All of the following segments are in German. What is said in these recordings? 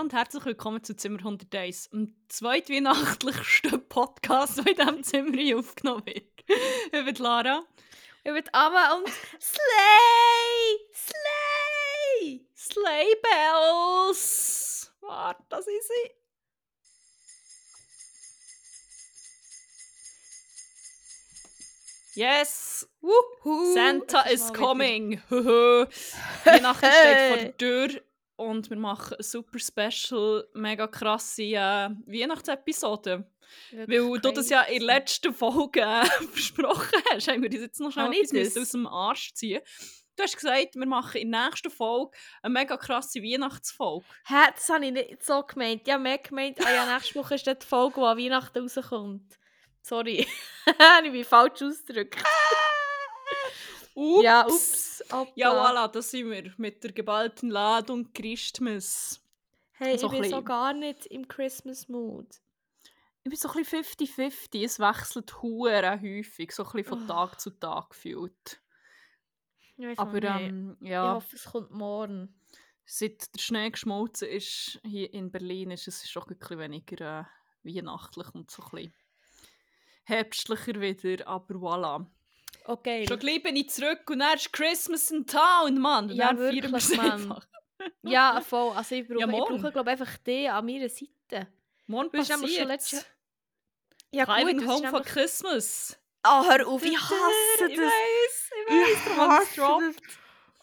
Hallo und herzlich willkommen zu Zimmer 101, dem zweitweihnachtlichsten Podcast, der in diesem Zimmer aufgenommen wird. Ich bin Lara. Ich bin Amma und Slay! Slay! Sleigh Bells! Warte, das ist sie. Yes! Wuhu! Santa is coming! Weihnachten steht vor der Tür und wir machen eine super special, mega krasse äh, Weihnachtsepisode. Wirklich Weil du das ja in der letzten Folge äh, versprochen hast, haben wir uns jetzt noch schnell Habe ich etwas müssen das? aus dem Arsch ziehen. Du hast gesagt, wir machen in der nächsten Folge eine mega krasse Weihnachtsfolge. Hä, das habe ich nicht so gemeint. Ja, mehr gemeint, ah ja, nächste Woche ist die Folge, die an Weihnachten rauskommt. Sorry. ich bin falsch ausgedrückt. Ups. Ja, ups. Hoppla. Ja, voilà, da sind wir mit der geballten Ladung Christmas. Hey, so ich bin so gar nicht im Christmas-Mood. Ich bin so ein bisschen 50-50. Es wechselt hure häufig, so ein bisschen von Oh. Tag zu Tag gefühlt. Ich auch Aber ähm, ich ja, hoffe, es kommt morgen. seit der Schnee geschmolzen ist hier in Berlin, ist es schon ein bisschen weniger äh, weihnachtlich und so ein bisschen herbstlicher wieder. Aber voilà. Okay. Schon gleich bin ich zurück und dann ist Christmas in Town, Mann. Und Ja, wirklich, Mann. Ja, voll. Also ich brauche, ich morgen. brauche glaube einfach dich an meiner Seite. Morgen bist nämlich schon letztes Ja Driving home for Christmas. Oh, hör auf, ich hasse Ich das. ich Ich weiss, darum habe ich's hasse das.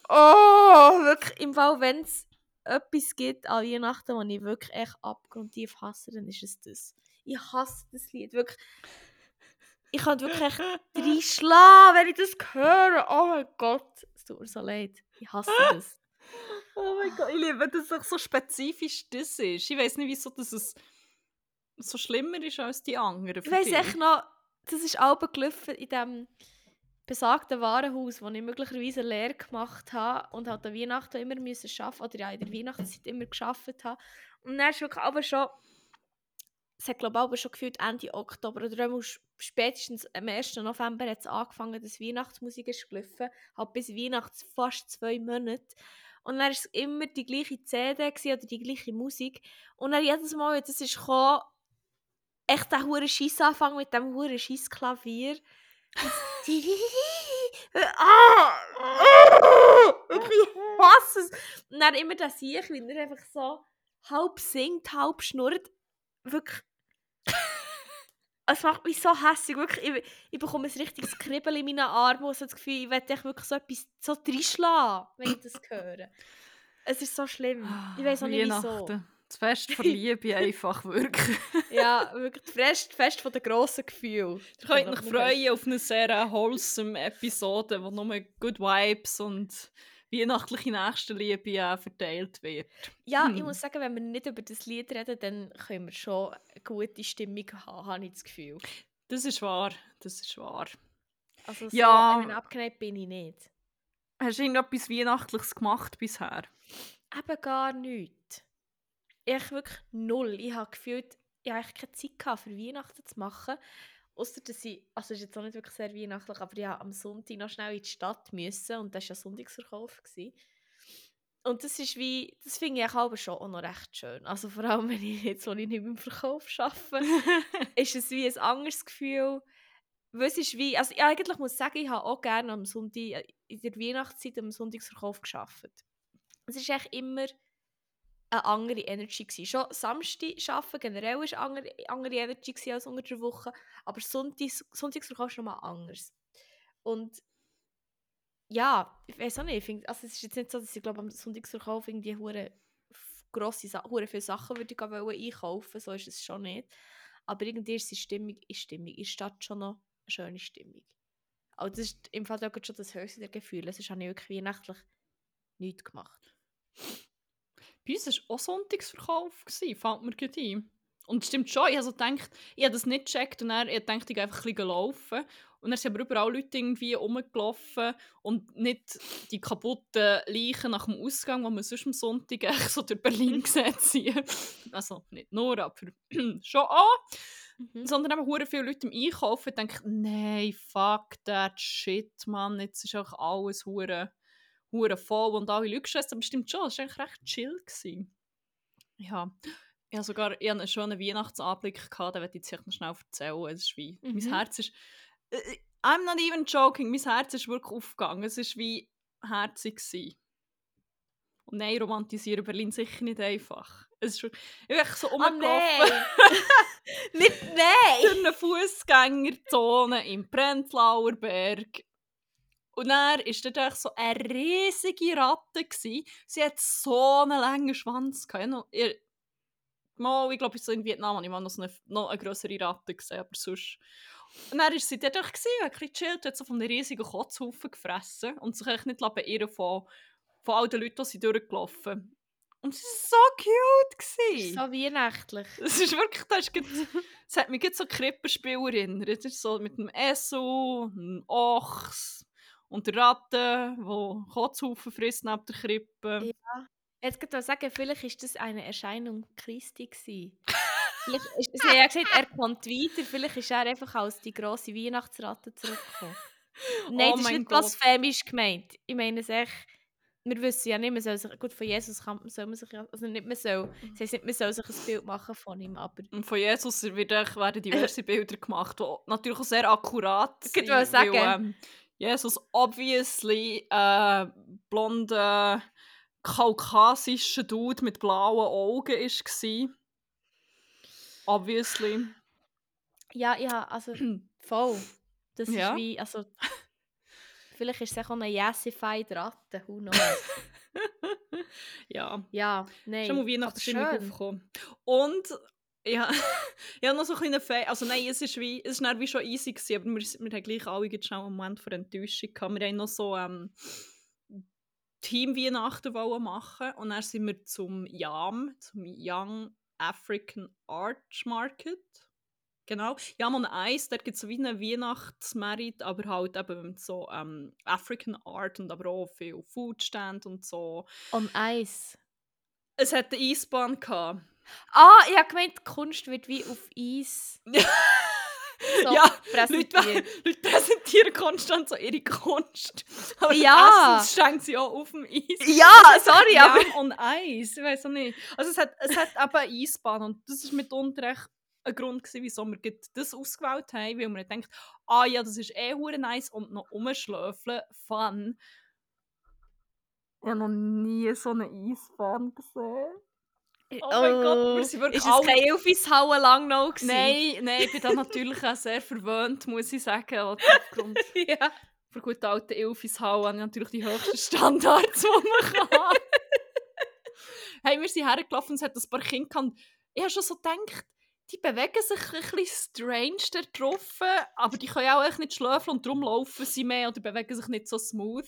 Oh, wirklich. Im Fall, wenn es etwas gibt an Weihnachten, was ich wirklich echt abgrundtief hasse, dann ist es das. Ich hasse das Lied. Wirklich. Ich kann wirklich echt reinschlagen, wenn ich das höre. Oh mein Gott. Es tut mir so leid. Ich hasse das. Oh mein Gott, ich liebe, dass es so spezifisch das ist. Ich weiß nicht, wieso das es so schlimmer ist als die anderen. Ich weiss echt noch, das ist auch gelaufen in dem besagten Warenhaus, wo ich möglicherweise eine Lehre gemacht habe und halt an Weihnachten immer müssen arbeiten oder ja in der Weihnachtszeit immer geschafft habe. Und dann ist wirklich aber schon, es hat aber schon gefühlt Ende Oktober oder spätestens am 1. November hat es angefangen, dass Weihnachtsmusik ist gelaufen, halt bis Weihnachts fast zwei Monate. Und dann war es immer die gleiche CD oder die gleiche Musik. Und dann jedes Mal, wenn ist gekommen, echt der hure Schiss anfangen mit dem hure Schiss Klavier. ah, ich hasse es. Und dann immer das ich, wie er einfach so halb singt, halb schnurrt. Wirklich. Es macht mich so hässlich. Wirklich, ich, ich bekomme ein richtiges Kribbeln in meinen Armen und so das Gefühl, ich werde wirklich so etwas so reinschlagen, wenn ich das höre. Es ist so schlimm. Ich weiß auch nicht wieso. Das Fest von Liebe einfach wirklich. Ja, wirklich das Fest, Fest von den grossen Gefühlen. Ihr könnt euch freuen auf eine sehr wholesome Episode, wo nur Good Vibes und weihnachtliche Nächstenliebe äh, verteilt wird. Ja, ich Hm. muss sagen, wenn wir nicht über das Lied reden, dann können wir schon eine gute Stimmung haben, habe ich das Gefühl. Das ist wahr, das ist wahr. Also so Ja. ich abgeneigt bin ich nicht. Hast du irgendetwas Weihnachtliches gemacht bisher? Eben gar nichts. Ich wirklich null. Ich habe gefühlt, ich habe keine Zeit gehabt, für Weihnachten zu machen. Außer dass ich, also es ist jetzt auch nicht wirklich sehr weihnachtlich, aber habe am Sonntag noch schnell in die Stadt müssen und das war ja Sonntagsverkauf. Gewesen. Und das ist wie, das finde ich aber schon auch noch recht schön. Also vor allem, wenn ich jetzt, wo ich nicht im Verkauf arbeite, ist es wie ein anderes Gefühl. Weil es ist wie, also ich eigentlich muss sagen, ich habe auch gerne am Sonntag, äh, in der Weihnachtszeit am Sonntagsverkauf gearbeitet. Es ist echt immer eine andere Energy gewesen. Schon Samstag arbeiten generell war eine andere, andere Energy als unter der Woche, aber Sonntags, Sonntagsverkauf ist nochmal anders. Und ja, ich weiß auch nicht, ich find, also es ist jetzt nicht so, dass ich glaube am Sonntagsverkauf irgendwie hure grosse hure viele Sachen würde ich wollen einkaufen, so ist es schon nicht. Aber irgendwie ist die Stimmung, ist Stimmung, der Stadt schon noch eine schöne Stimmung. Also das ist im Fall schon das höchste der Gefühle, sonst habe ich wirklich weihnachtlich nichts gemacht. Bei uns war auch Sonntagsverkauf, gewesen, fällt mir gerade ein. Und es stimmt schon, ich habe so gedacht, ich habe das nicht gecheckt und dann ich dachte, ich gehe einfach ein bisschen laufen. Und dann sind aber überall Leute irgendwie rumgelaufen und nicht die kaputten Leichen nach dem Ausgang, die man sonst am Sonntag echt so durch Berlin sieht. ziehen. Also nicht nur, aber schon auch. Mhm. Sondern eben hure viele Leute im Einkaufen denken, nein, fuck that shit, Mann, jetzt ist auch alles hure, hure voll und alle Leute gestresst. Aber stimmt schon, es war eigentlich recht chill. Gewesen. Ja. Ich habe sogar ich habe einen schönen Weihnachtsanblick gehabt, den möchte ich jetzt noch schnell erzählen. Es ist wie, Mhm. mein Herz ist, äh, äh, I'm not even joking, mein Herz ist wirklich aufgegangen. Es ist wie herzig gewesen. Und nein, romantisieren Berlin sicher nicht einfach. Es ist wirklich, ich bin so Oh rumgelaufen nein! Nicht nein! durch eine Fußgängerzone im Prenzlauer Berg. Und dann war echt so eine riesige Ratte. Gewesen. Sie hat so einen langen Schwanz. Gehabt. Ich, mal, ich glaube, so in Vietnam habe ich mal noch, so eine, noch eine größere Ratte gesehen, aber sonst... Und dann war sie dort hat ein bisschen chillt, hat so von einem riesigen Kotzhaufen gefressen und sich nicht beirren von, von all den Leuten, die sie durchgelaufen Und sie war so cute. Gewesen. So weihnachtlich. Es ist wirklich, das, ist das hat mich so Krippenspiel erinnert. Es ist so mit dem Esel, einem Ochs und der Ratte, die Kotzhaufen frisst neben der Krippe. Jetzt kann ich sagen, vielleicht war das eine Erscheinung Christi. gewesen. vielleicht ist, sie haben ja gesagt, er kommt weiter, vielleicht ist er einfach als die grosse Weihnachtsratte zurückgekommen. Nein, Oh das ist nicht Gott. blasphemisch gemeint. Ich meine es echt, wir wissen ja nicht, man soll sich, gut, von Jesus kann, soll man sich ja, also nicht man soll, das heisst nicht, man soll sich ein Bild machen von ihm, aber Und von Jesus wird werden diverse Bilder gemacht, die natürlich auch sehr akkurat Ich sind. wollte sagen. Weil, ähm, Jesus obviously äh, blonder, kaukasischer Dude mit blauen Augen war. Obviously. ja, ja, also voll. Das Ja. ist wie, also vielleicht ist es auch eine Yassified Ratte, who knows. ja. ja, nein. Schon mal schön. aufgekommen. Und ja, ich habe noch so ein kleinen Fe Also nein, es ist wie, es ist wie schon easy gewesen, aber wir, wir haben gleich alle schnell einen Moment von Enttäuschung gehabt. Wir haben noch so ähm, Team-Weihnachten machen und dann sind wir zum YAM, zum Young African Art Market. Genau. YAM und Eis, dort gibt es so wie einen Weihnachtsmerit, aber halt eben so ähm, African Art und aber auch viel Foodstand und so. On Eis. Es hat eine Eisbahn gehabt. Ah, ich habe gemeint, Kunst wird wie auf Eis so ja, Leute, präsentiert. Leute präsentieren konstant so ihre Kunst. Aber Ja. das schenken sie auch auf dem Eis. Ja, sorry, ja, aber- und Eis, ich weiß auch nicht. Also es hat, es hat eben eine Eisbahn und das ist mitunter echt ein Grund gewesen, wieso wir das ausgewählt haben, weil wir denkt, ah ja, das ist eh hure nice und noch umschlöfeln, fun. Ich habe noch nie so eine Eisbahn gesehen. Oh mein Gott, wir sind wirklich Ist es alle- kein Elfishauen lang noch gewesen? Nein, nein, ich bin da natürlich auch sehr verwöhnt, muss ich sagen. Aufgrund ja. von guten alten Ilfishall habe ich natürlich die höchsten Standards, die man kann. hey, wir sind hergelaufen und es hat ein paar Kinder gehabt. Ich habe schon so gedacht, die bewegen sich ein bisschen strange da drauf, aber die können auch echt nicht schlafen und darum laufen sie mehr oder bewegen sich nicht so smooth.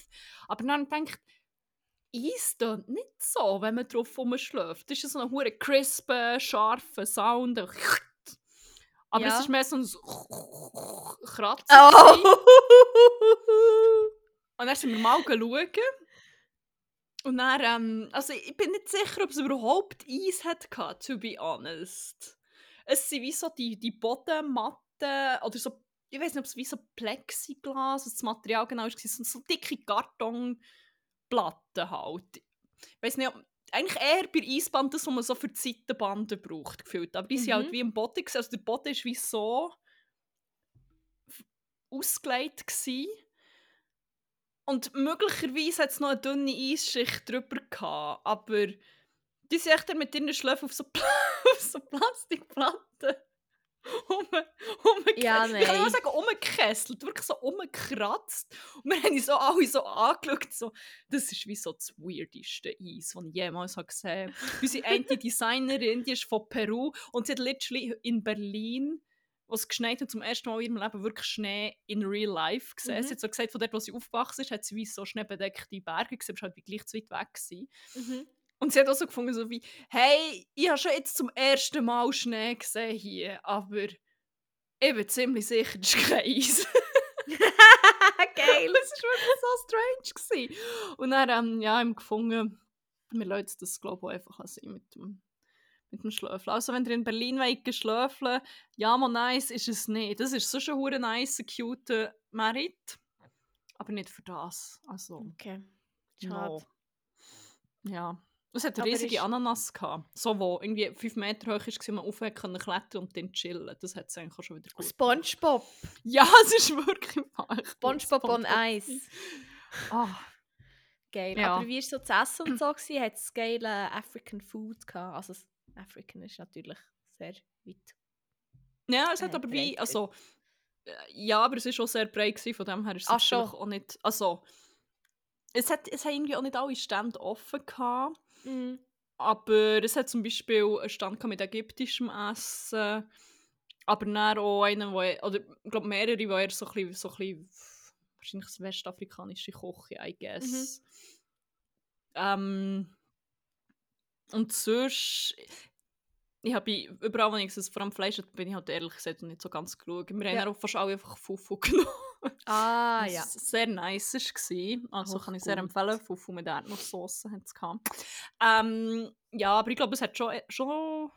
Aber dann habe ich gedacht, Eis tönt nicht so, wenn man drauf rumschläft. Das ist so ein hure crisper, scharfer Sound. Aber Ja. es ist mehr so ein Kratzen. Oh. Und dann sind wir mal schauen. Und dann, ähm, also ich bin nicht sicher, ob es überhaupt Eis hat, gehabt, to be honest. Es sind wie so die, die Bodenmatten oder so, ich weiß nicht, ob es wie so Plexiglas, was das Material genau ist, so, dicke Kartonplatten halt. Ich weiß nicht, eigentlich eher bei Eisband das, was man so für die Seitenbanden braucht, gefühlt. Aber die sind halt Mhm. wie im Boden, also der Boden ist wie so ausgelegt gewesen. Und möglicherweise hat es noch eine dünne Eisschicht drüber gehabt, aber die sind echt mit ihren Schläfen auf so, Pla auf so Plastikplatten um, um, Ja, Ich kann sagen, umgekesselt, wirklich so umgekratzt. Und wir haben uns so alle so angeschaut, so, das ist wie so das weirdeste Eis, das ich jemals habe gesehen habe. Unsere eine Designerin, die ist von Peru und sie hat literally in Berlin, wo es geschneit hat, zum ersten Mal in ihrem Leben wirklich Schnee in real life gesehen. Mhm. Sie hat so gesagt, von dort, wo sie aufgewachsen ist, hat sie wie so schneebedeckte Berge gesehen, aber halt wie gleich zu weit weg. Gewesen. Mhm. Und sie hat auch so gefunden, so wie, hey, ich habe schon jetzt zum ersten Mal Schnee gesehen hier, aber ich bin ziemlich sicher, das ist kein Eis. Geil. das war wirklich so strange. Gewesen. Und dann ähm, ja, haben wir gefunden, wir lassen das glaube ich auch einfach sein mit dem, mit dem Schlöfeln. Also wenn ihr in Berlin wollt schlöfeln ja, mal nice ist es nicht. Das ist so schon ein nice, cute Merit. Aber nicht für das. Also, Okay. no. Schade. Ja. Es hat Aber riesige ist- Ananas gehabt. So, wo irgendwie 5 Meter hoch ist, und man aufhören können klettern und dann chillen. Das hat es eigentlich auch schon wieder gut. Spongebob. Ja, es ist wirklich wahr. Spongebob on Eis. Ah, Geil. Ja. Aber wie war so zu essen und so? Hat es geile African Food gehabt? Also, African ist natürlich sehr weit. Ja, es hat Äh, aber wie, also, äh, ja, aber es war schon sehr breit, gewesen, von dem her ist es Ach, schon. auch nicht, also, es hat, es hat irgendwie auch nicht alle Stände offen gehabt, Mm. aber es hat zum Beispiel einen Stand mit ägyptischem Essen, aber dann auch einen, wo, er- oder ich glaube mehrere, die eher so ein bisschen, so ein bisschen wahrscheinlich das westafrikanische Küche, I guess. Ähm, und sonst, ich habe überall, wo ich es vor allem Fleisch hatte, bin ich halt ehrlich gesagt nicht so ganz geschaut. Wir Ja. haben auch fast alle einfach Fufu genommen. Ah, was ja. sehr nice war. Also Ach, kann ich sehr gut. empfehlen. Fufu mit Erdnusssoße hat es. Ähm, ja, aber ich glaube, es hat schon, schon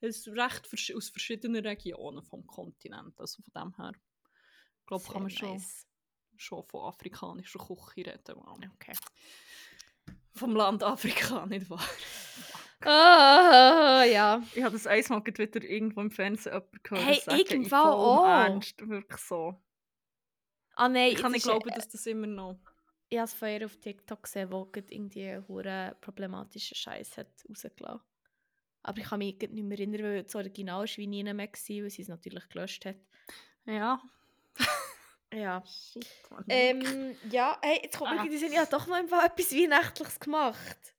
es recht versch aus verschiedenen Regionen vom Kontinent. Also von dem her, ich glaube, kann man schon, nice. schon von afrikanischer Küche reden. Wow. Okay. Vom Land Afrika, nicht wahr? Ah, ja. Ich habe das einmal wieder irgendwo im Fernsehen jemanden gehört. Hey, vollem auch. Ernst, wirklich so. Ah, nein. Ich kann nicht glauben, dass das immer noch... Ich habe es vorher auf TikTok gesehen, wo irgendwie hure problematischen Scheiß hat rausgelassen. Aber ich kann mich nicht mehr erinnern, weil das Original ist wie nie mehr war, weil sie es natürlich gelöscht hat. Ja. Ja. Shit. Ähm, ja, hey, jetzt kommt Ah. mir Sinn, ich habe doch noch etwas Weihnachtliches gemacht.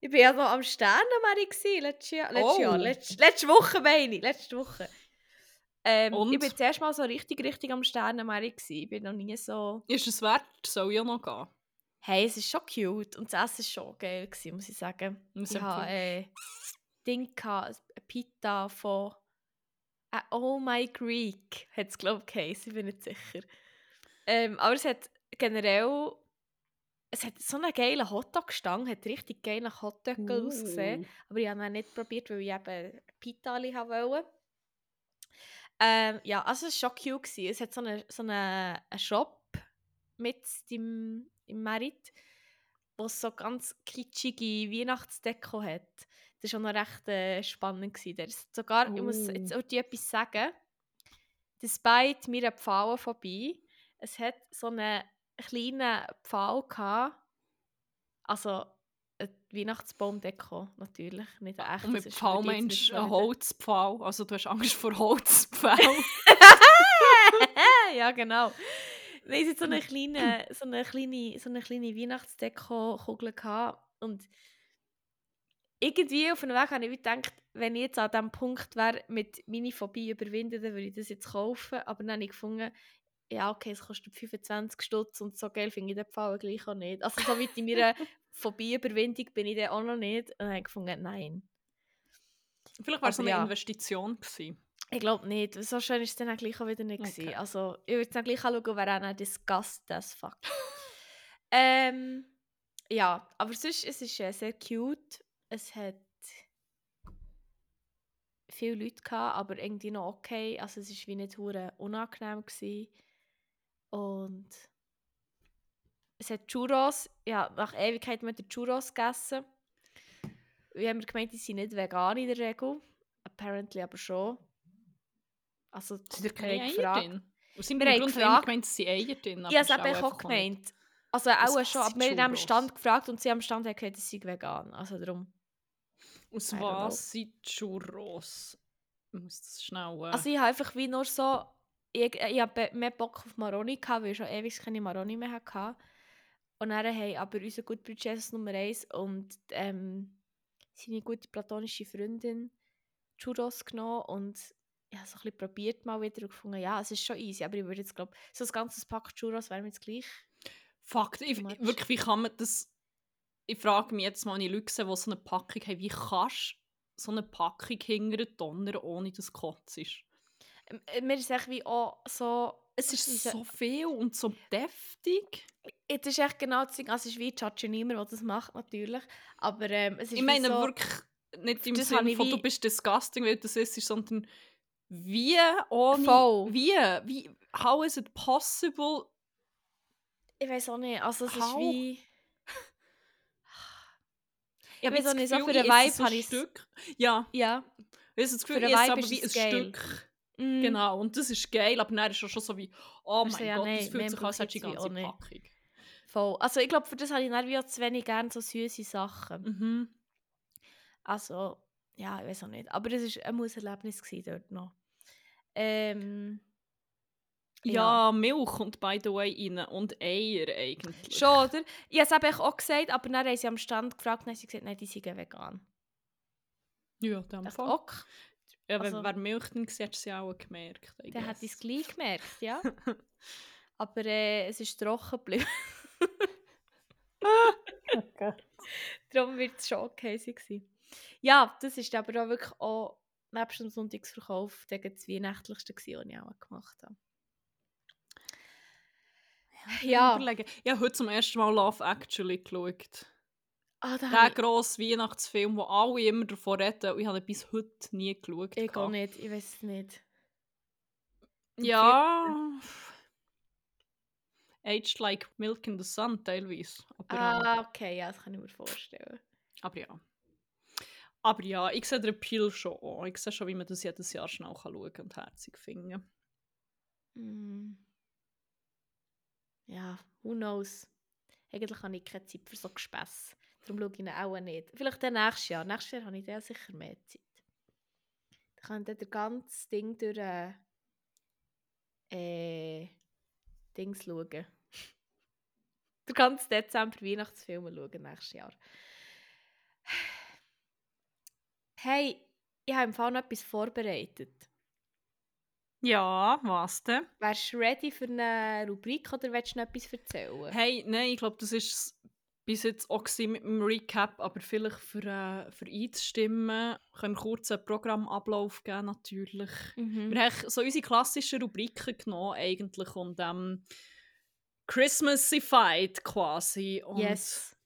Ich war ja noch am Sternenmeer letztes Jahr. Letztes Oh. Jahr, letzte, letzte Woche meine ich, letzte Woche. Ähm? Ich bin zuerst mal so richtig, richtig am Sternenmeer. Ich bin noch nie so... Ist es wert? Soll auch noch gehen? Hey, es ist schon cute und das Essen war schon geil, gewesen, muss ich sagen. Muss Ich hatte äh, Ding, gehabt, eine Pita von äh, Oh My Greek, hat es glaube ich geheißen, ich bin nicht sicher. Ähm, aber es hat generell, es hat so einen geilen Hotdog gestanden, hat richtig geil nach Hotdog Uh. ausgesehen. Aber ich habe ihn nicht probiert, weil ich eben Pita wollte. Ähm, ja, also es war schon cute. Gewesen. Es hat so einen so eine, einen Shop mit im, im Merit, wo es so ganz kitschige Weihnachtsdeko hat. Das war auch noch recht äh, spannend. Gewesen. Der ist sogar, ich muss Oh. jetzt auch dir etwas sagen, despite mir ein Pfahl vorbei, es hat so einen kleinen Pfahl gehabt, also eine Weihnachtsbaumdeko natürlich, nicht ein echtes. Und mit Pfahl meinst du. Holzpfahl? Also du hast Angst vor Holzpfahl? ja, genau. Nein, hat so eine kleine, so eine kleine, so eine kleine Weihnachtsdeko-Kugel. Und irgendwie auf einem Weg habe ich gedacht, wenn ich jetzt an dem Punkt wäre, mit meine Phobie überwinden, dann würde ich das jetzt kaufen. Aber dann habe ich gefunden, ja, okay, es kostet 25 Stutz und so geil finde ich den Pfahl gleich auch nicht. Also so weit in meiner Phobieüberwindung bin ich dann auch noch nicht. Und habe ich gefunden, nein. Vielleicht war es Aber eine ja. Investition gewesen. Ich glaube nicht. So schön ist es dann auch gleich auch wieder nicht. Okay. Also, ich würde es dann gleich anschauen, wäre auch disgusted as fuck. ähm, ja, aber sonst es ist es sehr cute. Es hat viele Leute gehabt, aber irgendwie noch okay. Also es war wie nicht hure unangenehm. Gewesen. Und es hat Churros. Ja, nach Ewigkeit mit den Churros gegessen. Wir haben gemeint, die sind nicht vegan in der Regel. Apparently aber schon. Also, Sind da keine haben Eier gefragt- drin? Aus haben Grund haben wir gefragt- gemeint, es sind Eier drin. Ich habe einfach auch gemeint. Also auch schon, aber sind wir haben am? Stand gefragt und sie am Stand haben gesagt, es sei vegan. Also darum. Aus was sind Churros? Ich muss das schnell... Äh, Also ich habe einfach wie nur so... Ich, ich habe mehr Bock auf Maroni gehabt, weil ich schon ewig keine Maroni mehr hatte. Und dann haben aber unser gut Jesus Nummer 1 und ähm, seine gute platonische Freundin Churros genommen und ich habe so ein bisschen probiert mal wieder und gefunden, ja, es ist schon easy, aber ich würde jetzt glaube so ein ganzes Pack Churros wäre mir jetzt gleich. Fakt, ich, wirklich, wie kann man das... Ich frage mich jetzt mal, wenn ich Leute die so eine Packung haben, wie kannst du so eine Packung hinter donnern, ohne dass es kotzt ist? Ähm, äh, Mir ist echt wie auch so... Es ist so viel und so deftig. Es ist echt genau das Ding, also es ist wie judge niemand, der das macht, natürlich. Aber ähm, es ist Ich wie meine so, wirklich nicht im Sinne von, wie- du bist disgusting, weil das isst, sondern wie ohne... Voll. Wie? wie? How is it possible? Ich weiß auch nicht, also es ist How? wie... Ja, Ich so das nicht so für den Vibe habe ein ich Stück. Ja, Ja. ich habe das Gefühl, ich esse Vibe aber ist wie ein. Stück. Mm. Genau, und das ist geil, aber dann ist es schon so wie, oh mein ja, Gott, nein, das fühlt sich an, als hättest du die ganze. Packung. Voll. Also ich glaube, für das habe ich dann wie auch zu wenig gerne so süße Sachen. Mhm. Also, ja, ich weiß auch nicht. Aber es war ein gewesen dort noch. Ähm, Ja, Ja. Milch kommt by the way rein und Eier eigentlich. schon, oder? Ich habe es auch gesagt, aber dann haben sie am Stand gefragt und sie gesagt, nein, die sind vegan. Ja, in dem Fall. Ja, wenn also- wer Milch dann gesehen hat, sie auch gemerkt. Dann hat ich es gleich gemerkt, ja. aber äh, es ist trocken geblieben. Darum wird es schon okay sein. Ja, das ist aber auch wirklich auch nebst dem Sonntagsverkauf der das Weihnachtlichste, was ich auch gemacht habe. Ja, Überlegen. Ich habe heute zum ersten Mal Love Actually geschaut. Ah, da Der grosse Weihnachtsfilm, wo alle immer davon reden und ich habe bis heute nie geschaut. ich, auch gehabt. nicht, ich weiß es nicht. Ja. Aged like milk in the sun teilweise. Aber. Ah, okay, ja, das kann ich mir vorstellen. aber ja. Aber ja, ich sehe den Appeal schon an. Ich sehe schon, wie man das jedes Jahr schnell kann schauen und herzig finden Mm. Ja, who knows. Eigentlich habe ich keine Zeit für so Gespäss. Darum schaue ich ihn auch nicht. Vielleicht dann nächstes Jahr. Nächstes Jahr habe ich dann sicher mehr Zeit. Dann kann dann das ganze Ding durch äh, äh, Dings schauen. Den ganzen Dezember Weihnachtsfilme schauen nächstes Jahr. Hey, ich habe im Fall noch etwas vorbereitet. Ja, was denn? Wärst du ready für eine Rubrik oder willst du noch etwas erzählen? Hey, nein, ich glaube, das ist bis jetzt auch mit dem Recap, aber vielleicht für, äh, für einzustimmen, können wir kurz einen Programmablauf geben, natürlich. Mhm. Wir haben so unsere klassischen Rubriken genommen, eigentlich, und ähm, Christmasified quasi. Und Yes.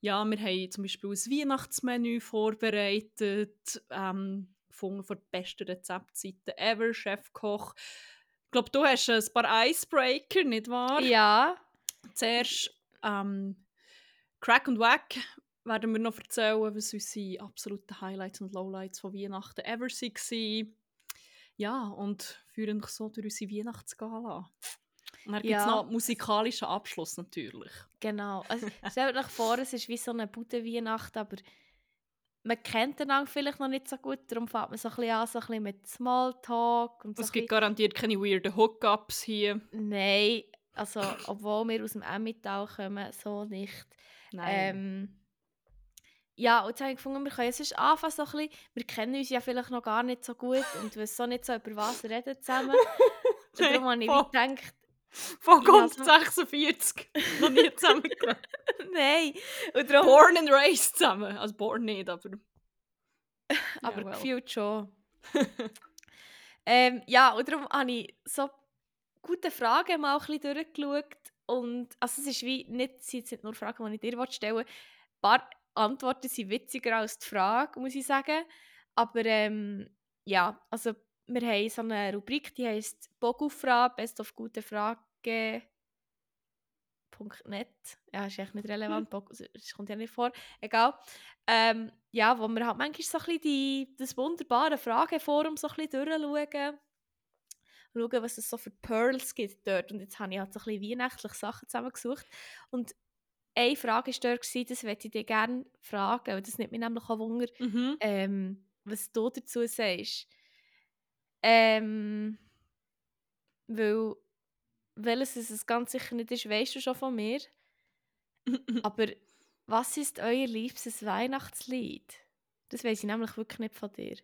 Ja, wir haben zum Beispiel ein Weihnachtsmenü vorbereitet, ähm, gefunden von der besten Rezeptseite ever, Chefkoch. Ich glaube, du hast ein paar Icebreaker, nicht wahr? Ja. Zuerst ähm, Crack und Wack werden wir noch erzählen, was unsere absoluten Highlights und Lowlights von Weihnachten ever waren. Ja, und führen dich so durch unsere Weihnachtsgala. Und dann gibt es Ja. noch musikalischen Abschluss natürlich. Genau. Also, stellt euch vor, es ist wie so eine gute Weihnacht, aber man kennt den vielleicht noch nicht so gut, darum fängt man so ein bisschen an, so ein bisschen mit Smalltalk und so Es gibt garantiert keine weirden Hookups hier. Nein, also obwohl wir aus dem Emmental kommen, so nicht. Ähm, ja, und jetzt habe ich gefunden, wir können sonst anfangen so ein bisschen, wir kennen uns ja vielleicht noch gar nicht so gut und wissen so nicht so, über was reden zusammen. Und Nein, darum habe ich wie gedacht, Von so- 46. noch nie zusammen. nein. Und darum, born and raised zusammen. Also born nicht, aber... aber Ja, well. gefühlt schon. ähm, ja, und darum habe ich so gute Fragen mal ein bisschen durchgeschaut. Und also es ist wie, nicht, sind jetzt nicht nur Fragen, die ich dir stellen will. Ein paar Antworten sind witziger als die Frage, muss ich sagen. Aber ähm, ja, also wir haben so eine Rubrik, die heisst Bogufra, Best of gute Frage. .net. Ja, ist echt nicht relevant, Bog- es kommt ja nicht vor. Egal. Ähm, ja, wo wir halt manchmal so ein bisschen die, das wunderbare Frageforum so ein bisschen durchschauen. Schauen, was es so für Pearls gibt dort. Und jetzt habe ich halt so ein bisschen weihnachtliche Sachen zusammengesucht. Und eine Frage war dort, gewesen, das möchte ich dir gerne fragen, weil das nimmt mich nämlich auch Wunder, Mhm. ähm, was du dazu sagst. Ähm, weil, welches es ganz sicher nicht ist, weißt du schon von mir. Aber was ist euer liebstes Weihnachtslied? Das weiß ich nämlich wirklich nicht von dir.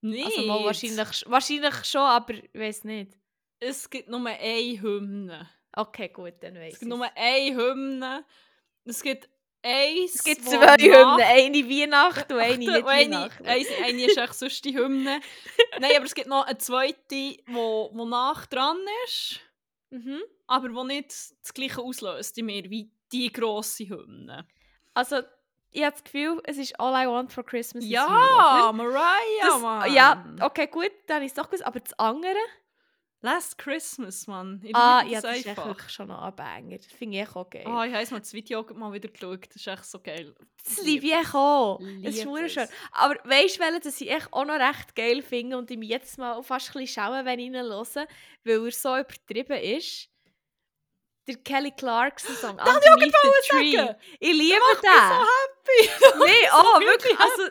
Nicht. Also mal wahrscheinlich, wahrscheinlich schon, aber ich weiß nicht. Es gibt nur eine Hymne. Okay, gut, dann weiß Es ich. gibt nur eine Hymne. Es gibt eins, Es gibt zwei Hymnen, eine Weihnacht und eine nicht eine, Weihnachten. eine, eine ist echt sonst die Hymne. Nein, aber es gibt noch eine zweite, wo, wo nach dran ist, Mhm. aber wo nicht das gleiche auslöst in mir wie die grosse Hymne. Also, ich habe das Gefühl, es ist All I Want for Christmas is You, Ja, oder? Mariah, Mann. ja, okay, gut, dann ist es doch gut. Aber das andere, Last Christmas, Mann. Ich Ah, ja, das ist echt einfach. wirklich schon noch ein Banger. Das finde ich auch geil. Ah, ich habe mal das Video mal wieder geschaut. Das ist echt so geil. das liebe ich auch. Liebe Das ist es. wunderschön. Aber weißt du, welchen, das ich echt auch noch recht geil finde und mich jetzt mal fast ein bisschen schauen, wenn ich ihn höre, weil er so übertrieben ist? Der Kelly Clarkson Song, Das Underneath ich Tree. sagen. Ich liebe macht mich den. so happy. Nee, oh, wirklich. Also,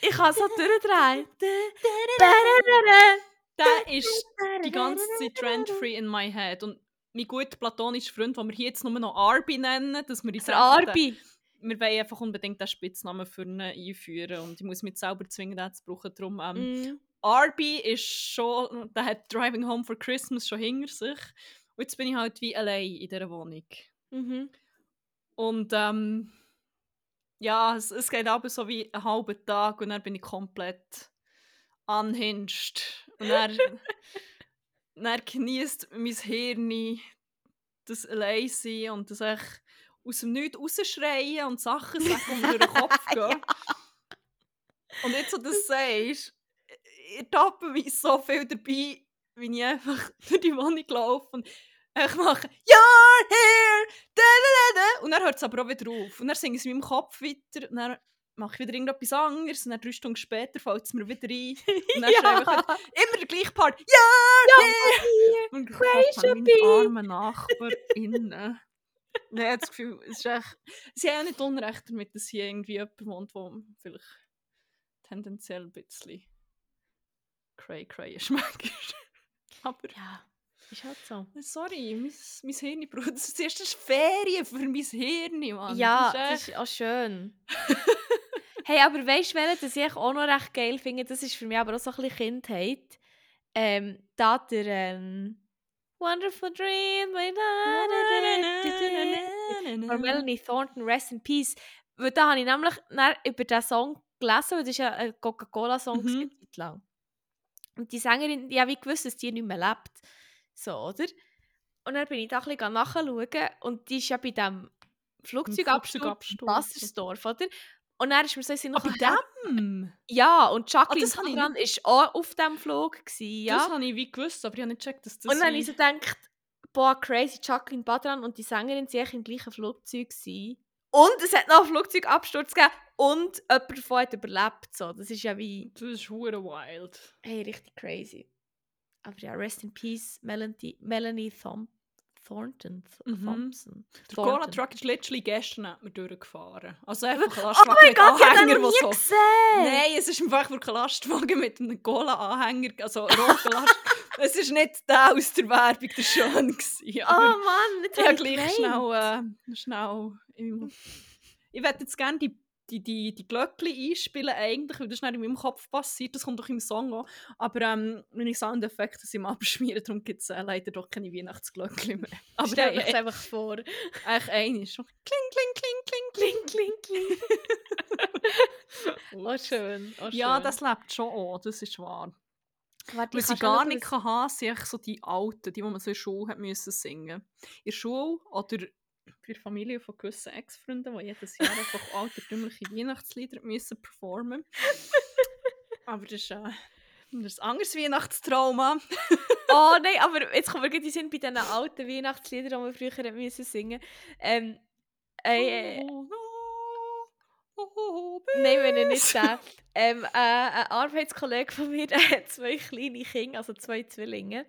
ich kann so durchdrehen. Der ist die ganze Zeit trend-free in my head. Und mein guter platonischer Freund, den wir hier jetzt nur noch Arby nennen, dass wir uns den- Arbi. Wir wollen einfach unbedingt den Spitznamen für ihn einführen. Und ich muss mich selber zwingen, den zu brauchen. Darum, ähm, Mm. Arby ist schon, der hat Driving Home for Christmas schon hinter sich. Und jetzt bin ich halt wie allein in dieser Wohnung. Mhm. Und ähm, ja, es, es geht aber so wie einen halben Tag und dann bin ich komplett unhinged. Und dann, dann genießt mein Hirn das Alleinsein und das echt aus dem Nichts rausschreien und Sachen sagen, die mir durch den Kopf gehen. Und jetzt, wo du das sagst, ich tappe mich so viel dabei, wie ich einfach durch die Wohnung laufe und ich mache «You're here!» da, da, da. Und dann hört es aber auch wieder auf. Und dann singe ich es in meinem Kopf weiter und dann mache ich wieder irgendetwas anderes und dann drei Stunden später fällt es mir wieder ein. Und dann schreibe ich wieder immer der gleiche Part «You're here!» Und ich meine Bee. armen NachbarInnen. Ich habe das Gefühl, es ist echt... Sie haben ja nicht Unrecht damit, dass hier irgendwie jemand wohnt, der vielleicht tendenziell ein bisschen cray-cray schmeckt. Aber... Ja, ist halt so. Sorry, mein, mein Hirn braucht das ist das Ferien für mein Hirn, Mann. Ja, das das ist ist auch schön. hey, aber weißt du, das ich auch noch recht geil finde? Das ist für mich aber auch so ein bisschen Kindheit. Ähm, da der ähm, Wonderful Dream. Von Melanie Thornton, Rest in Peace. Weil da habe ich nämlich über diesen Song gelesen, weil das ist ja ein Coca-Cola-Song Mhm. lang. Und die Sängerin, die habe wie gewusst, dass die nicht mehr lebt. So, oder? Und dann bin ich da ein bisschen nachschauen und die ist ja bei diesem Flugzeugabsturz in. Bassersdorf, oder? Und dann ist mir so den Sinn Ah, bei dem? Ja, und Jacqueline das habe ich ist auch auf diesem Flug. Gewesen, Das ja. habe ich wie gewusst, aber ich habe nicht gecheckt, dass das Und dann habe ich so gedacht, boah, crazy, Jacqueline Badran und die Sängerin sind eigentlich im gleichen Flugzeug. Gewesen. Und es hat noch einen Flugzeugabsturz gegeben und jemand davon hat überlebt. So. Das ist ja wie, Das ist hure wild. hey, richtig crazy. Aber ja, rest in peace, Melanie, Melanie Thom Thornton. Th Mhm. Thompson. Der Thornton. Cola-Truck ist literally gestern mir durchgefahren. Also einfach ein Oh Lastwagen mein mit Gott, ich habe Anhänger, nie so... gesehen! Nein, es ist einfach wirklich ein Lastwagen mit einem Cola-Anhänger, also roten Last... es ist nicht der aus der Werbung, der schön gewesen, Oh Mann, nicht ich habe gleich schnell, äh, schnell. Ich würde jetzt gerne die, die, die, die Glöckchen einspielen eigentlich, weil das schnell in meinem Kopf passiert, das kommt doch im Song auch, aber ähm, meine Soundeffekte sind am Abschmieren, darum gibt es äh, leider doch keine Weihnachtsglöckchen mehr. Aber Stell dir das einfach vor. ist schon kling, kling, kling, kling, Kling, kling, kling. oh, schön. Oh, Ja, das lebt schon auch, das ist wahr. Warte, Was ich gar nicht schauen, kann haben, sind so die Alten, die, die man so in der Schule hat müssen singen In der Schule oder der Familie von gewissen Ex-Freunden, die jedes Jahr einfach altertümliche Weihnachtslieder müssen performen Aber das ist, äh, das ist ein anderes Weihnachtstrauma. Oh nein, aber jetzt kommen wir Sinn bei diesen alten Weihnachtsliedern, die wir früher müssen singen ähm, äh, äh, Oh, no, oh, Nein, wenn ich nicht den. Ähm, äh, ein Arbeitskollege von mir hat zwei kleine Kinder, also zwei Zwillinge.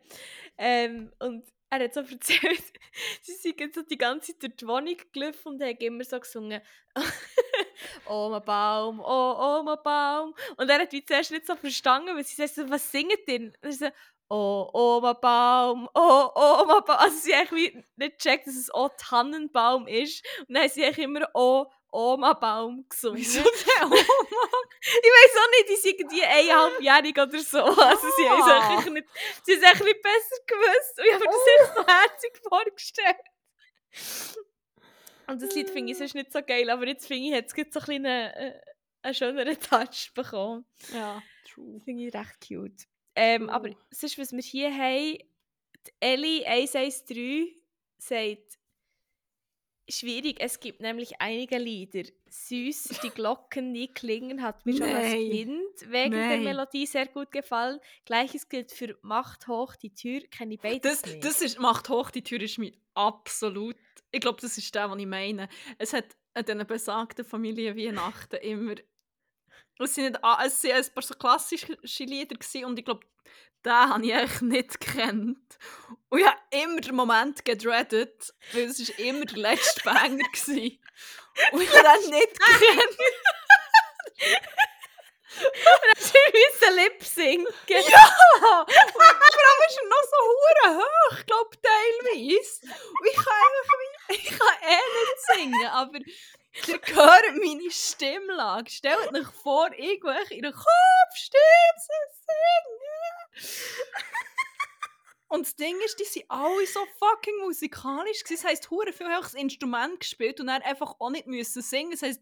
Ähm, und er hat so erzählt, sie sind so die ganze Zeit durch die Wohnung gelaufen und haben immer so gesungen «Oma Baum, oh Oma Baum». Und er hat wie zuerst nicht so verstanden, weil sie sagt so «Was singt denn?» Und er so «Oh Oma Baum, oh Oma Baum». Also sie haben nicht gecheckt, dass es «Oh Tannenbaum» ist. Und dann haben sie immer «Oh Oma Baum» gesungen. Wieso der Oma? Ich weiß auch nicht, die sind irgendwie eineinhalbjährig oder so. Also sie haben es Ah. eigentlich nicht, sie haben es nicht besser gewusst. Und ich habe mir das echt so herzig vorgestellt. Und das Lied finde ich sonst nicht so geil, aber jetzt finde ich, hat es so ein einen, äh, einen schöneren Touch bekommen. Ja, true. Finde ich recht cute. Ähm, aber sonst, was wir hier haben, die Ellie 113 sagt schwierig. Es gibt nämlich einige Lieder. Süß, die Glocken, die klingen, hat mir schon als. Kind wegen der Nein. Melodie sehr gut gefallen. Gleiches gilt für Macht hoch die Tür, kenne ich beides Das, nicht. das ist, macht hoch die Tür ist mir absolut. Ich glaube, das ist der, was ich meine. Es hat an diesen besagten Familien Weihnachten immer. Es sind, nicht, es sind ein paar so klassische Lieder gewesen, und ich glaube, den habe ich eigentlich nicht gekannt. Und ich habe immer den Moment gedreadet, weil es ist immer der letzte Banger war. Und ich habe den nicht gekannt. Sie müssen Lip sinken. Ja! Und allem ist er noch so hure hoch, glaube teilweise. Und ich kann einfach ich kann eh nicht singen, aber ihr hört meine Stimmlage. Stellt euch vor, irgendwelche in der Kopfstimme singen. Und das Ding ist, die sind alle so fucking musikalisch. gewesen. Das heisst, hure viel höchstes Instrument gespielt und dann einfach auch nicht müssen singen. Das heisst,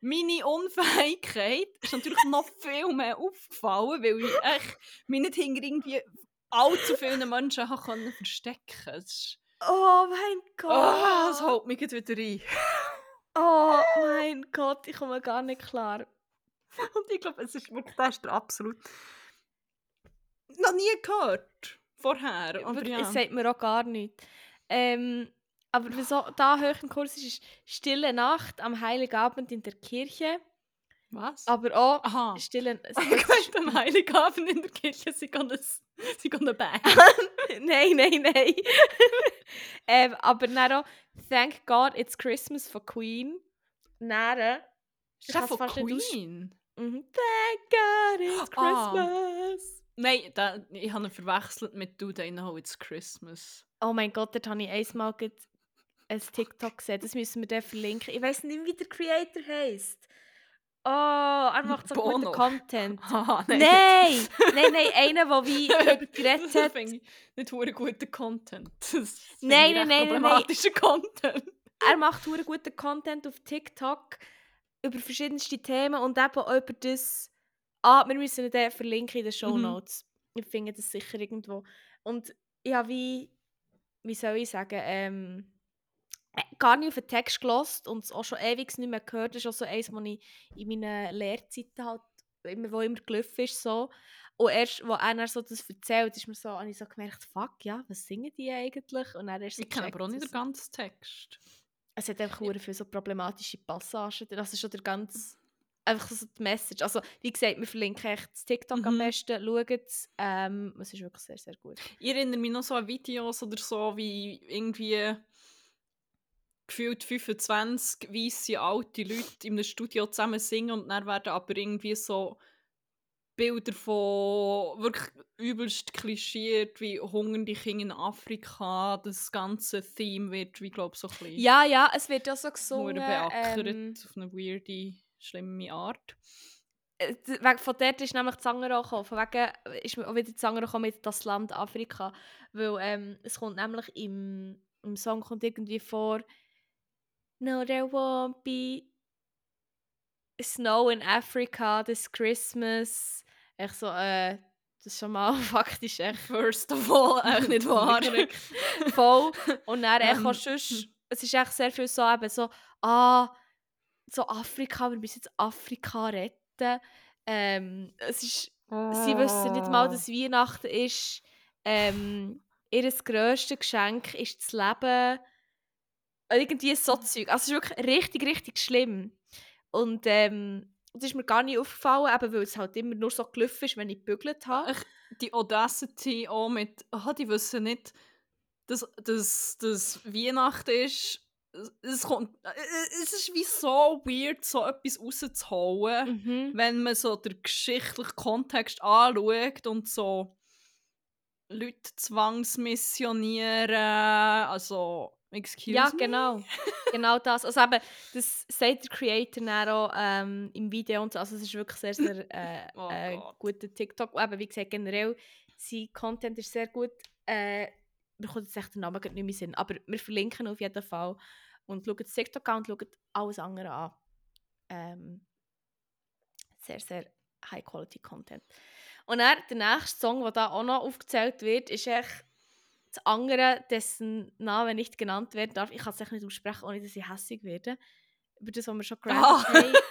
meine Unfähigkeit ist natürlich noch viel mehr aufgefallen, weil ich echt mich nicht hinter irgendwie allzu vielen Menschen habe können verstecken konnte. Das, Oh mein Gott. oh, das holt mich gerade wieder rein. Oh mein Gott, ich komme gar nicht klar. Und ich glaube, es ist wirklich, das ist der absolut... Noch nie gehört vorher. Aber ja. Es sagt mir auch gar nichts. Ähm, aber auch da hoch im Kurs ist, ist Stille Nacht am Heiligabend in der Kirche. Was? Aber auch Aha. Stille... Ich weiß, am Heiligabend in der Kirche, sie gehen sie gehen eine Band. nein, nein, nein. ähm, aber dann auch Thank God It's Christmas von Queen. Dann... Ist das von Queen? Mhm. Thank God It's Ah. Christmas. Nein, da, ich habe ihn verwechselt mit «Do They Know It's Christmas». Oh mein Gott, dort habe ich einmal ein TikTok gesehen. Das müssen wir dann verlinken. Ich weiß nicht, wie der Creator heißt. Oh, er macht so guten Bono. Content. Haha, Nein, nein, nein, einer, der wie geredet hat. nicht hure guter Content. Das Nein, nein, nein, nein, problematischer Content. Er macht hure guten Content auf TikTok über verschiedenste Themen und eben auch über das. Ah, wir müssen dann verlinken in den Show Mhm. Notes. Ich finde das sicher irgendwo. Und ja, wie, wie soll ich sagen, ähm, äh, gar nicht auf den Text gelost und es auch schon ewig nicht mehr gehört. Das ist auch so eins, was ich in meinen Lehrzeiten halt immer, wo immer gelaufen ist. So. Und erst, wo einer so das erzählt, ist mir so, habe ich so gemerkt, fuck, ja, was singen die eigentlich? Und dann erst so Ich kenne aber auch nicht den ganzen Text. es hat einfach hure viele so problematische Passagen. drin. Also schon der ganz einfach so die Message. Also wie gesagt, wir verlinken echt das TikTok am Mhm. besten. Schaut es. Ähm, es ist wirklich sehr, sehr gut. Ich erinnere mich noch so an Videos oder so, wie irgendwie gefühlt 25 weisse alte Leute in einem Studio zusammen singen und dann werden aber irgendwie so Bilder von wirklich übelst klischiert, wie hungernde Kinder in Afrika, das ganze Theme wird, wie glaube so ein bisschen Ja, ja, es wird ja so gesungen. beackert Ähm, auf eine weirde, schlimme Art. äh, von dort ist nämlich die Sanger gekommen. Von wegen ist mir auch wieder die Sanger gekommen mit «Das Land Afrika». Weil ähm, es kommt nämlich im, im Song kommt irgendwie vor «No, there won't be snow in Africa this Christmas». Echt so, äh, das ist schon mal faktisch echt First of all, echt nicht wahr. voll. Und dann Ähm, ähm, sonst, es ist echt sehr viel so eben so, ah, so Afrika, wir müssen jetzt Afrika retten. Ähm, es ist, sie wissen nicht mal, dass Weihnachten ist. Ähm, ihr grösstes Geschenk ist das Leben. Irgendwie so Zeug. Also es ist wirklich richtig, richtig schlimm. Und ähm, das ist mir gar nicht aufgefallen, eben weil es halt immer nur so gelaufen ist, wenn ich gebügelt habe. Ach, die Audacity auch mit, ah, die wissen nicht, dass, dass, dass Weihnachten ist. Es- kommt, äh, es ist wie so weird, so etwas rauszuhauen, Mhm. wenn man so den geschichtlichen Kontext anschaut und so Leute zwangsmissionieren, also, excuse Ja, me. genau. genau das. Also eben, das sagt der Creator dann auch ähm, im Video und so. Also es ist wirklich sehr, sehr äh, Oh äh, guter TikTok. Und eben, wie gesagt, generell, sein Content ist sehr gut. Äh, mir kommt jetzt echt der Name gerade nicht mehr in den Sinn. Aber wir verlinken auf jeden Fall. Und schaut das TikTok an und schaut alles andere an. Ähm, sehr, sehr High-Quality-Content. Und dann, der nächste Song, der da auch noch aufgezählt wird, ist echt das andere, dessen Name nicht genannt werden darf, ich kann es echt nicht aussprechen, ohne dass ich hässig werde. Über das, was wir schon gerantet Ah. haben.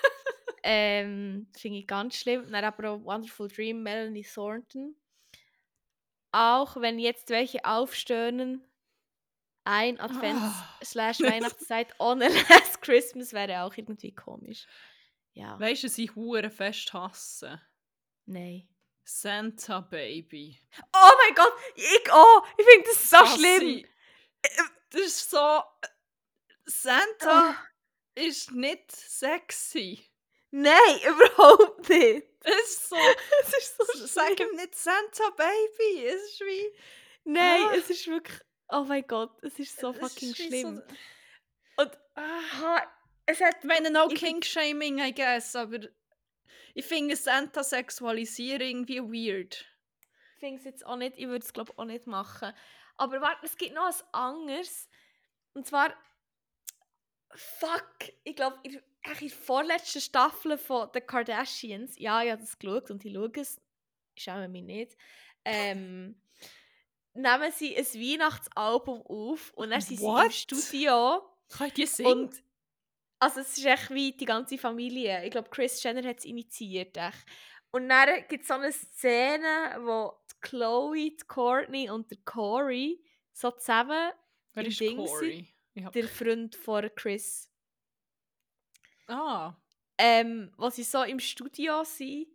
Ähm, finde ich ganz schlimm. Dann aber auch Wonderful Dream, Melanie Thornton. Auch wenn jetzt welche aufstöhnen, ein Ah. slash Weihnachtszeit ohne Last Christmas wäre auch irgendwie komisch. Ja, Weißt du, was ich hure fest hasse? nein. Santa Baby. Oh mein Gott, ich auch! Ich finde das so Hasse schlimm! Das ist so. Santa ist nicht sexy. Nein, überhaupt nicht! Es ist so. Es ist so Sag ihm nicht Santa Baby. Es ist wie. Nein, Ah. es ist wirklich. Oh mein Gott, es ist so fucking ist schlimm. So, Und ah, es hat. ich meine, no King-Shaming, I guess, aber ich finde Santa sexualisieren irgendwie weird. Ich finde es jetzt auch nicht, ich würde es glaube auch nicht machen. Aber warte, es gibt noch etwas anderes. Und zwar. Fuck! Ich glaube, in, der vorletzten Staffel von The Kardashians, ja, ich habe das geschaut und ich schaue es, ich schaue mich nicht, ähm, nehmen sie ein Weihnachtsalbum auf und dann sind sie im? Studio. Kann ich die singen? Und also es ist echt wie die ganze Familie. Ich glaube, Chris Jenner hat es initiiert. Echt. Und dann gibt es so eine Szene, wo die Chloe, die Courtney und der Corey so zusammen, Wer ist Ding Corey? Hab- der Freund von Chris, Ah. ähm, wo sie so im Studio sind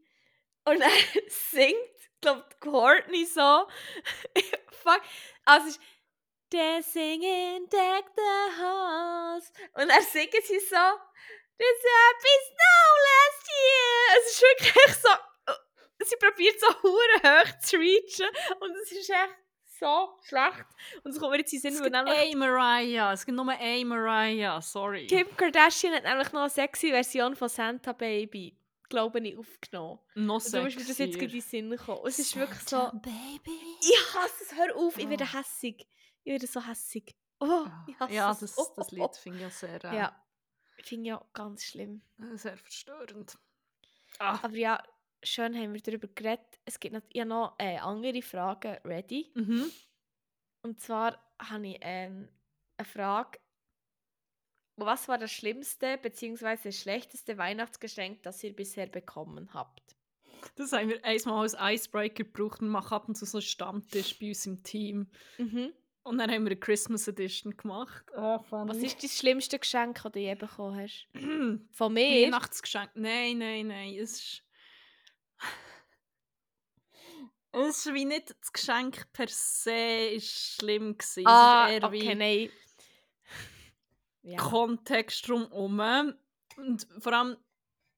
und dann singt, glaube Courtney so, fuck, also singen deck the halls und dann singen sie so This happy snow last year. Es ist wirklich echt so, äh, sie probiert so hure hoch zu reachen und es ist echt so schlecht und es kommt mir jetzt in den Sinn, weil nämlich eine Mariah. Es gibt nur eine Mariah. Sorry. Kim Kardashian hat nämlich noch eine sexy Version von Santa Baby, glaube ich, aufgenommen. Noch Und darum ist mir das jetzt gerade in den Sinn gekommen. Es ist wirklich so, Baby. ich hasse es, hör auf, ich werde Oh. hässig. Ich werde so hässig. Oh, ich hasse ja, es. das, oh, das oh, Lied finde ich ja sehr, oh. äh, Ja, ich finde ja ganz schlimm. sehr verstörend. Ah. Aber ja, schön haben wir darüber geredet. Es gibt noch, ich noch äh, andere Fragen ready. Mhm. Und zwar habe ich ähm, eine Frage. Was war das schlimmste bzw. schlechteste Weihnachtsgeschenk, das ihr bisher bekommen habt? Das haben wir einmal als Icebreaker gebraucht und machen ab und zu so einen Stammtisch bei uns im Team. Mhm. Und dann haben wir eine Christmas Edition gemacht. Ah, funny. Was ist das schlimmste Geschenk, das du je bekommen hast? Von mir? Weihnachtsgeschenk? Nein, nein, nein. Es ist. Es ist wie nicht das Geschenk per se ist schlimm gewesen. Ah, es ist eher okay, wie nein. Ja. Kontext drumherum. Und vor allem,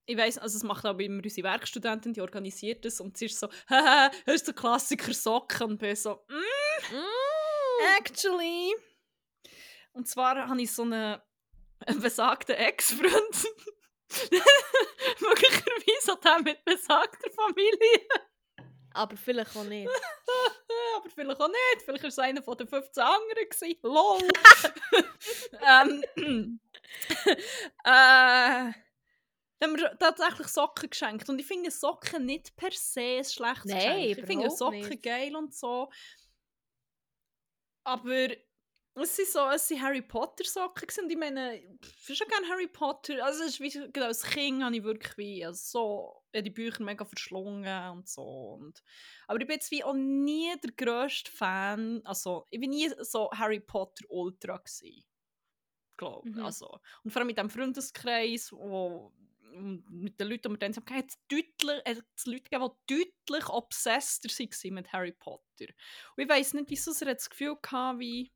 ich weiss, also es macht aber immer unsere Werkstudentin, die organisiert das und sie ist so, haha, hast du Klassiker Socken? Und bin so, mm, Mm. Actually. Und zwar habe ich so einen, einen besagten Ex-Freund. Möglicherweise auch der mit besagter Familie. Aber vielleicht auch nicht. Aber vielleicht auch nicht. Vielleicht war es einer von den 15 anderen. Gewesen. Lol. ähm, äh, haben wir tatsächlich Socken geschenkt. Und ich finde Socken nicht per se ein schlechtes Nein, Geschenk. Ich finde Socken nicht. geil und so. Aber es sind so, es sind Harry Potter Socken und ich meine, ich bin schon gerne Harry Potter. Also es ist wie, genau, als Kind habe ich wirklich wie, also so, ich die Bücher mega verschlungen und so. Und, aber ich bin jetzt wie auch nie der grösste Fan, also ich bin nie so Harry Potter Ultra gewesen. Glaube Mhm. also. Und vor allem mit dem Freundeskreis, wo mit den Leuten, die wir dann haben, hat es deutlich, hat es Leute gegeben, die deutlich obsesster waren mit Harry Potter. Und ich weiss nicht, wieso sie das Gefühl hatte, wie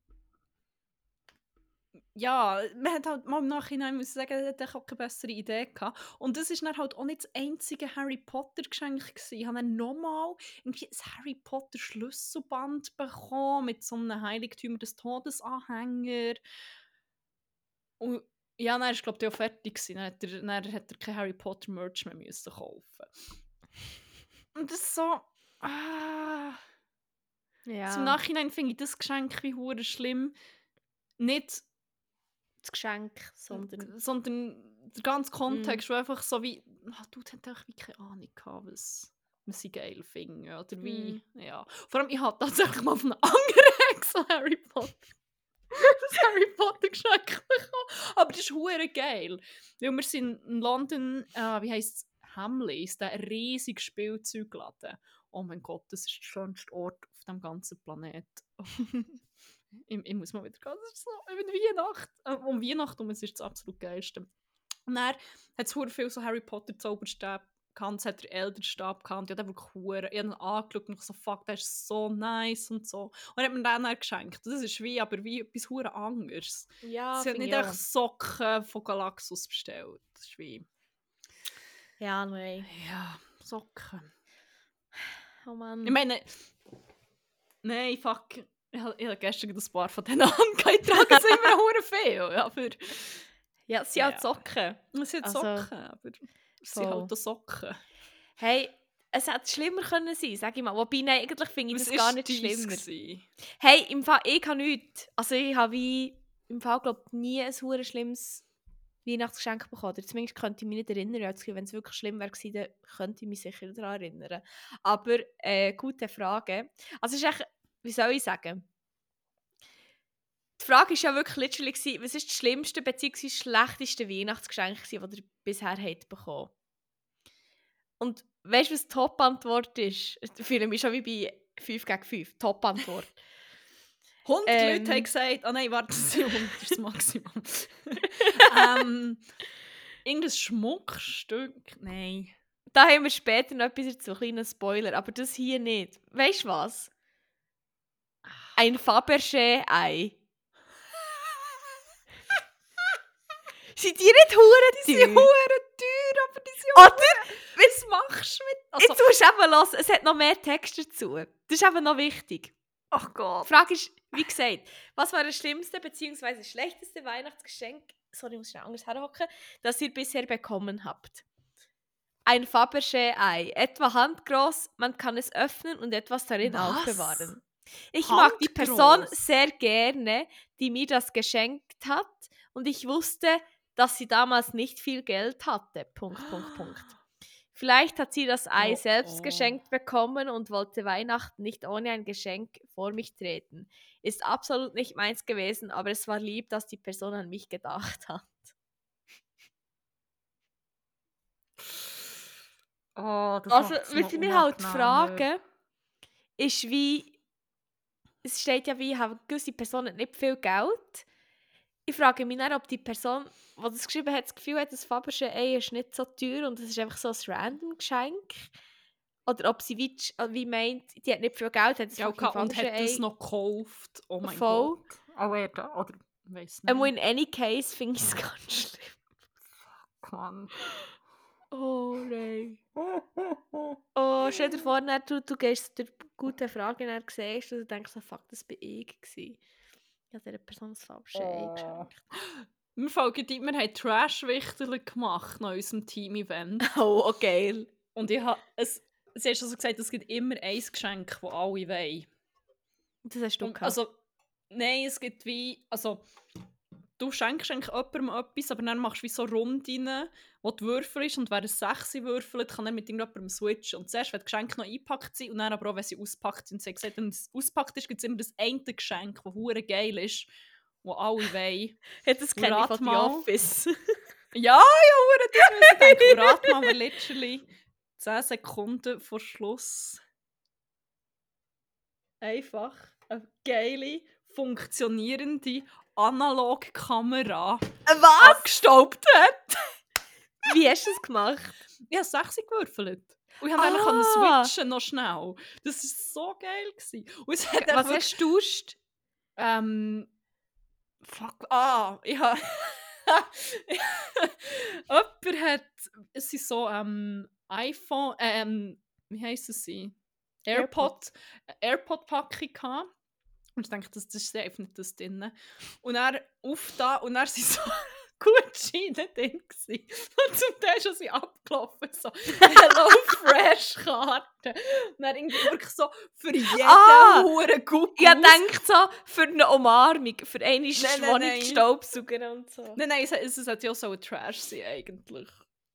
ja, man hat halt mal im Nachhinein muss ich sagen, er hat auch keine bessere Idee gehabt. Und das war dann halt auch nicht das einzige Harry Potter Geschenk gewesen. Ich habe dann nochmal irgendwie ein Harry Potter Schlüsselband bekommen mit so einem Heiligtümer des Todes Anhänger. Und ja, dann war glaube ich auch fertig gewesen. Dann hat er, dann hat er kein Harry Potter Merch mehr müssen kaufen. Und das ist so ah, Ja. zum Nachhinein finde ich das Geschenk wie hure schlimm. Nicht das Geschenk, sondern. sondern der ganze Kontext, wo einfach so wie, ah, du hast einfach wie keine Ahnung gehabt, was, was sie geil finden, oder wie, ja. Vor allem, ich hatte tatsächlich mal von einem anderen so Harry Potter. das Harry Potter Geschenk bekommen. Aber das ist hure geil. Weil wir sind in London, äh, wie heisst es, Hamleys, der riesige Spielzeugladen. Oh mein Gott, das ist der schönste Ort auf dem ganzen Planet. ich, ich, muss mal wieder gehen. Das ist so über Weihnachten. Äh, um Weihnachten um, es ist das absolut geilste. Und dann hat es viel so Harry Potter Zauberstäbe es hat der Elderstab gehabt, ich habe wirklich hure, ich habe ihn angeschaut und ich so, fuck, der ist so nice und so. Und er hat mir dann dann geschenkt. Das ist wie, aber wie etwas hure anderes. Ja, Sie hat nicht echt Socken von Galaxus bestellt. Das ist wie... Ja, nein. Ja, Socken. Oh Mann. Ich meine... Nein, fuck. Ich habe, gestern ein paar von denen angehabt. Ich trage es immer hure viel, aber... Ja, es sind Ja. halt Socken. Es sind Also, Socken, aber... Sind voll. halt auch Socken. Hey, es hätte schlimmer können sein, sag ich mal. Wobei, nein, eigentlich finde ich Was das gar nicht schlimmer. gewesen? Hey, im Fall, ich habe nichts. Also ich habe wie, im Fall, glaube nie ein hure schlimmes Weihnachtsgeschenk bekommen. Oder zumindest könnte ich mich nicht erinnern. Wenn es wirklich schlimm wäre dann könnte ich mich sicher daran erinnern. Aber, äh, gute Frage. Also es ist echt, wie soll ich sagen? Die Frage war ja wirklich literally, gewesen, was ist das schlimmste bzw. schlechteste Weihnachtsgeschenk, das ihr bisher habt bekommen Und weißt du, was die Top-Antwort ist? Ich fühle mich schon wie bei 5 gegen 5. Top-Antwort. 100 Ähm. Leute haben gesagt, ah nein, warte, das sind 100 ist das Maximum. ähm, irgendein Schmuckstück? Nein. Da haben wir später noch etwas dazu, einen kleinen Spoiler, aber das hier nicht. Weißt du was? Ein Fabergé-Ei. Sind die nicht hure Die sind hure teuer, aber die sind Oder? Was machst du mit... Also, Jetzt musst du eben hören, es hat noch mehr Text dazu. Das ist eben noch wichtig. ach Gott. Die Frage ist, wie gesagt, was war das schlimmste bzw. schlechteste Weihnachtsgeschenk, sorry, ich muss schnell anders herhocken, das ihr bisher bekommen habt? Ein Fabergé-Ei, etwa handgroß, man kann es öffnen und etwas darin Was? aufbewahren. Ich mag die Person sehr gerne, die mir das geschenkt hat und ich wusste, dass sie damals nicht viel Geld hatte. Punkt, Punkt, Punkt. Vielleicht hat sie das Ei Oh, selbst oh. geschenkt bekommen und wollte Weihnachten nicht ohne ein Geschenk vor mich treten. Ist absolut nicht meins gewesen, aber es war lieb, dass die Person an mich gedacht hat. Oh, Also, was ich mich halt frage, ist wie, es steht ja wie, haben gewisse Person hat nicht viel Geld. Ich frage mich dann, ob die Person, die das geschrieben hat, das Gefühl hat, das Fabergé Ei ist nicht so teuer und es ist einfach so ein random Geschenk. Oder ob sie wie, äh, wie meint, die hat nicht viel Geld, hat das Ja, fucking und hat das Ei. noch gekauft. Oh mein Voll. Gott. Aber wer da? Oder, weiss nicht. Einmal in any case finde ich es ganz schlimm. Mann. Oh nein. Oh, stell dir vor, dann, du, du gehst dir gute Fragen und siehst und du denkst fuck, das bin ich gewesen. Ich habe dieser Person das falsche Ei Oh. geschenkt. Wir folgen wir haben Trash-Wichterle gemacht nach unserem Team-Event. Oh, oh, geil. Und ich habe, es, sie hat also gesagt, es gibt immer ein Geschenk, das alle wollen. Das hast du Und, gehabt. also, nein, es gibt wie, also, du schenkst eigentlich jemandem etwas, aber dann machst du wie so Runden, wo du würfelst und wer eine 6 würfelt, kann dann mit irgendjemandem switchen. Und zuerst, wenn die Geschenke noch eingepackt sind und dann aber auch, wenn sie auspackt sind. Sie hat gesagt, wenn es auspackt ist, gibt es immer das eine Geschenk, das hure geil ist, das alle wollen. Hat das kenne ich von The. Office. Ja, ja, hure, das muss ich denken. Rat mal, wir literally 10 Sekunden vor Schluss einfach eine geile, funktionierende Analogkamera Was? abgestaubt hat. Wie hast du das gemacht? Ich habe 6 gewürfelt. Und ich konnte Ah. ah. switchen noch schnell. Das war so geil. Gewesen. Und es hat Was hast du getauscht? Ähm. Fuck. Ah, ich habe. Jemand hat. Es sind so ähm, iPhone. Ähm, wie heisst es sie? AirPod. AirPod-Packung gehabt. Und ich dachte, das, das ist safe nicht das drin. Und er auf da und er sind so Gutscheine drin. gewesen. Und zum Teil schon sie abgelaufen. So Hello Fresh Karte. Und dann irgendwie wirklich so für jeden Ah! Huren Guck. Ich denke so, für eine Umarmung, für eine. Staubsauger und so. Nein, nein, es, es, es hat ja auch so ein Trash sein eigentlich.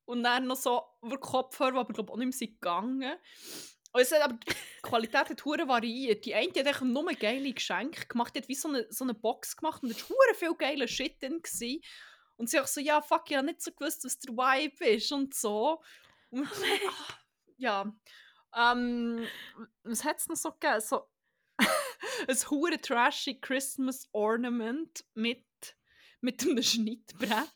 Und dann noch so über Kopfhörer, die aber glaub, auch nicht mehr sind gegangen. Also, aber die Qualität hat hure variiert. Die eine hat einfach nur geile Geschenke gemacht, die hat wie so eine, so eine Box gemacht und da war viel geiler Shit drin. Gewesen. Und sie auch so, ja, fuck, ich habe nicht so gewusst, was der Vibe ist und so. Und, ah, ja. Ähm, was hat es noch so gegeben? So ein hure trashy Christmas Ornament mit, mit einem Schnittbrett.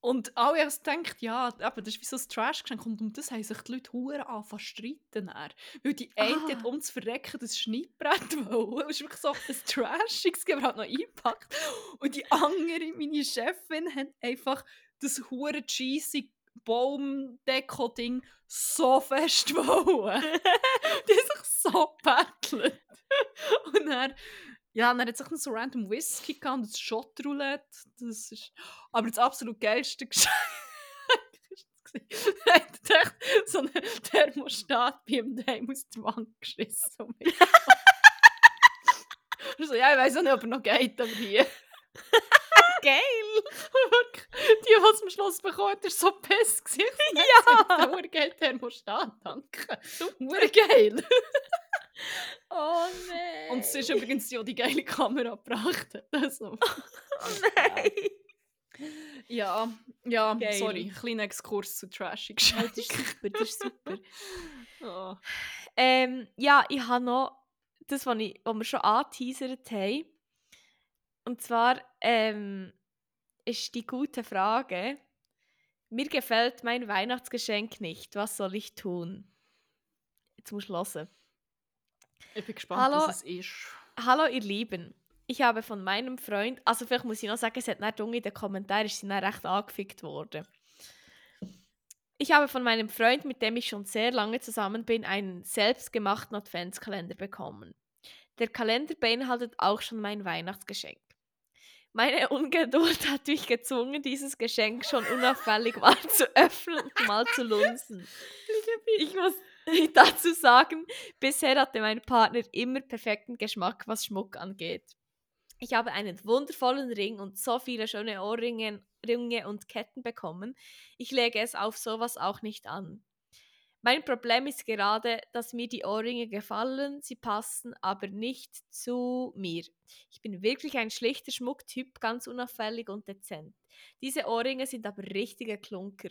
Und alle haben gedacht, ja, aber das ist wie so ein Trash-Geschenk. Und um das haben sich die Leute hure angefangen zu streiten. Dann. Weil die eine Ah. hat ums Verrecken das Schnittbrett wollen. Es ist wirklich so ein Trashiges, aber halt noch eingepackt. Und die andere, meine Chefin, hat einfach das hure cheesy Baumdeko-Ding so fest wollen. die hat sich so gebettelt. Und dann, ja, dann hat sich noch so random Whisky gehabt und das Shot-Roulette. Das ist aber das absolut geilste Geschenk. Er hat echt so einen Thermostat bei ihm daheim aus der Wand geschissen. und Und so, ja, ich weiß auch nicht, ob er noch geht, aber hier. Geil! Wirklich, die, die es am Schluss bekommen hat, war so piss. Ja. Nur geil Thermostat, danke. Nur geil. Oh nein! Und es ist übrigens die, die geile Kamera gebracht. Also, Oh nein! ja, ja, Geil. sorry, kleiner Exkurs zu trashy Ja, das ist super, das ist super. Oh. Ähm, ja, ich habe noch das, was, ich, was wir schon angeteasert haben. Und zwar ähm, ist die gute Frage, mir gefällt mein Weihnachtsgeschenk nicht, was soll ich tun? Jetzt musst du hören. Ich bin gespannt, Hallo. was es ist. Hallo ihr Lieben, ich habe von meinem Freund, also vielleicht muss ich noch sagen, es hat nicht in den Kommentaren, ist sie dann recht angefickt worden. Ich habe von meinem Freund, mit dem ich schon sehr lange zusammen bin, einen selbstgemachten Adventskalender bekommen. Der Kalender beinhaltet auch schon mein Weihnachtsgeschenk. Meine Ungeduld hat mich gezwungen, dieses Geschenk schon unauffällig mal zu öffnen und mal zu lunsen. Ich muss dazu sagen, bisher hatte mein Partner immer perfekten Geschmack, was Schmuck angeht. Ich habe einen wundervollen Ring und so viele schöne Ohrringe Ringe und Ketten bekommen. Ich lege es auf sowas auch nicht an. Mein Problem ist gerade, dass mir die Ohrringe gefallen, sie passen aber nicht zu mir. Ich bin wirklich ein schlichter Schmucktyp, ganz unauffällig und dezent. Diese Ohrringe sind aber richtige Klunker.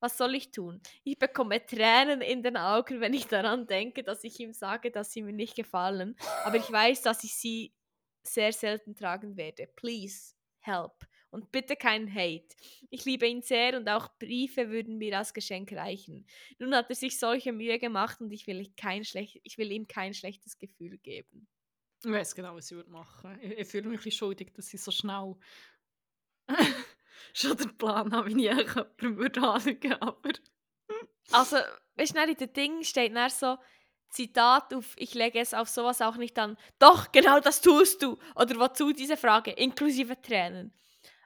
Was soll ich tun? Ich bekomme Tränen in den Augen, wenn ich daran denke, dass ich ihm sage, dass sie mir nicht gefallen. Aber ich weiß, dass ich sie sehr selten tragen werde. Please, help. Und bitte keinen Hate. Ich liebe ihn sehr und auch Briefe würden mir als Geschenk reichen. Nun hat er sich solche Mühe gemacht und ich will, kein schlecht, ich will ihm kein schlechtes Gefühl geben. Ich weiß genau, was ich würde machen. Ich, ich fühle mich ein bisschen schuldig, dass ich so schnell schon den Plan habe, wie ich jemandem würde anlegen aber... Also, weißt du, in den Ding steht dann so Zitat auf, ich lege es auf sowas auch nicht an. Doch, genau das tust du. Oder wozu diese Frage, inklusive Tränen.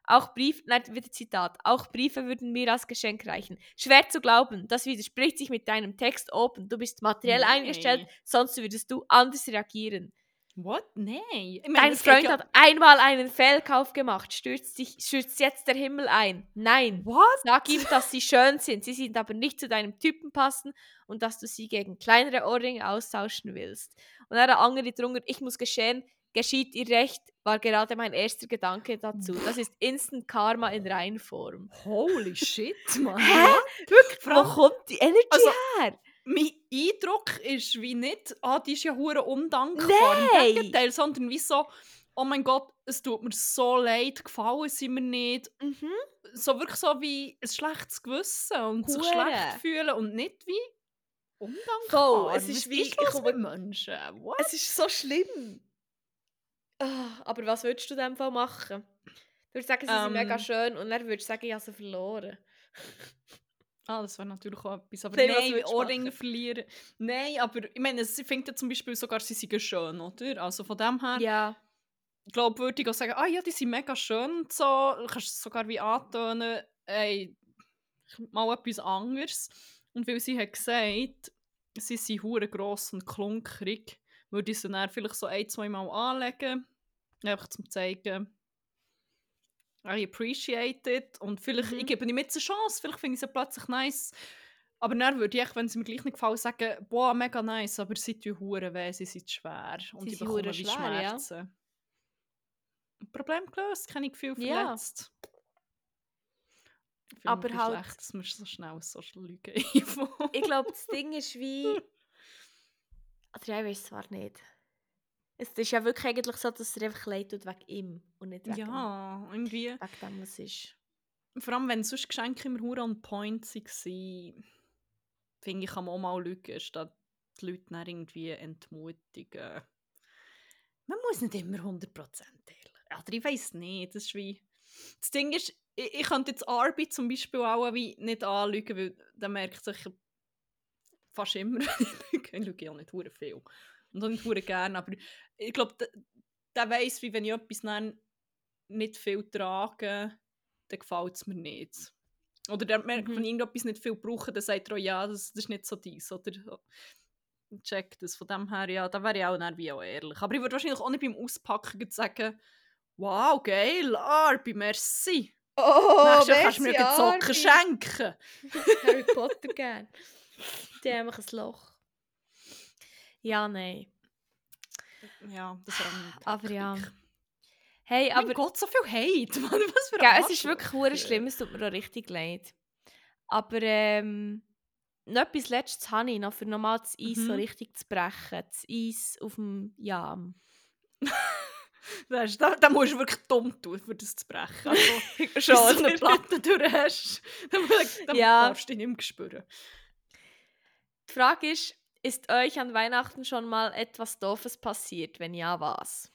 Auch Brief, nein, wieder Zitat. Auch Briefe würden mir als Geschenk reichen. Schwer zu glauben, das widerspricht sich mit deinem Text open. Du bist materiell Nein. eingestellt, sonst würdest du anders reagieren. What? Nein. Ich meine, Dein Freund hat einmal einen Fehlkauf gemacht. Stürzt, dich, stürzt jetzt der Himmel ein? Nein. What? Sag ihm, dass sie schön sind, sie sind aber nicht zu deinem Typen passen und dass du sie gegen kleinere Ohrringe austauschen willst. Und dann der andere drunter, ich muss geschehen, geschieht ihr recht, war gerade mein erster Gedanke dazu. Das ist Instant Karma in Reinform. Holy shit, Mann. Hä? Wirklich? Vor Wo kommt die Energy Also, her? Mein Eindruck ist wie nicht, ah, die ist ja hure undankbar. Nein! Im Gegenteil, sondern wie so, oh mein Gott, es tut mir so leid, gefallen sie mir nicht. Mhm. So wirklich so wie ein schlechtes Gewissen und sich schlecht fühlen und nicht wie undankbar. Voll, es Was ist wie- ist los ich komme- Menschen? What? Es ist so schlimm. Ah, aber was würdest du in dem Fall machen? Du würdest sagen, sie sind mega Ähm. schön und dann würdest du sagen, ich habe sie verloren. Ah, das wäre natürlich auch etwas. Aber Nein, Ohrringe verlieren. Nein, aber ich meine, sie findet ja zum Beispiel sogar, sie seien schön, oder? Also von dem her, Ja. glaubwürdig auch sagen, ah ja, die sind mega schön so. Du kannst es sogar wie antönen, ey, mal etwas anderes. Und weil sie hat gesagt, sie sind hure gross und klunkrig, würde ich sie dann vielleicht so ein, zwei Mal anlegen. Einfach zum zeigen, I appreciate it. Und vielleicht, Mhm. ich gebe ihm jetzt eine Chance, vielleicht finde ich sie plötzlich nice. Aber dann würde ich, wenn sie mir gleich nicht gefallen, sagen, boah, mega nice, aber sie tun hure weh, sie sind schwer. Und Sie ich bekomme schwer, ja. Schmerzen. Problem gelöst, keine Gefühle Ja. verletzt. Finde Aber es halt- schlecht, dass wir so schnell so Lügen. Ich glaube, das Ding ist wie. Oder ja, ich weiß zwar nicht. Es ist ja wirklich eigentlich so, dass es dir einfach leid tut wegen ihm und nicht wegen, Ja, irgendwie. wegen dem, was ist. Vor allem, wenn sonst Geschenke immer hure on point waren, finde ich, kann man auch mal lügen, statt die Leute dann irgendwie entmutigen. Man muss nicht immer 100% ehrlich. Oder ich weiß nicht, das ist wie... Das Ding ist, ich, ich könnte jetzt Arbeit zum Beispiel auch wie nicht anlügen, weil dann merkt sich fast immer, ich ja auch nicht hure viel. Und auch nicht gerne, aber ich glaube, der, der weiss, wie wenn ich etwas dann nicht viel trage, dann gefällt es mir nicht. Oder der merkt, Mhm. wenn ich irgendetwas nicht viel brauche, dann sagt er auch, ja, das, das ist nicht so dies. Oder check das. Von dem her, ja, da wäre ich auch, dann wie auch ehrlich. Aber ich würde wahrscheinlich auch nicht beim Auspacken sagen, wow, geil, Arbi, merci. Oh, Nächstes Jahr kannst du mir gleich Socken schenken. Harry Potter gern. Die haben ein Loch. Ja, nein. Ja, das wäre eine Aber ja. Hey, Aber aber Gott, so viel Hate, Mann, was für ein es ist wirklich hure schlimm, es tut mir auch richtig leid. Aber ähm, noch etwas Letztes habe ich noch, für nochmal das Eis so Mhm. richtig zu brechen. Das Eis auf dem Jam. Ist- Da, da musst du wirklich dumm tun, für das zu brechen. Also, Schon, Schon so eine? Platte durch hast, dann, dann Ja. darfst du dich nicht mehr spüren. Die Frage ist, ist euch an Weihnachten schon mal etwas Doofes passiert? Wenn ja, was?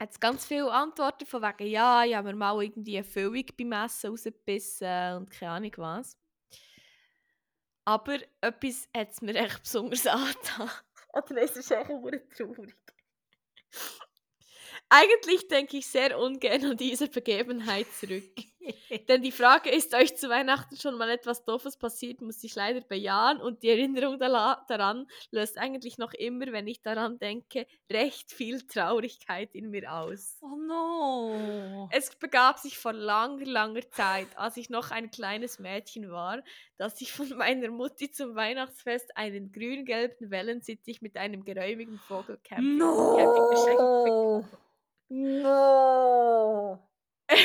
Jetzt ganz viele Antworten von wegen, ja, ich habe mir mal irgendwie eine Füllung beim Essen rausgebissen und keine Ahnung was. Aber etwas hat es mir echt besonders angetan. Oder es ist echt traurig. Eigentlich denke ich sehr ungern an diese Begebenheit zurück. Denn die Frage, ist euch zu Weihnachten schon mal etwas Doofes passiert, muss ich leider bejahen und die Erinnerung daran löst eigentlich noch immer, wenn ich daran denke, recht viel Traurigkeit in mir aus. Oh no. Es begab sich vor langer, langer Zeit, als ich noch ein kleines Mädchen war, dass ich von meiner Mutti zum Weihnachtsfest einen grün-gelben Wellensittich mit einem geräumigen Vogelcamping No. No.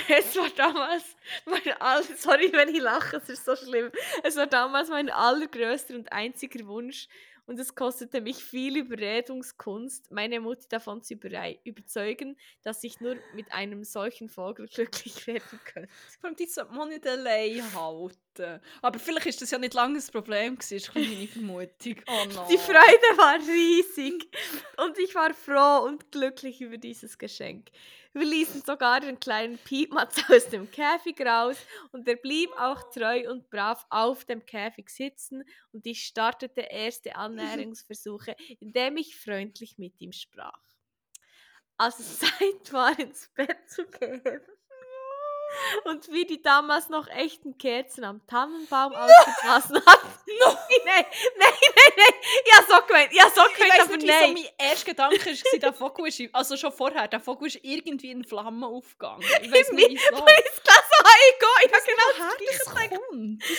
Es war damals mein all sorry, wenn ich lache, es ist so schlimm. Es war damals mein allergrößter und einziger Wunsch und es kostete mich viel Überredungskunst, meine Mutter davon zu überzeugen, dass ich nur mit einem solchen Vogel glücklich werden könnte. Vor allem, die sollte man nicht allein halten. Aber vielleicht ist das ja nicht lange ein Problem gewesen, ist meine Vermutung. Oh no. Die Freude war riesig und ich war froh und glücklich über dieses Geschenk. Wir ließen sogar den kleinen Piepmatz aus dem Käfig raus und er blieb auch treu und brav auf dem Käfig sitzen und ich startete erste Annäherungsversuche, indem ich freundlich mit ihm sprach. Als es Zeit war, ins Bett zu gehen und wir die damals noch echten Kerzen am Tannenbaum ausgeblasen hatten. Nein, nein, nein, nein, ja so gemeint, ja so gemeint, aber nicht, nein. mein erster Gedanke war, der Vogel ist, also schon vorher, der Vogel ist irgendwie in Flammen aufgegangen. Ich weiß nicht wieso. Weil ich habe, ich habe genau das gleiche das gedacht.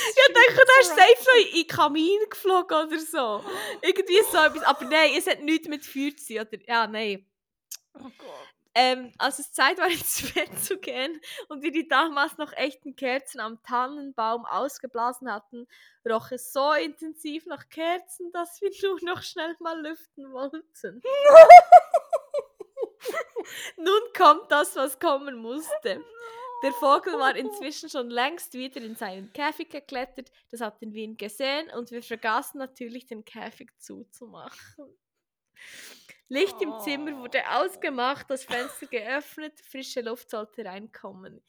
Ich denke, der ist safe so in den Kamin geflogen oder so. Irgendwie so etwas. Aber nein, es hat nichts mit Feuer zu tun. Oder, ja, nein. Oh Gott. Ähm, als es Zeit war, ins Bett zu gehen und wir die damals noch echten Kerzen am Tannenbaum ausgeblasen hatten, roch es so intensiv nach Kerzen, dass wir nur noch schnell mal lüften wollten. Nun kommt das, was kommen musste. Der Vogel war inzwischen schon längst wieder in seinen Käfig geklettert, das hatten wir ihn gesehen und wir vergaßen natürlich, den Käfig zuzumachen. Licht im Zimmer wurde ausgemacht, das Fenster geöffnet, frische Luft sollte reinkommen.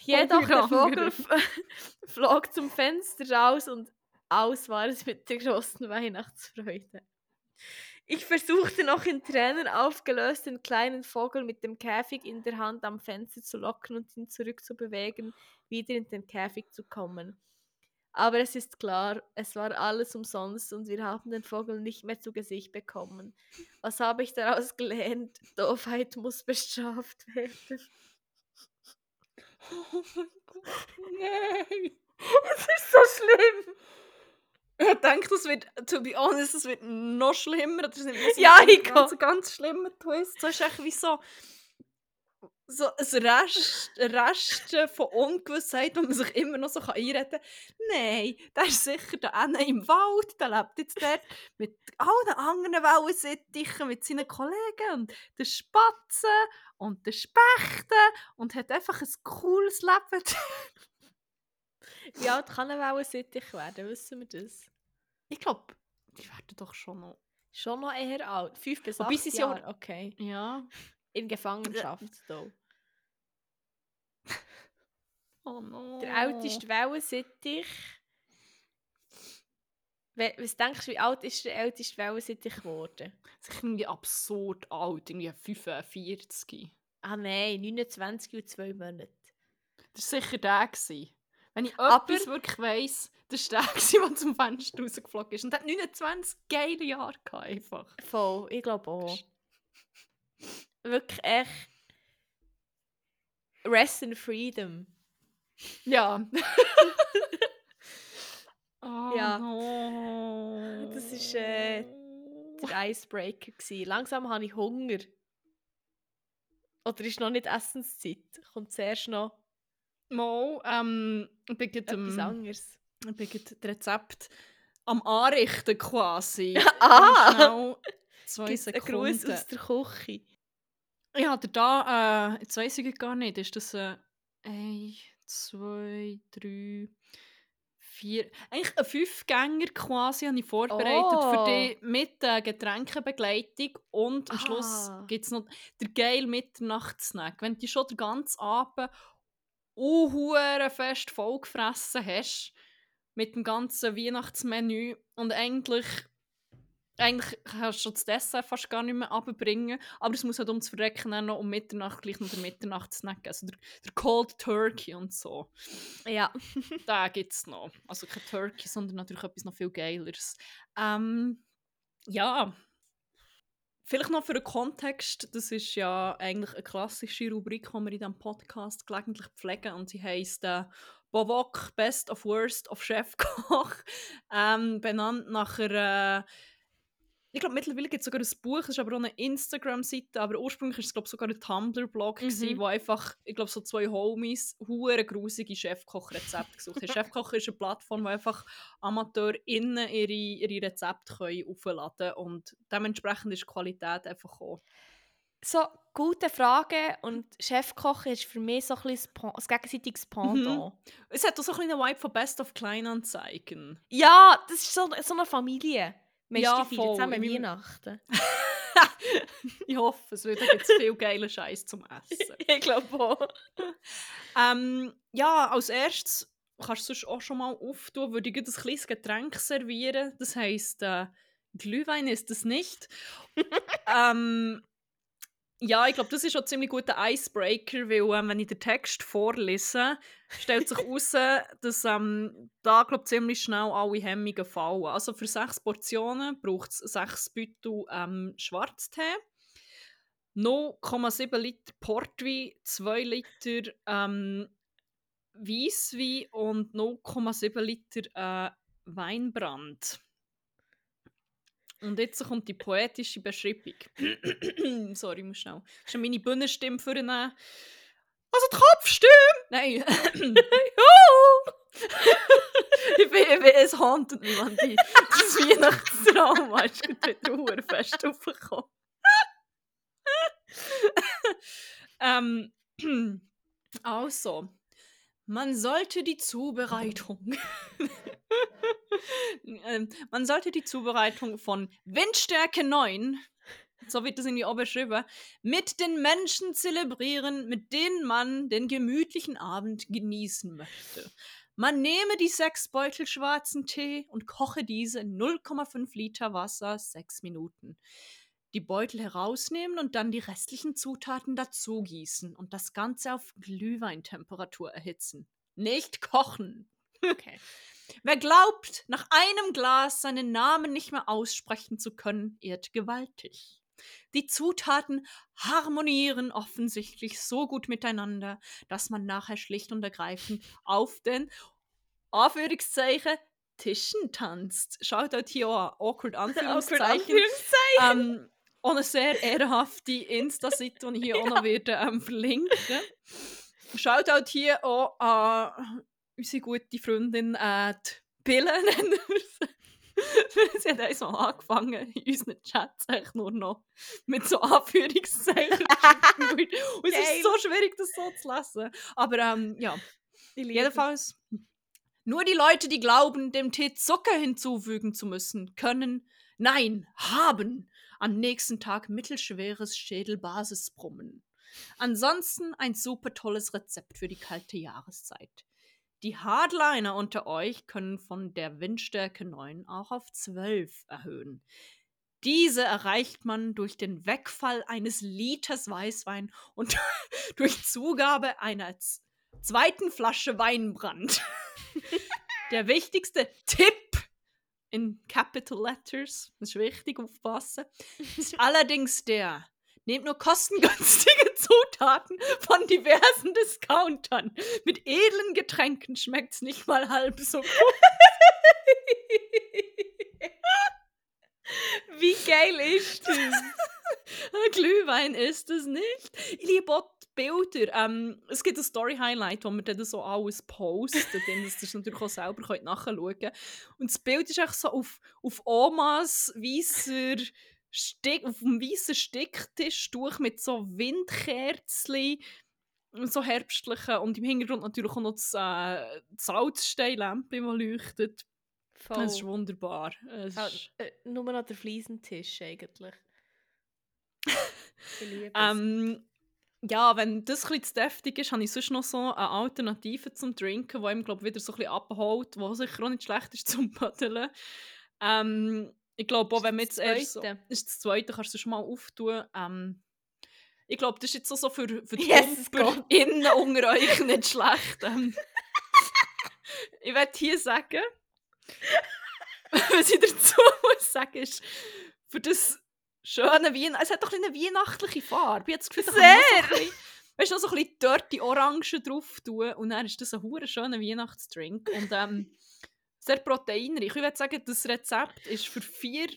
Jedoch der Vogel flog zum Fenster raus und aus war es mit der großen Weihnachtsfreude. Ich versuchte noch in Tränen aufgelöst, den kleinen Vogel mit dem Käfig in der Hand am Fenster zu locken und ihn zurückzubewegen, wieder in den Käfig zu kommen. Aber es ist klar, es war alles umsonst und wir haben den Vogel nicht mehr zu Gesicht bekommen. Was habe ich daraus gelernt? Doofheit muss bestraft werden. Oh mein Gott. Nein. Es ist so das wird, to be honest, das wird noch schlimmer. Das ist Ja, ich ganz, ganz schlimmer Twist. So ist echt wie so, so ein Rest, ein Rest von Ungewissheit, wo man sich immer noch so einreden kann. Nein, der ist sicher da hinten im Wald, der lebt jetzt dort mit allen anderen Wellensittichen, mit seinen Kollegen und den Spatzen und den Spechten und hat einfach ein cooles Leben. Wie alt kann eine Wellensittich werden? Wissen wir das? ich glaube, die werden doch schon noch... Schon noch eher alt. Fünf bis acht Jahre, okay. Ja. In Gefangenschaft. da. Oh no. Der älteste Wellensittich. We- Was denkst du, wie alt ist der älteste Wellensittich geworden? Sicher irgendwie absurd alt, irgendwie 45. Ah nein, 29 und 2 Monate. Das war sicher der. Gewesen. Wenn ich Aber- etwas wirklich weiss, das war der, gewesen, der zum Fenster rausgeflogen ist. Und hat 29 geile Jahre gehabt, einfach. Voll, ich glaube auch. Wirklich echt. Rest in Freedom. Ja. oh, Ja. No. Das ist, äh, Der Icebreaker gsi. Langsam habe ich Hunger. Oder ist noch nicht Essenszeit? Kommt zuerst noch Mal, ähm, ich bin etwas ähm, anderes? ich bin das Rezept am Anrichten quasi. Ah! Zwei Gibt's einen Gruß Sekunden. aus der Küche? Ich hatte da, äh, jetzt weiss ich gar nicht, ist das äh, ein, zwei, drei, vier, eigentlich ein Fünfgänger quasi habe ich vorbereitet Oh. für dich mit äh, Getränkenbegleitung und am Schluss Ah. gibt es noch der geile Mitternachtssnack. Wenn du schon den ganzen Abend unhuere fest vollgefressen hast mit dem ganzen Weihnachtsmenü und eigentlich eigentlich kannst du schon das Dessert fast gar nicht mehr abbringen, aber es muss halt um zu verrecken noch um Mitternacht gleich noch der Mitternachtssnack, also der, der Cold Turkey und so. Ja. Da gibt es noch. Also kein Turkey, sondern natürlich etwas noch viel Geileres. Ähm, ja. Vielleicht noch für den Kontext, das ist ja eigentlich eine klassische Rubrik, die wir in diesem Podcast gelegentlich pflegen und sie heisst äh, Bovok Best of Worst of Chefkoch, ähm, benannt nach einer ich glaube, mittlerweile gibt es sogar ein Buch, es ist aber auch eine Instagram-Seite, aber ursprünglich war es, glaube sogar ein Tumblr-Blog, Mhm. mhm. wo einfach, ich glaube, so zwei Homies hure grusige Chefkoch-Rezepte gesucht haben. Chefkoch ist eine Plattform, wo einfach AmateurInnen ihre, ihre Rezepte können aufladen können und dementsprechend ist die Qualität einfach auch. So, gute Frage. Und Chefkoch ist für mich so ein, bisschen das gegenseitiges Pendant. Es hat auch so ein bisschen einen Vibe von Best of Kleinanzeigen. Ja, das ist so, so eine Familie. Weißt Ja, voll. zusammen meinem- Weihnachten. ich hoffe es, gibt es viel geilen Scheiß zum Essen. ich glaube auch. Ähm, ja, als erstes kannst du sonst auch schon mal auftun, würde ich ein kleines Getränk servieren. Das heisst, äh, Glühwein ist es nicht. ähm, ja, ich glaube, das ist schon ziemlich guter Icebreaker, weil ähm, wenn ich den Text vorlese, stellt sich heraus, dass ähm, da glaub, ziemlich schnell alle Hemmungen fallen. Also für sechs Portionen braucht es sechs Beutel ähm, Schwarztee, 0,7 Liter Portwein, 2 Liter ähm, Weisswein und 0,7 Liter äh, Weinbrand. Und jetzt kommt die poetische Beschreibung. Sorry, ich muss schnell. Ich meine Bühnenstimme vornehmen. Also die Kopfstimme! Nein. ich bin, ich bin es haunted mich an die, das Weihnachtstrauma ist wieder fest aufgekommen. ähm, also, man sollte die Zubereitung. ähm, man sollte die Zubereitung von Windstärke 9, so wird das irgendwie auch beschrieben, mit den Menschen zelebrieren, mit denen man den gemütlichen Abend genießen möchte. Man nehme die sechs Beutel schwarzen Tee und koche diese in 0,5 Liter Wasser sechs Minuten. Die Beutel herausnehmen und dann die restlichen Zutaten dazu gießen und das Ganze auf Glühweintemperatur erhitzen. Nicht kochen. Okay. Wer glaubt, nach einem Glas seinen Namen nicht mehr aussprechen zu können, irrt gewaltig. Die Zutaten harmonieren offensichtlich so gut miteinander, dass man nachher schlicht und ergreifend auf den Anführungszeichen Tischen tanzt. Schaut dort hier auch an Awkward Awkward Anführungszeichen. Anführungszeichen. ähm, auch eine sehr ehrenhafte Insta-Seite, die ich hier auch noch werde, ähm, verlinken Schaut halt hier auch an unsere gute Freundin äh, die Pille, nennen wir sie. sie hat eins mal angefangen, in unseren Chats echt nur noch mit so Anführungszeichen. Und es ist so schwierig, das so zu lesen. Aber ähm, ja, Jedenfalls, nur die Leute, die glauben, dem Tee Zucker hinzufügen zu müssen, können, nein, haben am nächsten Tag mittelschweres Schädelbasisbrummen. Ansonsten ein super tolles Rezept für die kalte Jahreszeit. Die Hardliner unter euch können von der Windstärke 9 auch auf 12 erhöhen. Diese erreicht man durch den Wegfall eines Liters Weißwein und durch Zugabe einer zweiten Flasche Weinbrand. Der wichtigste Tipp in Capital Letters, das ist wichtig, aufpassen, ist allerdings der, nehmt nur kostengünstige Zutaten von diversen Discountern. Mit edlen Getränken schmeckt es nicht mal halb so gut. Wie geil ist das? Glühwein ist es nicht. Ich liebe auch Bilder. Ähm, es gibt ein Story-Highlight, wo man dann so alles postet, dann das ihr natürlich auch selber könnt nachschauen könnt. Und das Bild ist echt so auf, auf Omas weißer Stick, auf dem weißen Sticktisch durch mit so Windkerzen, so herbstlichen und im Hintergrund natürlich auch noch das äh, Salzsteinlämpchen, das leuchtet. Voll. Es ist wunderbar. Es ist, äh, nur noch der Fliesentisch eigentlich. Ich liebe es. Ähm, ja, wenn das ein bisschen zu deftig ist, habe ich sonst noch so eine Alternative zum Trinken, die ihm, glaube wieder so ein bisschen abholt, was sicher auch nicht schlecht ist zum Paddeln. Ähm, ich glaube auch, wenn wir das jetzt erst so... Ist das Zweite, kannst du schon mal auftun. Ähm, ich glaube, das ist jetzt so, so für, für die Gott. innen unter euch nicht schlecht. Ähm, ich werde hier sagen, was ich dazu muss sagen, ist, für das schöne Weihnachten, es hat doch ein eine weihnachtliche Farbe. Ich habe das Gefühl, bisschen, weißt du, noch so ein bisschen dirty Orange drauf tun und dann ist das ein hure schöner Weihnachtsdrink und ähm, sehr proteinreich. Ich würde sagen, das Rezept ist für vier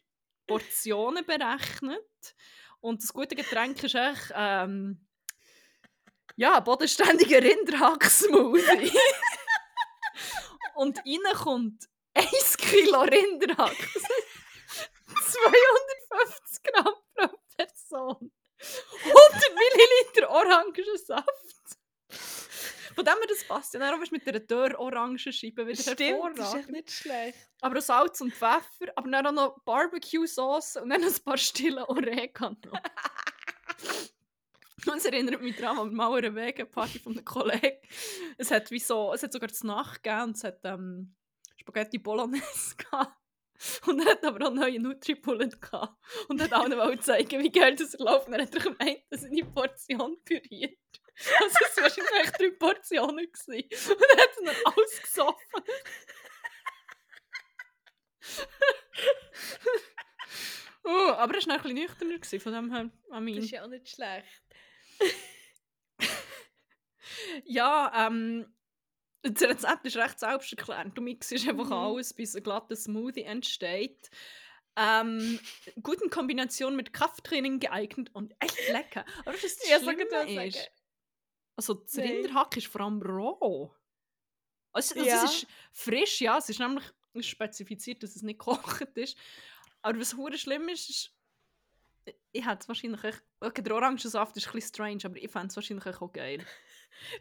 Portionen berechnet und das gute Getränk ist echt ähm, ja, bodenständiger Rinderhack-Smoothie. und rein kommt 1 Kilo Rinderhack. 250 Gramm pro Person. 100 Milliliter Orangensaft. Von dem her, das passt ja. Dann mit einer Dörr-Orangenscheibe wieder Stimmt, das ist echt hervorragend. nicht schlecht. Aber auch Salz und Pfeffer, aber dann auch noch Barbecue-Sauce und dann noch ein paar stille Oregano. Es erinnert mich daran, an mal eine Wegenparty von einem Kollegen. Es hat, wie so, es hat sogar zu Nacht gegeben und es hat ähm, Spaghetti Bolognese gehabt. Und er hat aber auch neue Nutri-Bullet gehabt. Und hat allen wollte zeigen, wie geil das läuft. Und dann hat er gemeint, dass seine Portion püriert. Also es waren wahrscheinlich echt drei Portionen. Gewesen. Und er hat dann alles gesoffen. oh, aber er war noch ein bisschen nüchterner, gewesen, von dem her, mean. Das ist ja auch nicht schlecht. Ja, ähm, das Rezept ist recht selbsterklärend. Du mixst einfach Mhm. alles, bis ein glatter Smoothie entsteht. Ähm, gut in Kombination mit Krafttraining geeignet und echt lecker. Aber ist das Ja, Schlimme ist, sagen. also das Nein. Rinderhack ist vor allem roh. Also, also Ja. es ist frisch, ja, es ist nämlich spezifiziert, dass es nicht gekocht ist. Aber was hure schlimm ist, ist ich hätte es wahrscheinlich okay, der Orangensaft ist ein bisschen strange, aber ich fände es wahrscheinlich auch geil.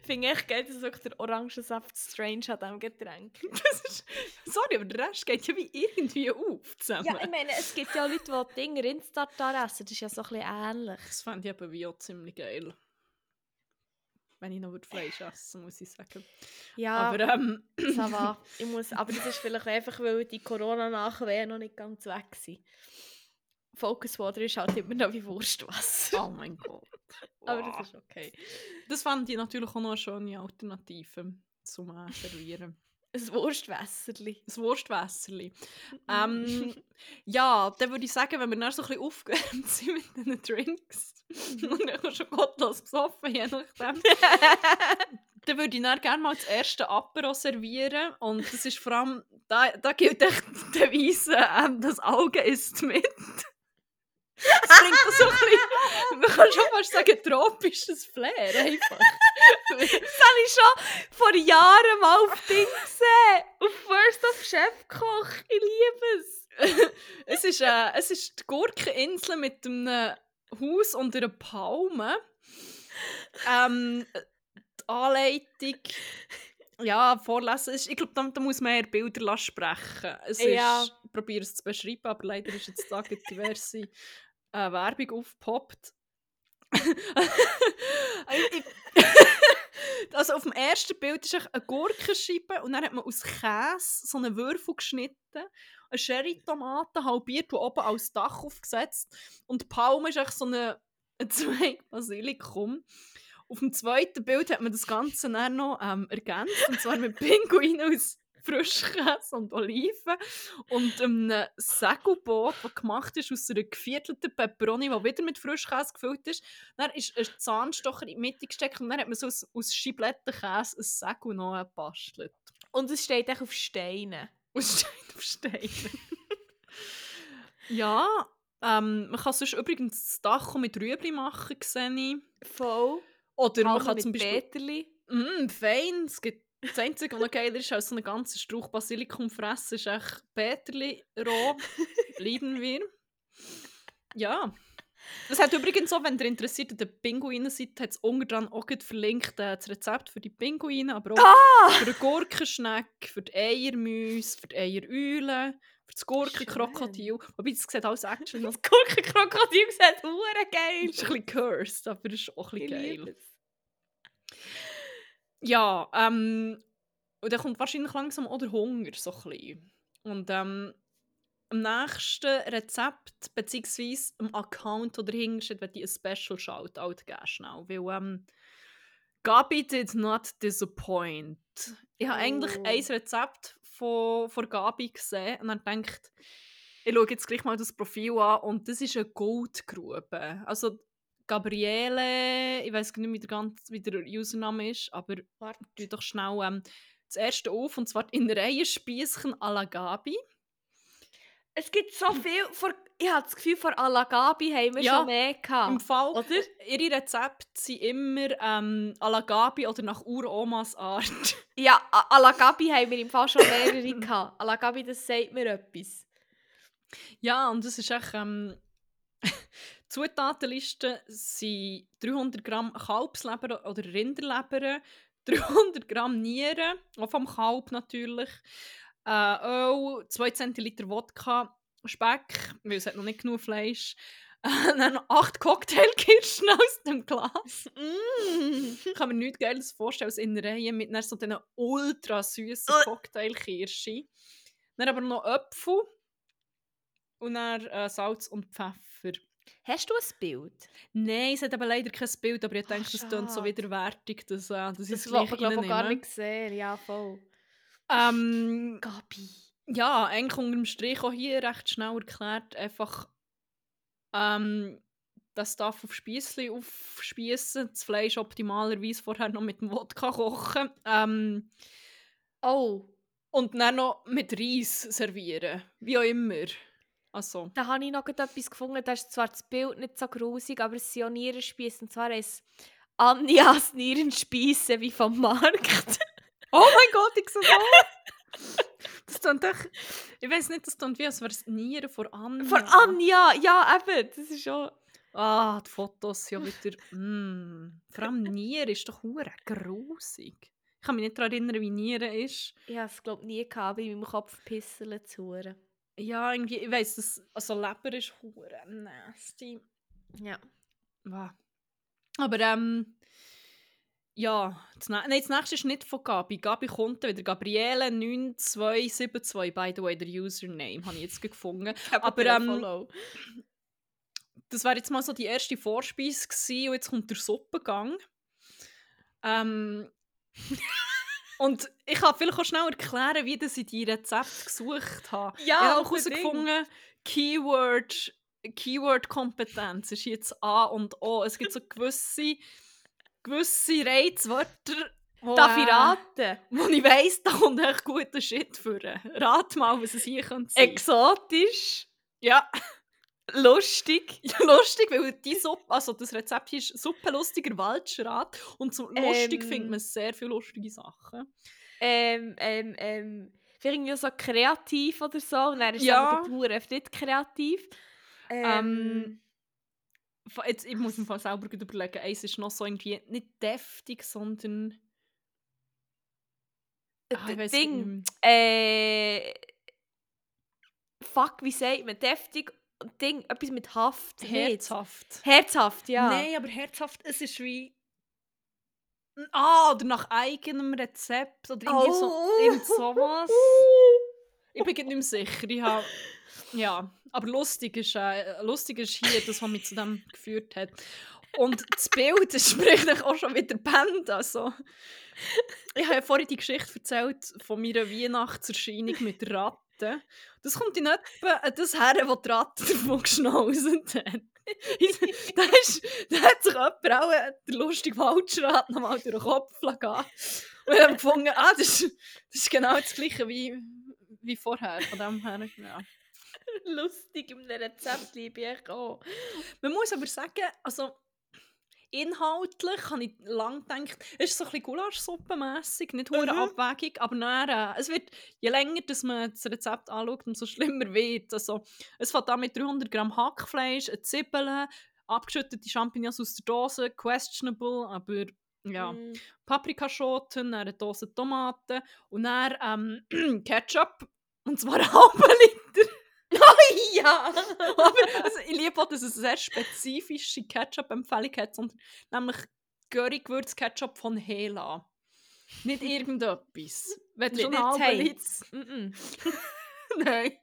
Finde ich echt geil, dass wirklich der Orangensaft strange hat am Getränk. Das ist, sorry, aber der Rest geht ja wie irgendwie auf zusammen. Ja, ich meine, es gibt ja Leute, die Dinge Rindstartar essen. Das ist ja so ein bisschen ähnlich. das fände ich eben wie auch ziemlich geil. Wenn ich noch Fleisch essen muss ich sagen. Ja, Aber ähm, ça va. Ich muss, aber das ist vielleicht einfach, weil die Corona-Nachwehen noch nicht ganz weg sind. Focus Water ist halt immer noch wie Wurstwasser. oh mein Gott. aber Wow. das ist okay. Das fand ich natürlich auch noch eine schöne Alternative zum äh, Servieren. Ein Wurstwässerli. Das Wurstwässerli. Ähm, ja, dann würde ich sagen, wenn wir dann so ein bisschen aufgewärmt sind mit diesen Drinks und dann schon gottlos besoffen, je nachdem, dann würde ich dann gerne mal das erste Apero servieren. Und das ist vor allem, da, da gilt echt die Devise, ähm, das Auge ist mit. Das bringt das so ein bisschen, man kann schon fast sagen, tropisches Flair einfach. Das habe ich schon vor Jahren mal auf Ding gesehen. Auf First of Chefkoch. Ich liebe es. es, ist, äh, es ist die Gurkeninsel mit einem Haus und einer Palme. Ähm, die Anleitung, ja, vorlesen, ist, ich glaube, da, da muss man eher Bilder sprechen. Es Ja. ist, ich probiere es zu beschreiben, aber leider ist jetzt da diverse äh, Werbung ich- also auf dem ersten Bild ist eine Gurkenscheibe und dann hat man aus Käse so einen Würfel geschnitten, eine Sherry-Tomate halbiert und oben als Dach aufgesetzt und die Palme ist so eine, ein Zweig Basilikum. Auf dem zweiten Bild hat man das Ganze dann noch ähm, ergänzt, und zwar mit Pinguinen aus Frischkäse und Oliven und einem Segelboot, das gemacht ist aus einer geviertelten Peperoni, die wieder mit Frischkäse gefüllt ist. Dann ist ein Zahnstocher in die Mitte gesteckt und dann hat man so aus, aus Scheiblettenkäse ein Segel noch gebastelt. Und es steht echt auf Steinen. Aus Stein auf Stein. ja, ähm, man kann sonst übrigens das Dach auch mit Rüebli machen, sehe ich. Voll. Oder man Palme kann zum Beispiel... Peterli. Mm, fein. Es gibt das Einzige, was noch geiler ist, als so einen ganzen Strauch Basilikum fressen, ist echt Peterli roh. Lieben wir. Ja. Das hat übrigens auch, wenn ihr interessiert an den Pinguinen seid, hat es unten dran auch verlinkt äh, das Rezept für die Pinguine, aber auch Ah! für den Gurkenschneck, für die Eiermäuse, für die Eiereule, für das Gurkenkrokodil. Wobei, das sieht alles Action. Das Gurkenkrokodil sieht hure geil. Das ist ein bisschen cursed, aber es ist auch ein bisschen geil. Ja, ähm, und dann kommt wahrscheinlich langsam auch der Hunger so ein bisschen. Und ähm, am nächsten Rezept, beziehungsweise am Account, der dahinter steht, werde ich ein Special Shoutout geben, schnell. Weil ähm, Gabi did not disappoint. Ich habe eigentlich Oh. ein Rezept von, von Gabi gesehen und dann gedacht, ich schaue jetzt gleich mal das Profil an und das ist eine Goldgrube. Also Gabriele, ich weiß nicht, wie der, ganz, wie der Username ist, aber Warte. doch schnell ähm, das erste auf, und zwar in Reihe Spießchen à la Gabi. Es gibt so viel. Vor, ich habe das Gefühl, vor Alagabi haben wir Ja, schon mehr gehabt. Im Fall, oder? ihre Rezepte sind immer ähm, à la Gabi oder nach Uromas Art. Ja, A- Alagabi haben wir im Fall schon mehrere gehabt. Alagabi, das sagt mir etwas. ja, und das ist echt... Ähm, Zutatenliste sind 300 Gramm Kalbsleber oder Rinderleber, 300 Gramm Nieren, auch vom Kalb natürlich, äh, Öl, 2 Zentiliter Wodka, Speck, weil es hat noch nicht genug Fleisch, äh, dann noch 8 Cocktailkirschen aus dem Glas. Mm. Ich kann mir nichts Geiles vorstellen als Innereien mit dann so diesen ultra süßen Äh. Cocktailkirschen. Dann aber noch Äpfel und dann äh, Salz und Pfeffer. Hast du ein Bild? Nein, es hat aber leider kein Bild, aber ich Ach, denke, das klingt so widerwärtig, dass, äh, dass ich Das es gleich glaube ich gar nicht sehen. Ja, voll. Ähm, Gabi. ja, eigentlich unter dem Strich auch hier recht schnell erklärt, einfach ähm, das darf auf Spießli aufspießen, das Fleisch optimalerweise vorher noch mit dem Wodka kochen ähm, Oh, und dann noch mit Reis servieren, wie auch immer. Also, da habe ich noch etwas gefunden. Da ist zwar das Bild nicht so grusig, aber es sind auch Nierenspiessen. Und zwar ist Anjas Nierenspiessen wie vom Markt. oh mein Gott, ich sehe so. Das klingt doch, ich weiß nicht, das klingt wie, als wäre es Nieren von Anja. Von Anja! Ja, eben. Das ist schon... Ah, die Fotos ja wieder. Mm. Vor allem Nieren ist doch hure grusig. Ich kann mich nicht daran erinnern, wie Nieren ist. Ich habe es glaube ich nie gehabt, in meinem Kopf pisseln zu hören. Ja, irgendwie, ich weiss, dass, also Leber ist hure nasty. Ja. Wow. Aber ähm, ja, das, nein, das nächste ist nicht von Gabi. Gabi kommt wieder. Gabriele 9272, by the way, der Username, habe ich jetzt gefunden. Aber, ähm, das wäre jetzt mal so die erste Vorspeise gewesen, und jetzt kommt der Suppengang. Ähm, und ich kann vielleicht auch schnell erklären, wie dass ich die Rezepte gesucht habe. Ja, ich habe auch herausgefunden, Keyword, Keyword-Kompetenz ist jetzt A und O. Es gibt so gewisse, gewisse Reizwörter, Wo, Darf ich äh, raten? Wo ich weiss, da kommt echt guter Shit für. Rat mal, was es hier könnte sein. Exotisch, ja, lustig. ja, lustig, weil die Suppe, also das Rezept hier ist Suppe lustiger Waldschrat und zum lustig Ähm. findet man sehr viele lustige Sachen. Ähm, ähm, ähm, vielleicht irgendwie so kreativ oder so. Und dann ist Ja. aber einfach nicht kreativ. Ähm, Fa- Jetzt, ich muss mir selber gut überlegen, eins ist noch so irgendwie nicht deftig, sondern... Ah, Ding. nicht Äh, fuck, wie sagt man? Deftig Ding, etwas mit Haft. mehr. nicht? Herzhaft. Herzhaft, ja. Nein, aber herzhaft, es ist wie... Ah, oder nach eigenem Rezept oder irgendwie so, Oh. irgend sowas. Ich bin nicht mehr sicher. Ich hab, ja, aber lustig ist, äh, lustig ist hier das, was mich zu dem geführt hat. Und das Bild das spricht auch schon wieder Band. Also. Ich habe ja vorhin die Geschichte erzählt von meiner Weihnachtserscheinung mit der Ratte. Das kommt in etwa das her, wo die Ratte davon geschnauzt hat. da, ist, da hat sich jemand auch äh, der lustige Waldschrat nochmal durch den Kopf gehen. Und ich habe gefunden, ah, das ist, das ist genau das gleiche wie, wie vorher. Von dem her, ja. Lustig im Rezept, liebe ich auch. Man muss aber sagen, also inhaltlich habe ich lange gedacht, es ist so ein bisschen Gulaschsuppe-mässig, nicht hure Mhm. abwägig, aber dann, äh, es wird, je länger dass man das Rezept anschaut, umso schlimmer wird Also, es fängt an mit 300 Gramm Hackfleisch, eine Zwiebeln, abgeschüttete Champignons aus der Dose, questionable, aber ja, Mm. Paprikaschoten, eine Dose Tomaten und dann ähm, Ketchup, und zwar einen halben Liter. ja! Aber also, ich liebe auch, dass es eine sehr spezifische Ketchup-Empfehlung hat, sondern nämlich Curry-Gewürz-Ketchup von Hela. Nicht irgendetwas. Wenn du Nicht- schon nicht. Mm -mm. Nein.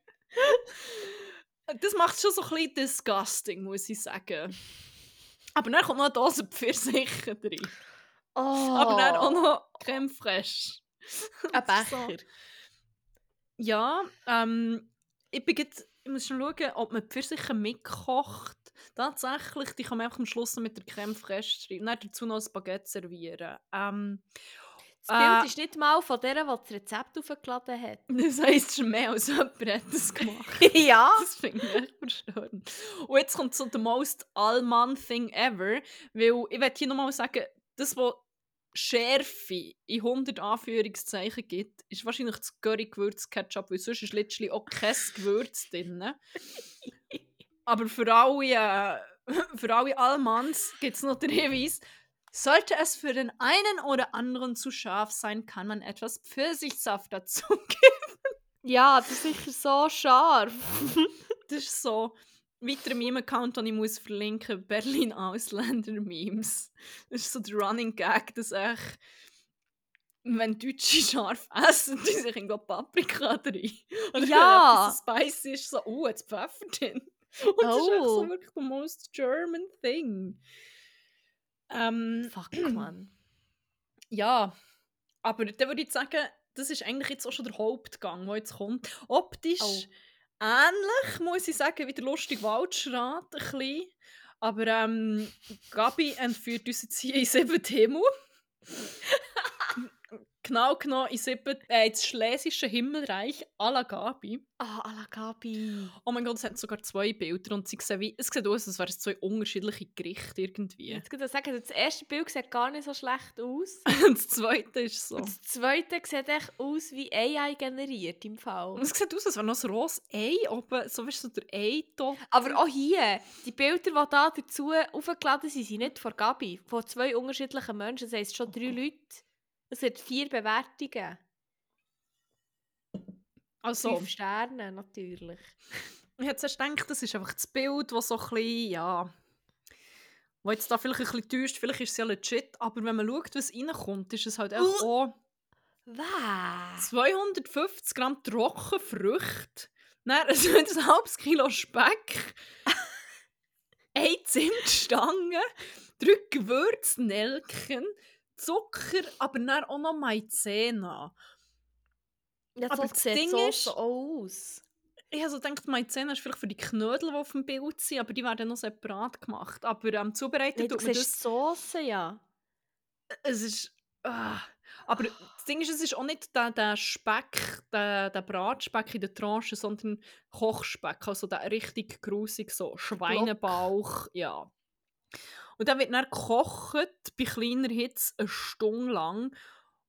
Das macht es schon so ein bisschen disgusting, muss ich sagen. Aber dann kommt noch eine Dose Pfirsiche drin. Oh. Aber dann auch noch Creme fraiche. Ein So. Becher. Ja, ähm, ich, bin grad, ich muss schon schauen, ob man die Pfirsiche mitkocht. Tatsächlich, die kann man einfach am Schluss mit der Creme fraiche schreiben. Und dazu noch ein Baguette servieren. Ähm, Das Bild Äh. ist nicht mal von der, die das Rezept aufgeladen hat. das heisst schon mehr als jemand hat das gemacht. ja! Das finde ich echt verstörend. Und jetzt kommt so the most Allman thing ever, weil ich will hier nochmal sagen, das, was Schärfe in 100 Anführungszeichen gibt, ist wahrscheinlich das Curry-Gewürz-Ketchup, weil sonst ist letztlich auch kein Gewürz drin. Aber für alle, äh, für alle Allmanns gibt es noch den Hinweis, sollte es für den einen oder anderen zu scharf sein, kann man etwas Pfirsichsaft dazu Ja, das ist sicher so scharf. Das ist so weiter Meme-Account, den ich muss verlinken Berlin Ausländer-Memes. Das ist so der Running Gag, dass ich, wenn Deutsche scharf essen, die sich irgendwo Paprika drin. Oder Ja. wenn etwas spicy ist, so, oh, jetzt Pfeffer drin. Und das ist echt so Oh. wirklich the most German thing. Ähm, Fuck, Mann. ja, aber dann würde ich sagen, das ist eigentlich jetzt auch schon der Hauptgang, der jetzt kommt. Optisch Oh. Ähnlich, muss ich sagen, wie der lustige Waldschrat ein bisschen. Aber ähm, Gabi entführt uns jetzt hier in sieben Himmel. Genau genommen in sieben, äh, ins schlesische Himmelreich à la Gabi. Ah, à la Gabi. Oh mein Gott, es hat sogar zwei Bilder und sie sehen wie, es sieht aus, als wären es zwei unterschiedliche Gerichte irgendwie. Jetzt kann ich sagen, das erste Bild sieht gar nicht so schlecht aus. Das zweite ist so. Und das zweite sieht echt aus wie AI generiert im Fall. Und es sieht aus, als wäre noch ein rohes Ei oben, so wie so der Ei-Top. Aber auch hier, die Bilder, die da dazu aufgeladen sind, sind nicht von Gabi. Von zwei unterschiedlichen Menschen. Das heisst schon drei Leute. Es hat vier Bewertungen. Also, Fünf Sterne natürlich. ich hätte zuerst gedacht, das ist einfach das Bild, das so ein bisschen, ja... Wo jetzt da vielleicht ein bisschen täuscht, vielleicht ist es ja legit, aber wenn man schaut, was reinkommt, ist es halt einfach auch Was? 250 Gramm Trockenfrüchte, dann ein halbes Kilo Speck, eine Zimtstange, drei Gewürznelken, Zucker, aber dann auch noch Maizena. Ja, Aber so das sieht Ding so ist- auch aus. Ich habe so gedacht, Maizena ist vielleicht für die Knödel, die auf dem Bild sind, aber die werden noch separat gemacht. Aber ähm, zubereitet Nee, du tut man das... Sauce, ja. Es ist... Ah. Aber das Ding ist, es ist auch nicht der, der Speck, der, der Bratspeck in der Tranche, sondern Kochspeck, also der richtig grusig, so Schweinebauch, ja. Und dann wird dann gekocht, bei kleiner Hitze, eine Stunde lang.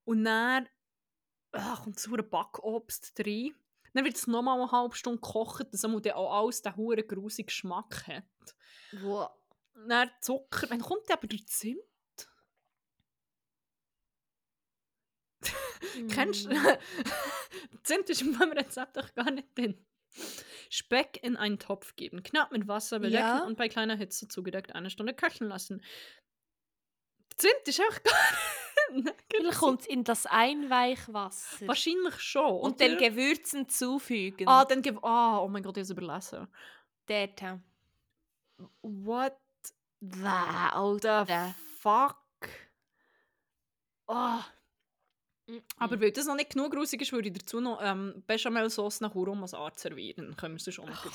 Und dann ah, kommt so ein Backobst rein. Dann wird es nochmal eine halbe Stunde gekocht, dass man dann auch alles den huren grusigen Geschmack hat. Wow. Dann Zucker. Wann kommt der aber der Zimt? Kennst du? Mm. Zimt ist in meinem Rezept doch gar nicht drin. Speck in einen Topf geben, knapp mit Wasser bedecken Ja. und bei kleiner Hitze zugedeckt eine Stunde köcheln lassen. Zimt ist auch gar nicht. Vielleicht kommt es in das Einweichwasser. Wahrscheinlich schon. Und dann oder? Gewürzen zufügen. Ah, dann gib. Ah, oh mein Gott, ich habe es überlesen. Dort. What the Alter. fuck? Ah. Aber weil das noch nicht genug grusig ist, würde ich dazu noch ähm, Bechamel-Sauce nach Urumas Art servieren. Dann können wir es schon noch. gut-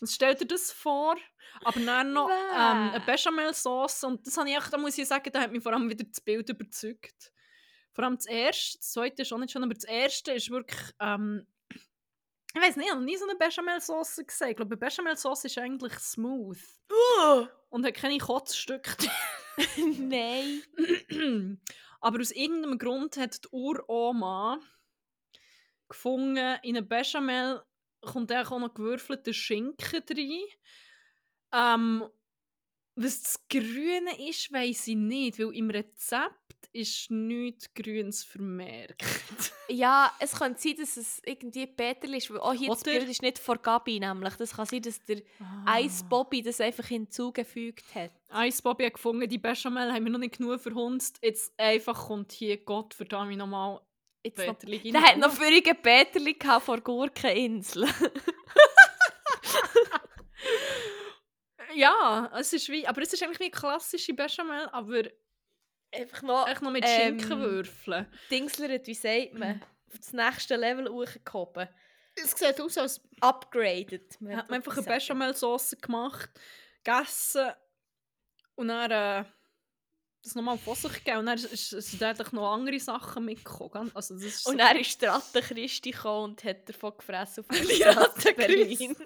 Und stell dir das vor, aber dann noch ähm, eine. Bechamel-Sauce. Und das habe ich echt, da muss ich sagen, da hat mich vor allem wieder das Bild überzeugt. Vor allem das erste, das zweite ist auch nicht schon, aber das erste ist wirklich. Ähm, ich weiß nicht, ich habe noch nie so eine Bechamel-Sauce gesehen. Ich glaube, eine Bechamel-Sauce ist eigentlich smooth. Und hat keine Kotzstücke. Nein. Aber aus irgendeinem Grund hat die Uroma gefunden, in eine Bechamel kommt auch noch gewürfelter Schinken rein. Ähm, was das Grüne ist, weiß ich nicht, weil im Rezept ist nichts Grünes vermerkt. Ja, es könnte sein, dass es irgendwie Peterli ist, weil auch hier das Oder- Bild ist nicht vor Gabi nämlich. Das kann sein, dass der Eis Bobby das einfach hinzugefügt hat. Eis Bobby hat gefunden, die Bechamel haben wir noch nicht genug verhunzt. Jetzt einfach kommt hier Gott verdammt nochmal Jetzt noch, Peterli rein. der hat noch vorige Peterli vor Gurkeninsel. Ja, es ist wie, aber es ist eigentlich wie klassische Bechamel, aber einfach noch echt noch mit Ähm, Schinkenwürfeln. Dingslert, wie sagt man, auf das nächste Level hochgehoben. Es sieht aus, als Upgraded. hätte man einfach eine Bechamel-Sauce gemacht, gegessen und dann äh, das nochmal vor sich gegeben. Und dann sind eigentlich noch andere Sachen mitgekommen. Also das ist so- Und dann ist der Ratte Christi gekommen und hat davon gefressen auf der Die Ratte Berlin.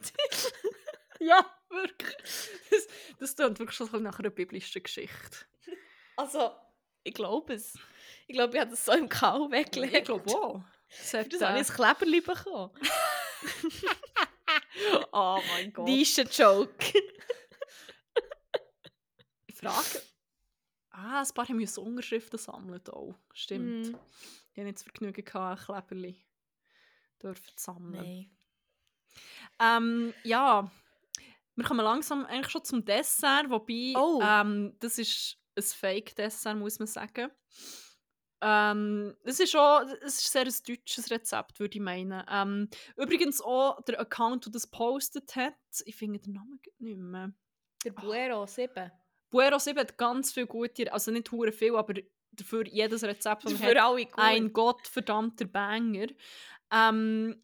ja, wirklich. Das, das klingt wirklich schon nach einer biblischen Geschichte. Also, ich glaube es. Ich glaube, ich habe das so im Kau weggelegt. Ich glaube auch. Das habe ich ein Kleberli bekommen. oh mein Gott. Nische-Joke. Ich frage. Ah, ein paar haben müssen Unterschriften sammeln. Auch. Stimmt. Mm. Die haben nicht das Vergnügen gehabt, ein Kleberli dürfen zu sammeln. Nein. Ähm, ja, wir kommen langsam eigentlich schon zum Dessert, wobei Oh. ähm, das ist ein Fake-Dessert, muss man sagen. Ähm, es ist auch es ist sehr ein deutsches Rezept, würde ich meinen. Ähm, übrigens auch der Account, der das postet hat, ich finde den Namen nicht mehr. Der Buero 7. Buero 7 hat ganz viel gute, also nicht hure viel, aber dafür jedes Rezept, hat, Für alle gut. ein gottverdammter Banger. Ähm,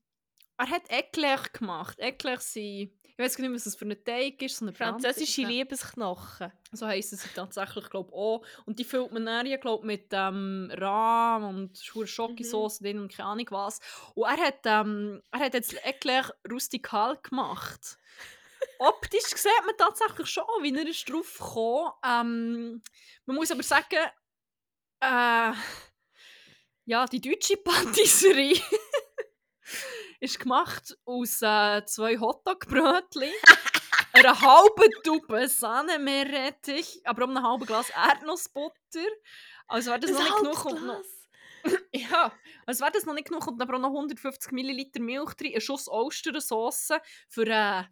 er hat Eclair gemacht. Eclair sind, ich weiß nicht, was das für ein Teig ist, so eine Französische Brand- Liebesknochen. So heissen sie tatsächlich, glaube ich, auch. Und die füllt man dann, glaube mit ähm, Rahm und schwere Schokosauce drin und keine Ahnung was. Und er hat, ähm, er hat jetzt Eclair rustikal gemacht. Optisch sieht man tatsächlich schon, wie er ist drauf gekommen. Ähm, man muss aber sagen, äh, ja, die deutsche Patisserie ist gemacht aus äh, zwei Hotdog-Brötchen, einer halben Tube Sahnemeerrettich, aber um ein halbes Glas Erdnussbutter. Also wäre das, noch nicht genug, noch, ja, also wäre das noch nicht genug, kommt aber noch 150 Milliliter Milch drin, ein Schuss Austernsoße für einen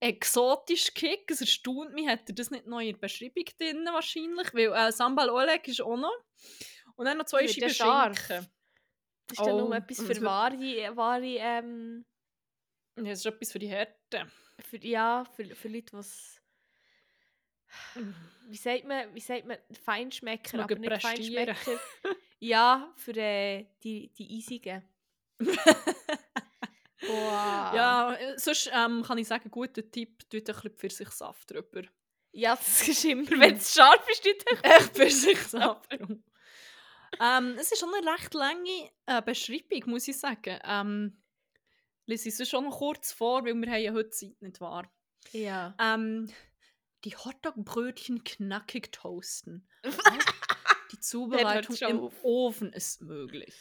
exotischen Kick. Es erstaunt mich, hat er das nicht noch in der Beschreibung drin wahrscheinlich, weil äh, Sambal Oleg ist auch noch. Und dann noch zwei Scheiben. Schinken. Das ist dann Oh, nur etwas für es wahre, wahre ähm, Ja, das ist etwas für die Härte. für, ja, für, für Leute, die wie sagt man, wie sagt man, Feinschmecker, aber nicht prestieren. Feinschmecker. ja, für äh, die, die Eisigen. Boah. Ja, äh, sonst ähm, kann ich sagen, guter Tipp, tut ein bisschen Pfirsichsaft drüber. Ja, das ist immer, wenn es scharf ist, tut er- Echt Pfirsichsaft. Ähm, es ist schon eine recht lange äh, Beschreibung, muss ich sagen. Ähm, lese ich es schon noch kurz vor, weil wir haben ja heute Zeit, nicht wahr? Ja. Ähm, die Hotdog-Brötchen knackig toasten. die Zubereitung im auf. Ofen ist möglich.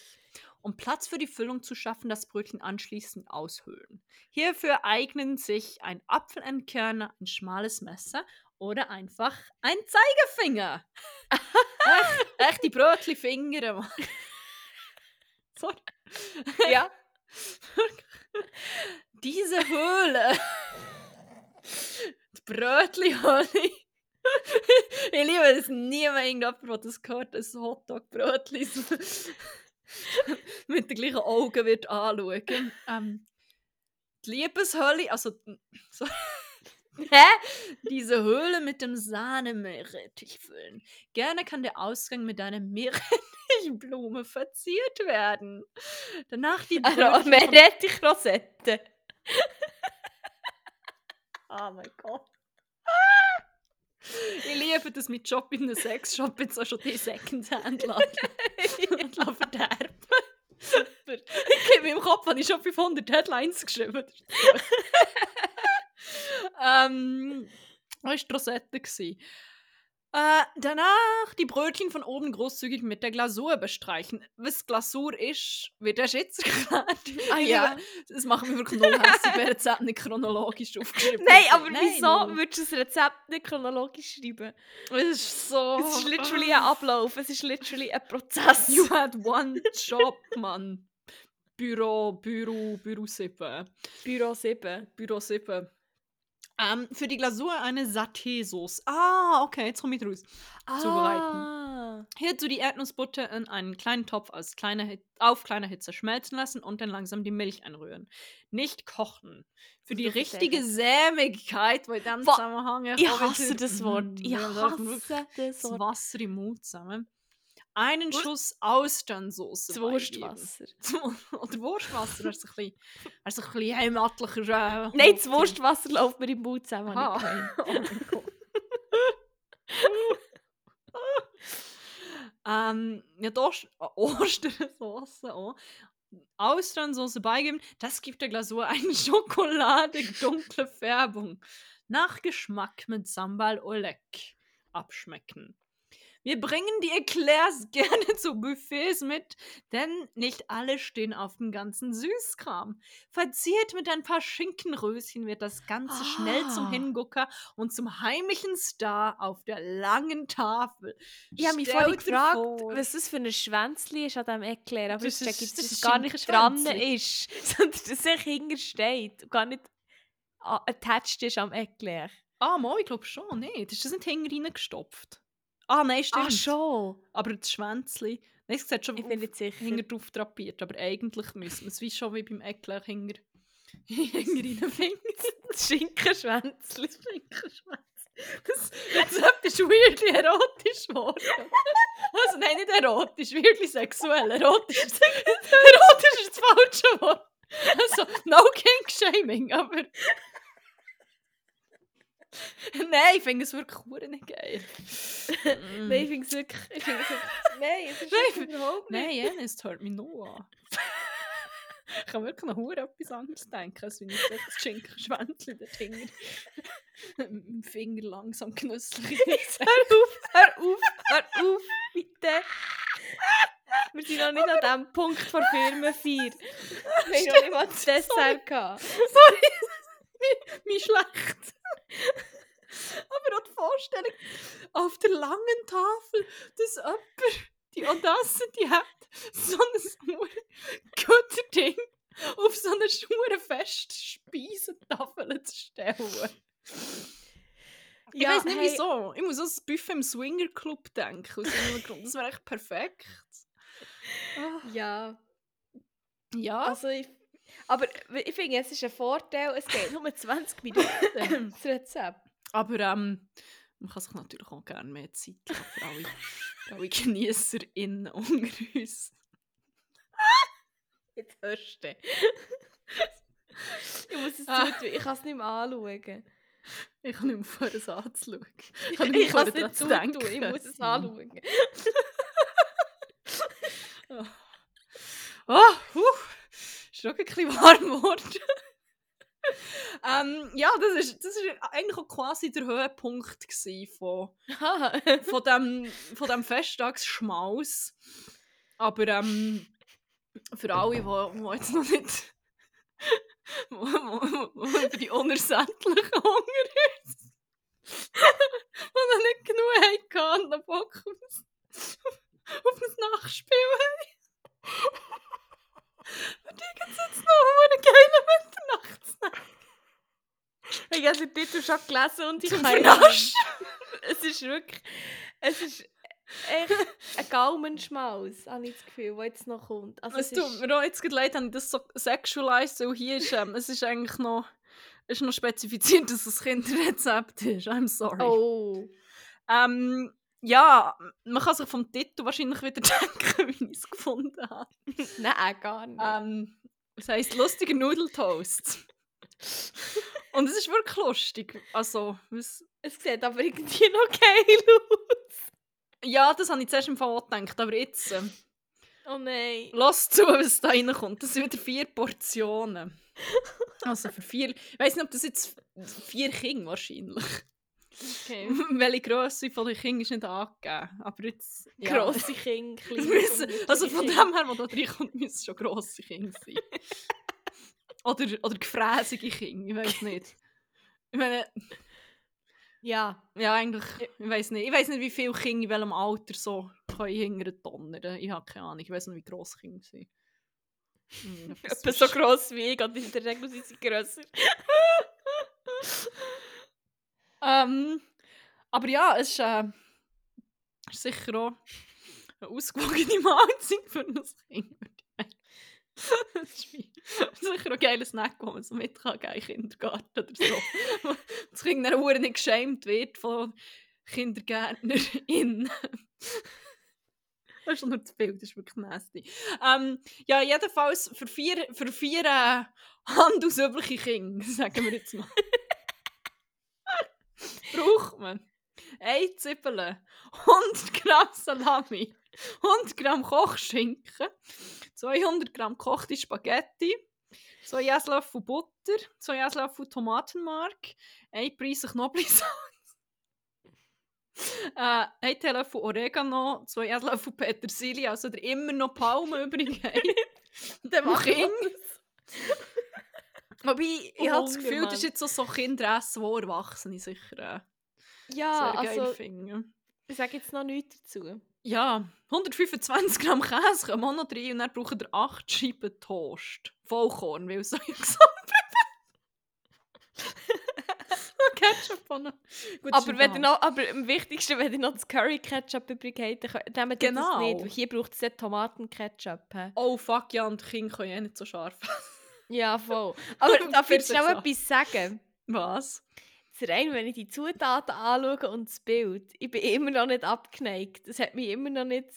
Um Platz für die Füllung zu schaffen, das Brötchen anschließend aushöhlen. Hierfür eignen sich ein Apfelentkerner, ein schmales Messer oder einfach ein Zeigefinger. echt, echt die Brötchenfinger. Mann. Sorry. ja. Diese Höhle. Die Brötli-Höhle. ich liebe es niemand, irgendjemand, der das gehört, ein Hotdog-Brötli mit den gleichen Augen wird anschauen. Ähm, die Liebeshöhle, also so, Hä? diese Höhle mit dem Sahnemeerrettich füllen. Gerne kann der Ausgang mit einer Meerrettichblume verziert werden. Danach die Also, Brötchen von- Meerrettich-Rosette. Oh mein Gott. Ich liebe das mit Job in einem Sexshop, jetzt auch schon die Secondhand-Laden verderben. Super. In meinem Kopf habe ich schon 500 Headlines geschrieben. Ähm, das war die Rosette. gewesen. Äh, danach die Brötchen von oben großzügig mit der Glasur bestreichen. Was Glasur ist, wird erst jetzt erklärt. Ah, ja. Das macht mich wirklich null hässlich, wäre auch nicht chronologisch aufgeschrieben. Nein, aber Nein, wieso würdest du das Rezept nicht chronologisch schreiben? Es ist so. Es ist literally ein Ablauf, es ist literally ein Prozess. You had one job, Mann. Büro, Büro, Büro 7. Büro 7. Büro 7. Ähm, für die Glasur eine Saté-Sauce. Ah, okay, jetzt komme ich raus. Zubereiten. Ah. Hierzu die Erdnussbutter in einen kleinen Topf aus kleiner Hit auf kleiner Hitze schmelzen lassen und dann langsam die Milch einrühren. Nicht kochen. Für die Das richtige Sämigkeit, diesem Wa- Zusammenhang Ich hasse das Wort. Ich wirklich hasse das das Wort. Wasser im Mund zusammen. Einen Schuss Austernsoße Das beigeben. Wurstwasser. Oder Wurstwasser, hast du ein bisschen, ein bisschen heimatlicher... Äh, Nein, das Wurstwasser läuft mir im Mund zusammen. Ich Oh mein Gott. ähm, ja, da Ost- äh, Ostersoße auch. Austernsoße beigeben, das gibt der Glasur eine schokoladig dunkle Färbung. Nach Geschmack mit Sambal Oleg abschmecken. Wir bringen die Eclairs gerne zu Buffets mit, denn nicht alle stehen auf den ganzen Süßkram. Verziert mit ein paar Schinkenröschen wird das Ganze schnell zum Ah. Hingucker und zum heimlichen Star auf der langen Tafel. Ich habe mich vorhin gefragt, vor- was das für ein Schwänzli ist an diesem Eclair. Aber Das ist- ich, das dass ist es gar nicht dran ist, sondern dass es hinter steht und gar nicht a- attached ist am Eclair. Ah, mal, ich glaube schon. Ist das nicht hinten reingestopft? Ah, nein, stimmt. Ach schon. Aber das Schwänzli. Nein, es sieht schon Ich bin nicht sicher. hinter drauf drapiert, aber eigentlich müssen wir es wie schon wie beim Eckler hinter hinter reinfinden. Das Schinkenschwänzli. Das Schinkenschwänzli. Das Rezept ist weirdly erotisch geworden. Also nein, nicht erotisch, wirklich sexuell. Erotisch ist, erotisch ist das falsche Wort. Also, no kink shaming, aber... Nein, ich finde es wirklich nicht geil. Nein, ich finde es wirklich... Ich finde es wirklich... Nein, es ist Nein, überhaupt nicht. Nein, es hört mich nur an. ich kann wirklich noch hure etwas anderes denken, als wenn ich so das Schinkenschwänzchen dort hinten mit dem Finger langsam genüsslich Hör auf, hör auf, hör auf, bitte. Wir sind noch nicht an dem Punkt von Firmenfeier. Wir haben noch nicht mal das Dessert gehabt. Wie schlecht. Aber auch die Vorstellung auf der langen Tafel, dass jemand die Audacity hat, so ein gutes Ding auf so eine schwere feste Speisentafel zu stellen. Ich Ja, weiß nicht hey. wieso. Ich muss an das Buffet im Swinger Club denken. Aus irgendeinem Grund. Das wäre echt perfekt. Ah, Ja, Ja. also ich... Aber ich finde, es ist ein Vorteil, es geht nur 20 Minuten, das Rezept. Aber ähm, man kann sich natürlich auch gerne mehr Zeit lassen für alle, für alle GeniesserInnen unter uns. Jetzt hörst du. ich muss es Ah. zutun, ich kann es nicht mehr anschauen. Ich kann nicht mehr vor, es anzuschauen. Ich kann nicht mehr nicht daran zutun, ich denken. muss es Hm. anschauen. Oh, oh huh. Ist doch ein bisschen warm geworden. ähm, ja, das ist, das ist eigentlich auch quasi der Höhepunkt von, von, dem, von dem Festtagsschmaus. Aber ähm, für alle, die, die jetzt noch nicht über die unersättlichen Hunger ist, die noch nicht genug hatten und noch Bock auf, auf ein Nachspiel haben. Ich gibt jetzt noch einen geilen Mitternachtsnacht. Ich habe den Titel schon gelesen und ich kann. Es ist wirklich... Es ist echt ein Gaumenschmaus, habe ich das Gefühl, der jetzt noch kommt. Also es tut ist, mir auch jetzt leid, dass ich das so sexualized, weil hier ist, ähm, es ist eigentlich noch, ist noch spezifiziert, dass es Kinderrezept ist. I'm sorry. oh. Ähm, ja, man kann sich vom Titel wahrscheinlich wieder denken, wie ich es gefunden habe. Nein, gar nicht. Ähm, es heisst lustiger Nudeltoast. Und es ist wirklich lustig. Also, was, es sieht aber irgendwie noch geil aus. ja, das habe ich zuerst im Fall gedacht, aber jetzt, ähm, Oh nein. lass zu, was da reinkommt. Das sind wieder vier Portionen. Also für vier, ich weiß nicht, ob das jetzt vier Kinder wahrscheinlich. Okay. Welche Größe von den Kindern ist nicht angegeben. Aber jetzt. Ja. Grosse Kinder, kleine also von dem her, wo da reinkommt, müssen es schon grosse Kinder sein. oder, oder gefräßige Kinder, ich weiß nicht. Ich meine, Ja. ja, eigentlich, ich weiß nicht. Ich weiß nicht, wie viele Kinder in welchem Alter so können hinterher donnern. Ich habe keine Ahnung. Ich weiß nicht, wie gross Kinder sind. Hm, etwas Etwa so gross wie ich, und in der Regel sind sie grösser. Ähm, aber ja, es ist, äh, ist sicher auch eine ausgewogene Mahlzeit für ein Kind. Das ist sicher auch ein geiler Snack, den man so mit kann in Kindergarten oder so. Das Kind dann verdammt nicht geschämt wird von KindergärtnerInnen. Das ist nur das Bild, das ist wirklich nasty. Ähm, ja, jedenfalls für vier, für vier äh, handelsübliche Kinder, sagen wir jetzt mal. Braucht man eine Zwiebel, 100 Gramm Salami, 100 Gramm Kochschinken, 200 Gramm gekochte Spaghetti, 2 Esslöffel Butter, 2 Esslöffel Tomatenmark, 1 Prise Knoblauchsalz, äh, 1 Teelöffel Oregano, 2 Esslöffel Petersilie, also der immer noch Palmen übrig hat. Dann Und mach ich Kinder. Wobei, ich habe das Hunger, Gefühl, das ist Mann. jetzt so, so Kinderessen, wo Erwachsene sicher äh, Ja, sehr geil also, finden. ich sage jetzt noch nichts dazu. Ja, 125 Gramm Käse kommen auch noch rein und dann braucht ihr 8 Scheiben Toast. Vollkorn, weil es so gesund. Ketchup noch. Gut, Aber, wenn ihr noch, aber am wichtigsten, wenn ihr noch das Curry-Ketchup übrig habt, dann nehmt Genau. das nicht. Hier braucht es Tomaten-Ketchup. Oh fuck, ja, und die Kinder können ja nicht so scharf Ja, voll. Aber darf ich schnell so. etwas sagen? Was? Rein, wenn ich die Zutaten anschaue und das Bild, ich bin immer noch nicht abgeneigt. Das hat mich immer noch nicht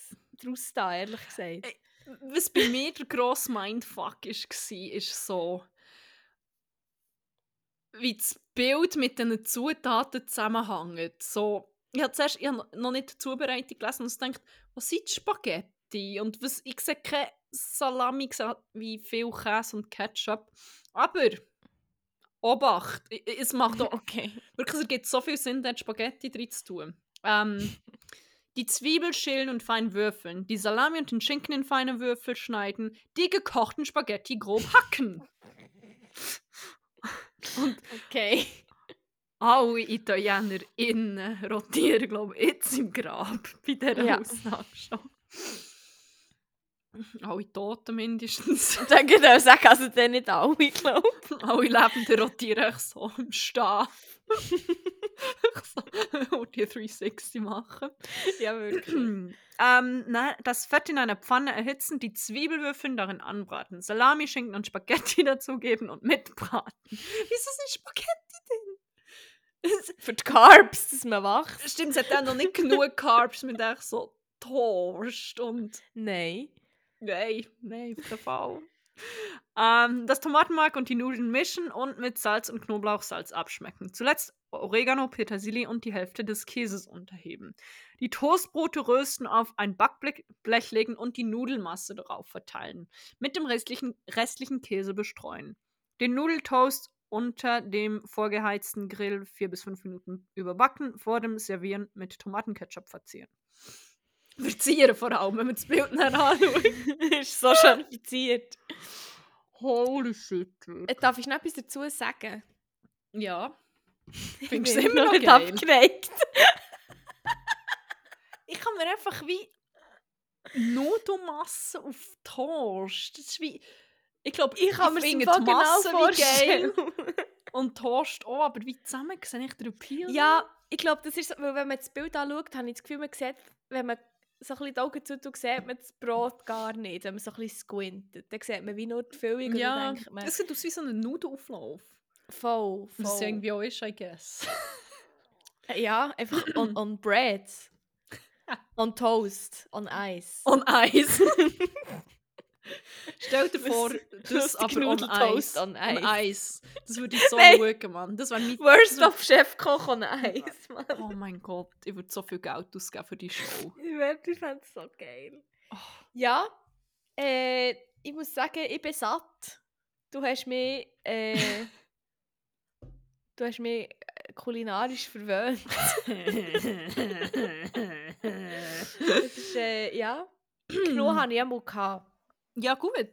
draus da, ehrlich gesagt. Ey, Was bei mir der grosse Mindfuck war, ist so, wie das Bild mit diesen Zutaten zusammenhängt. So, ich habe zuerst ich hab noch nicht die Zubereitung gelesen und gedacht, was sind die Spaghetti? Und was, ich sehe keine Salami, sehe wie viel Käse und Ketchup. Aber, Obacht, es macht auch Okay. Wirklich, es ergibt so viel Sinn, da Spaghetti drin zu tun. Ähm, die Zwiebel schälen und fein würfeln, die Salami und den Schinken in feine Würfel schneiden, die gekochten Spaghetti grob hacken. Okay. Alle ItalienerInnen rotieren, glaube ich, jetzt im Grab bei dieser Ja. Aussage schon. Alle Toten mindestens. Dann geht er sagen, also dann nicht alle, glaube Alle Lebenden rotieren echt so im Stehen. so, und die 360 machen. ich. Ja, wirklich. ähm, na, das Fett in einer Pfanne erhitzen, die Zwiebelwürfel darin anbraten, Salami, Schinken und Spaghetti dazugeben und mitbraten. Wieso sind Spaghetti denn? Für die Carbs, dass man wacht. Stimmt, es hat dann noch nicht genug Carbs mit so Toast und Nein. Auf keinen Fall. Ähm, das Tomatenmark und die Nudeln mischen und mit Salz und Knoblauchsalz abschmecken. Zuletzt Oregano, Petersilie und die Hälfte des Käses unterheben. Die Toastbrote rösten auf ein Backblech legen und die Nudelmasse darauf verteilen. Mit dem restlichen, restlichen Käse bestreuen. Den Nudeltoast unter dem vorgeheizten Grill 4 bis 5 Minuten überbacken, vor dem Servieren mit Tomatenketchup verzieren. Verzieren vor allem, wenn man das Bild nachher anschaut. ist so schön verziert. Holy shit. Äh, Darf ich noch etwas dazu sagen? Ja. Ich Findest bin du immer noch nicht abgeneigt. Ich kann mir einfach wie Nudelmasse auf Toast. Das ist wie. Ich glaube, Ich kann mir das die genau Masse wie geil vorstellen. und Toast auch, aber wie zusammen sehe ich den Appeal? Ja, ich glaube, das ist so, weil wenn man das Bild anschaut, habe ich das Gefühl, man sieht, wenn man so ein bisschen die Augen zutut, sieht man das Brot gar nicht. Wenn man so ein bisschen squintet, dann sieht man wie nur die Füllung ja dann denkt man, das sieht aus wie so ein Nudelauflauf. voll, voll. Was es ja irgendwie auch ist, I guess. Ja, einfach on, on bread. on toast. On ice. On Eis. Stell dir vor, das lustig aber on Eis. on. Eis. Das würde ich so schauen, Mann. Das mein... Worst das of Chefkoch on ice, Mann. Oh mein Gott, ich würde so viel Geld ausgeben für die Show. Ich wär- ich fände es so geil. Oh. Ja, äh, ich muss sagen, ich bin satt. Du hast mich, äh, du hast mich äh, kulinarisch verwöhnt. Das ist, äh, ja, genug habe ich einmal gehabt. Ja, gut.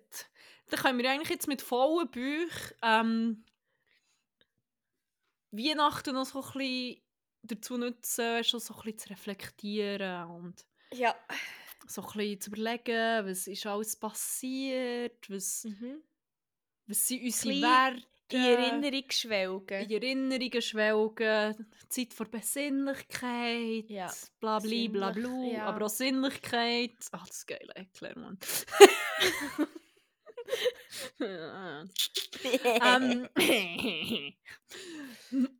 Dann können wir eigentlich jetzt mit vollen Büchern ähm, Weihnachten noch so ein bisschen dazu nutzen, schon so ein bisschen zu reflektieren und Ja. so ein bisschen zu überlegen, was ist alles passiert, was, Mhm. was sind unsere Werte. In Erinnerung schwelgen. in Erinnerungen schwelgen, Zeit für Besinnlichkeit, Ja, bla bla bla bla, ja. aber auch Sinnlichkeit. Ach, das ist geil, erklär man. ähm,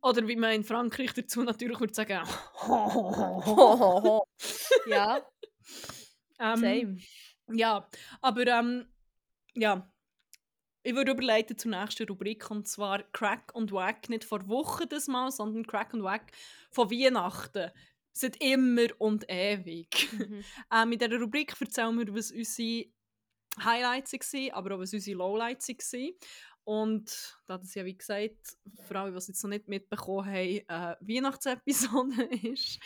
oder wie man in Frankreich dazu natürlich würde sagen. ja, ähm, same. Ja, aber ähm, ja. Ich würde überleiten zur nächsten Rubrik und zwar Crack und Wack. Nicht vor Wochen das Mal, sondern Crack und Wack von Weihnachten. Seit immer und ewig. Mhm. ähm, in dieser Rubrik erzählen wir, was unsere Highlights waren, aber auch was unsere Lowlights waren. Und da das ja, wie gesagt, für alle, die es jetzt noch nicht mitbekommen haben, äh, Weihnachtsepisode ist,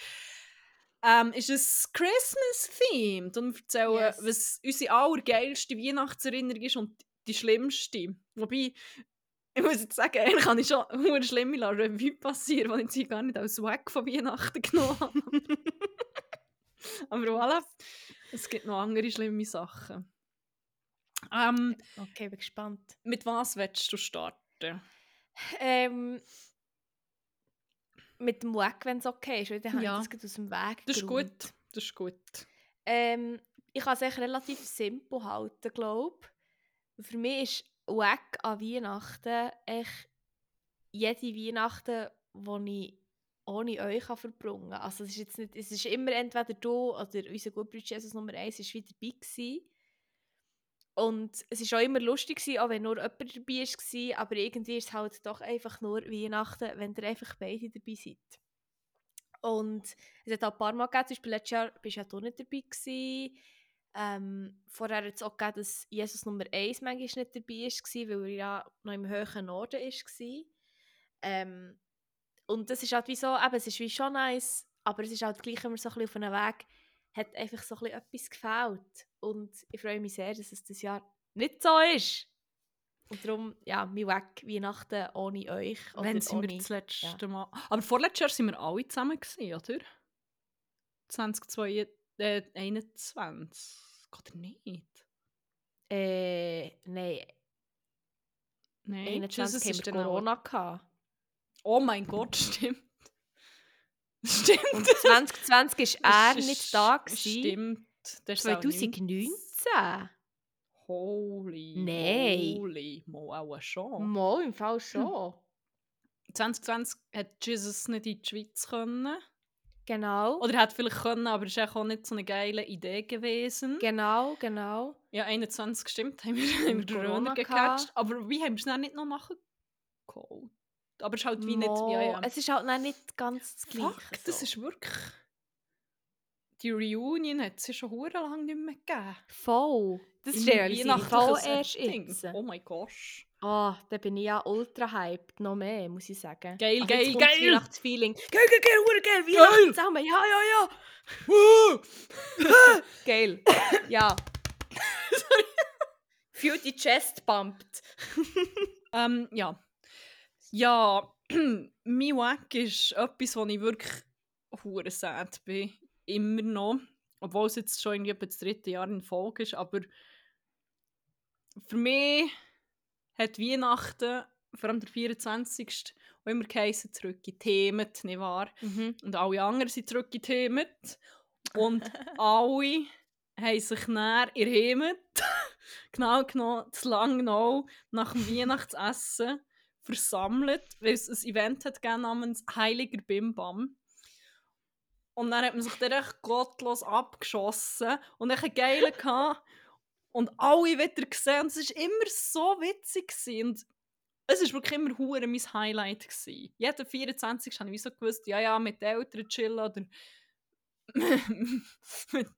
ähm, ist es Christmas-themed. Und wir erzählen, Yes. was unsere allergeilste Weihnachtserinnerung ist und die schlimmste. Wobei, ich muss jetzt sagen, eigentlich kann ich schon eine schlimme La Revue passieren, die ich jetzt gar nicht als Wack von Weihnachten genommen habe. Aber voilà, es gibt noch andere schlimme Sachen. Ähm, Okay, bin gespannt. mit was willst du starten? Ähm, mit dem Weg, wenn es okay ist, weil dann habe Ja. ich das aus dem Weg Das ist gut. Das ist gut. Ähm, ich kann es echt relativ simpel halten, glaube Für mich ist Weg an Weihnachten echt jede Weihnachten, die ich ohne euch verbringen kann. Also es ist, jetzt nicht, es ist immer entweder du oder unser Gutbruder Jesus Nummer 1 ist wieder dabei gewesen. Und es war auch immer lustig, gewesen, auch wenn nur jemand dabei war, aber irgendwie ist es halt doch einfach nur Weihnachten, wenn ihr einfach beide dabei seid. Und es hat auch ein paar Mal gegeben, zum Beispiel letztes Jahr bist ja du nicht dabei gewesen. Ähm, vorher hat es auch gegeben, dass Jesus Nummer 1 manchmal nicht dabei war, weil er ja noch im höheren Norden war. Ähm, und das ist halt wie so, eben, es ist wie schon nice, aber es ist halt gleich immer so ein bisschen auf einem Weg, hat einfach so ein bisschen etwas gefällt. Und ich freue mich sehr, dass es das Jahr nicht so ist. Und darum, ja, mein Weg Weihnachten ohne euch. Wann sind wir ohne- das letzte Mal? Aber vorletztes Jahr sind wir alle zusammen, gewesen, oder? 2021. Oder nicht? Äh, nein, Nein, 21 Jesus haben wir Corona gehabt. Oh mein Gott, stimmt. Stimmt. Und 2020 ist er nicht da gewesen. Stimmt. Das ist auch 2019? Holy. Nein. Holy. Mal auch schon. Mal, im Fall schon. 2020 hat Jesus nicht in die Schweiz können. Genau. Oder hätte vielleicht können, aber es ist auch nicht so eine geile Idee gewesen. Genau, genau. Ja, 21 stimmt, haben wir, haben wir Corona gecatcht. Aber wie haben wir es dann nicht noch nachgeholt? Aber es ist halt wie nicht... Ja, ja. Es ist halt nicht ganz das Gleiche. Fuck, das so. ist wirklich... Die Reunion hat es ja schon hure lang nicht mehr gegeben. Voll. Das ich voll erst jetzt. Oh mein Gosh. Ah, da bin ich ja ultra hyped, noch mehr, muss ich sagen. Geil, Also geil, geil. Weihnachtsfeeling. Geil, geil, geil, hure geil, Weihnachten zusammen. Ja, ja, ja. geil. Ja. Feel die Chest bumped. Ähm, ja. Ja, mein Wack ist etwas, wo ich wirklich hure sad bin. Immer noch. Obwohl es jetzt schon irgendwie etwa das dritte Jahr in Folge ist. Aber für mich hat Weihnachten, vor allem der 24. auch immer geheißen, zurück in Themen, nicht wahr? Mhm. Und alle anderen sind zurück in Themen. Und alle haben sich dann in Heimat, genau genommen, zu Langnau, nach dem Weihnachtsessen versammelt, weil es ein Event hat namens Heiliger Bimbam. Und dann hat man sich dann echt gottlos abgeschossen und echt einen geilen gehabt. Und alle wieder gesehen. Und es war immer so witzig. Gewesen. Und es war wirklich immer hure mein Highlight. Gewesen. Jeden 24. habe ich so gewusst, ja, ja, mit den Eltern chillen oder mit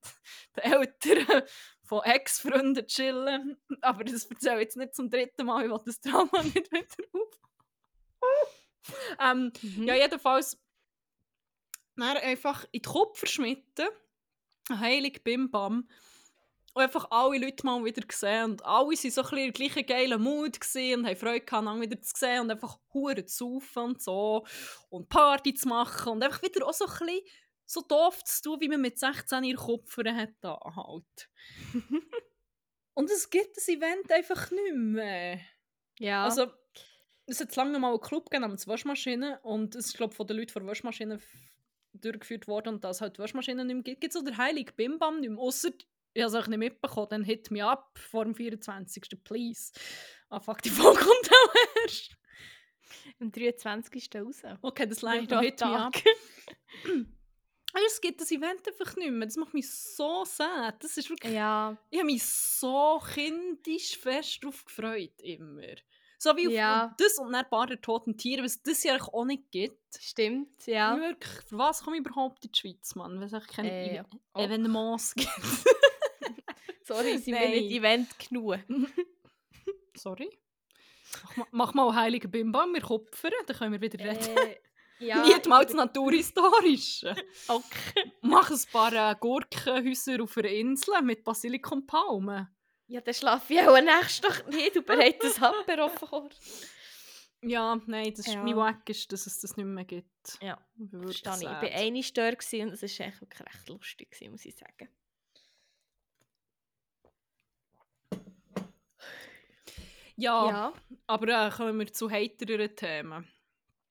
den Eltern von Ex-Freunden chillen. Aber das erzähle ich jetzt nicht zum dritten Mal, ich will das Drama nicht wieder auf. ähm, Mhm. ja, jedenfalls dann einfach in die Kupferschmiede, heilig Bim Bam, und einfach alle Leute mal wieder gesehen und alle waren so ein bisschen in der gleichen geilen Mut und haben Freude gehabt, einander wieder zu sehen und einfach hure zu saufen und so und Party zu machen und einfach wieder auch so ein bisschen so doof zu tun, wie man mit 16 ihre Kupfer hat halt. und es gibt das Event einfach nicht mehr. Ja. Also, es hat lange mal einen Club gegeben namens Waschmaschine und es ist, glaube ich, von den Leuten von der Waschmaschine durchgeführt worden und dass halt die Waschmaschine nicht mehr gibt. Gibt es auch der heilige Bimbam nicht mehr, ausser ich habe es euch nicht mitbekommen, dann hit me up vor dem 24. Please. Ah, fuck, die Folge kommt auch erst. am 23. raus. Okay, das noch ein hit up. Tag. Aber es gibt das Event einfach nicht mehr. Das macht mich so sad. Das ist wirklich... Ja. Ich habe mich so kindisch fest drauf gefreut, immer. So wie auf Ja. das und dann ein paar der toten Tiere, was das ja eigentlich auch nicht gibt. Stimmt, ja. Wirklich, für was komme ich überhaupt in die Schweiz, Mann? Weil es keine Äh, Ev- oh. Evenements gibt. Sorry, sind wir Nein. nicht Event genug. Sorry. Mach, ma- mach mal Heilige Bimbam, wir kupfern, dann können wir wieder reden. Äh, ja, Nicht mal das Naturhistorische. Okay. Mach ein paar äh, Gurkenhäuser auf einer Insel mit Basilikumpalmen. Ja, dann schlafe ich auch nächste Nacht nicht. Du bereitest das Apero vor. Ja, nein, das ist, Ja. mein Wack ist, dass es das nicht mehr gibt. Ja, Ich Verstehe ich. Ich war eine Stör gewesen und es war echt wirklich recht lustig, gewesen, muss ich sagen. Ja, Ja. aber äh, kommen wir zu heitereren Themen.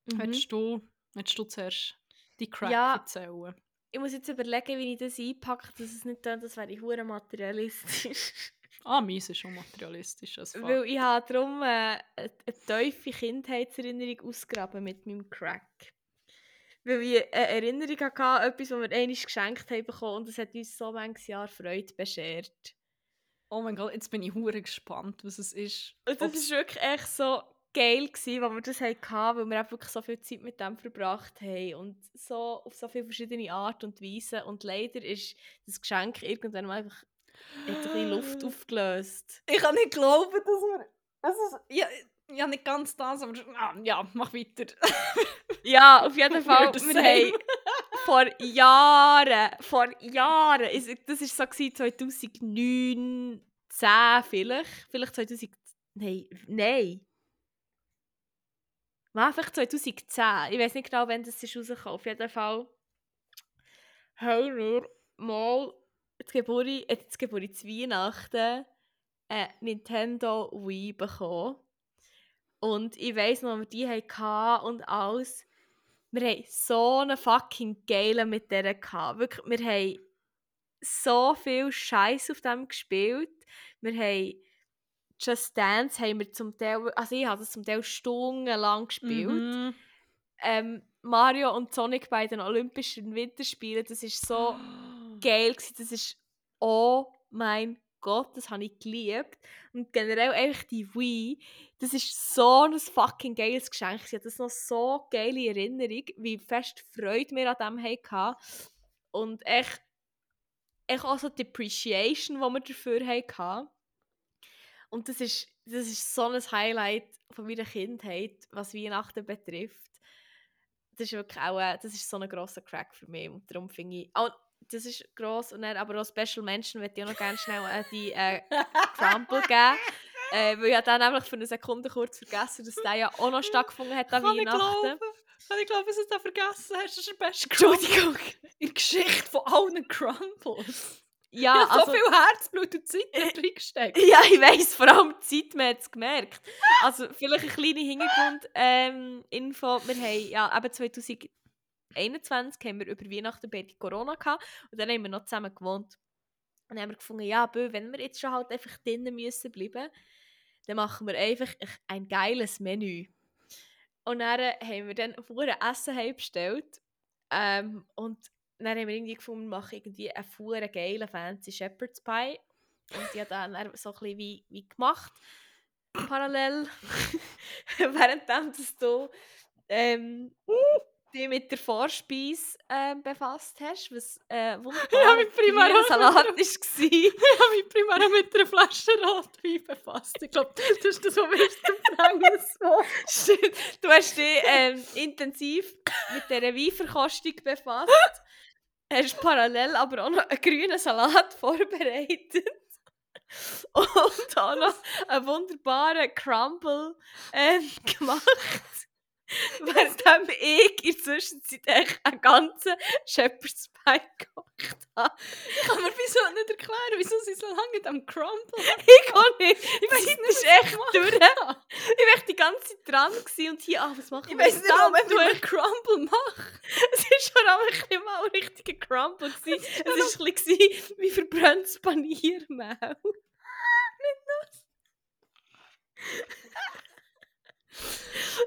Mhm. Hättest, du, hättest du zuerst die Crack Ja. erzählen? Ich muss jetzt überlegen, wie ich das einpacke, dass es nicht tönt, das wäre hure materialistisch. Ah, meins ist schon materialistisch. Als. Weil ich habe darum äh, eine, eine tiefe Kindheitserinnerung ausgraben mit meinem Crack. Weil ich eine Erinnerung hatte, etwas, das wir einmal geschenkt haben bekommen und es hat uns so manches Jahr Freude beschert. Oh mein Gott, jetzt bin ich hure gespannt, was es ist. Und das war wirklich echt so geil, gewesen, als wir das hatten, weil wir einfach wirklich so viel Zeit mit dem verbracht haben und so auf so viele verschiedene Art und Weise. Und leider ist das Geschenk irgendwann mal einfach bisschen Luft aufgelöst. Ich kann nicht glauben, dass wir. Es ist, ja, ja, nicht ganz das, aber ah, ja, mach weiter. Ja, auf jeden Fall. Wir haben vor Jahren, vor Jahren, das war so gewesen, 2009, 10 vielleicht, vielleicht 2000, nein, nein. Nein, vielleicht 2010, ich weiß nicht genau, wann das ist rausgekommen. Auf jeden Fall haben wir mal die Geburt, äh, die Geburt zu Weihnachten eine Nintendo Wii bekommen. Und ich weiss noch, wir die hatten und alles. Wir haben so einen fucking geilen mit der gehabt. Wirklich, wir haben so viel Scheiß auf dem gespielt. Wir haben Just Dance haben wir zum Teil, also ich habe das zum Teil stundenlang gespielt. Mhm. ähm, Mario und Sonic bei den Olympischen Winterspielen, das ist so geil gewesen. Das ist oh mein Gott, das habe ich geliebt. Und generell einfach die Wii, das ist so ein fucking geiles Geschenk. Ich habe das noch so geile Erinnerung, wie fest Freude wir an dem hatten. Und echt, echt auch so die Appreciation, die wir dafür hatten. Und das ist, das ist so ein Highlight von meiner Kindheit, was Weihnachten betrifft. Das ist wirklich auch, äh, das ist so ein grosser Crack für mich. Und darum finde ich, auch, das ist gross. Und dann aber auch Special Menschen möchte ich auch noch gerne schnell äh, die äh, Crumple geben. Äh, weil ich dann nämlich für eine Sekunde kurz vergessen, dass der ja auch noch stattgefunden hat an Kann ich Weihnachten. glauben? Kann ich glauben, dass du es da vergessen hast? Das ist der beste Entschuldigung. Crumble in der Geschichte von allen Crumbles. Ja, ich also, so viel Herzblut und Zeit da drin gesteckt. ja, ich weiss, vor allem die Zeit, man hat es gemerkt. Also vielleicht eine kleine Hintergrund-Info. Ähm, Info. wir haben ja eben 2021 haben wir über Weihnachten beide Corona gehabt und dann haben wir noch zusammen gewohnt. Und dann haben wir gefunden, ja, bö, wenn wir jetzt schon halt einfach drinnen müssen bleiben, dann machen wir einfach ein geiles Menü. Und dann haben wir dann ein Essen heimbestellt. Ähm, und dann haben wir irgendwie gefunden, wir machen irgendwie einen fuhren geilen fancy Shepherd's Pie. Und die hat dann so ein bisschen wie, wie gemacht. Parallel. Währenddem dass du ähm, dich mit der Vorspeise ähm, befasst hast, was äh, wunderbar Ja, mit Salat war. Ich habe mich primär mit einer Flasche Rotwein befasst. Ich glaube, das ist das, was wir jetzt empfangen so. Stimmt. Du hast dich ähm, intensiv mit dieser Weinverkostung befasst. Hast parallel aber auch noch einen grünen Salat vorbereitet. Und auch noch einen wunderbaren Crumble ähm, gemacht. Während ich in der Zwischenzeit echt einen ganzen Shepherd's Pie gekocht habe. Ich kann mir wieso nicht erklären, wieso sie so lange am Crumble Ich kann nicht. Ich Das nicht, ist was echt ich durch. Ich war echt die ganze Zeit dran und hier, ah, was machen Ich wir weiß jetzt nicht, warum ich Du einen Crumble mache. Es war vor allem ein bisschen mal ein richtiger Crumble. gewesen. Es war ein bisschen wie verbranntes Paniermehl.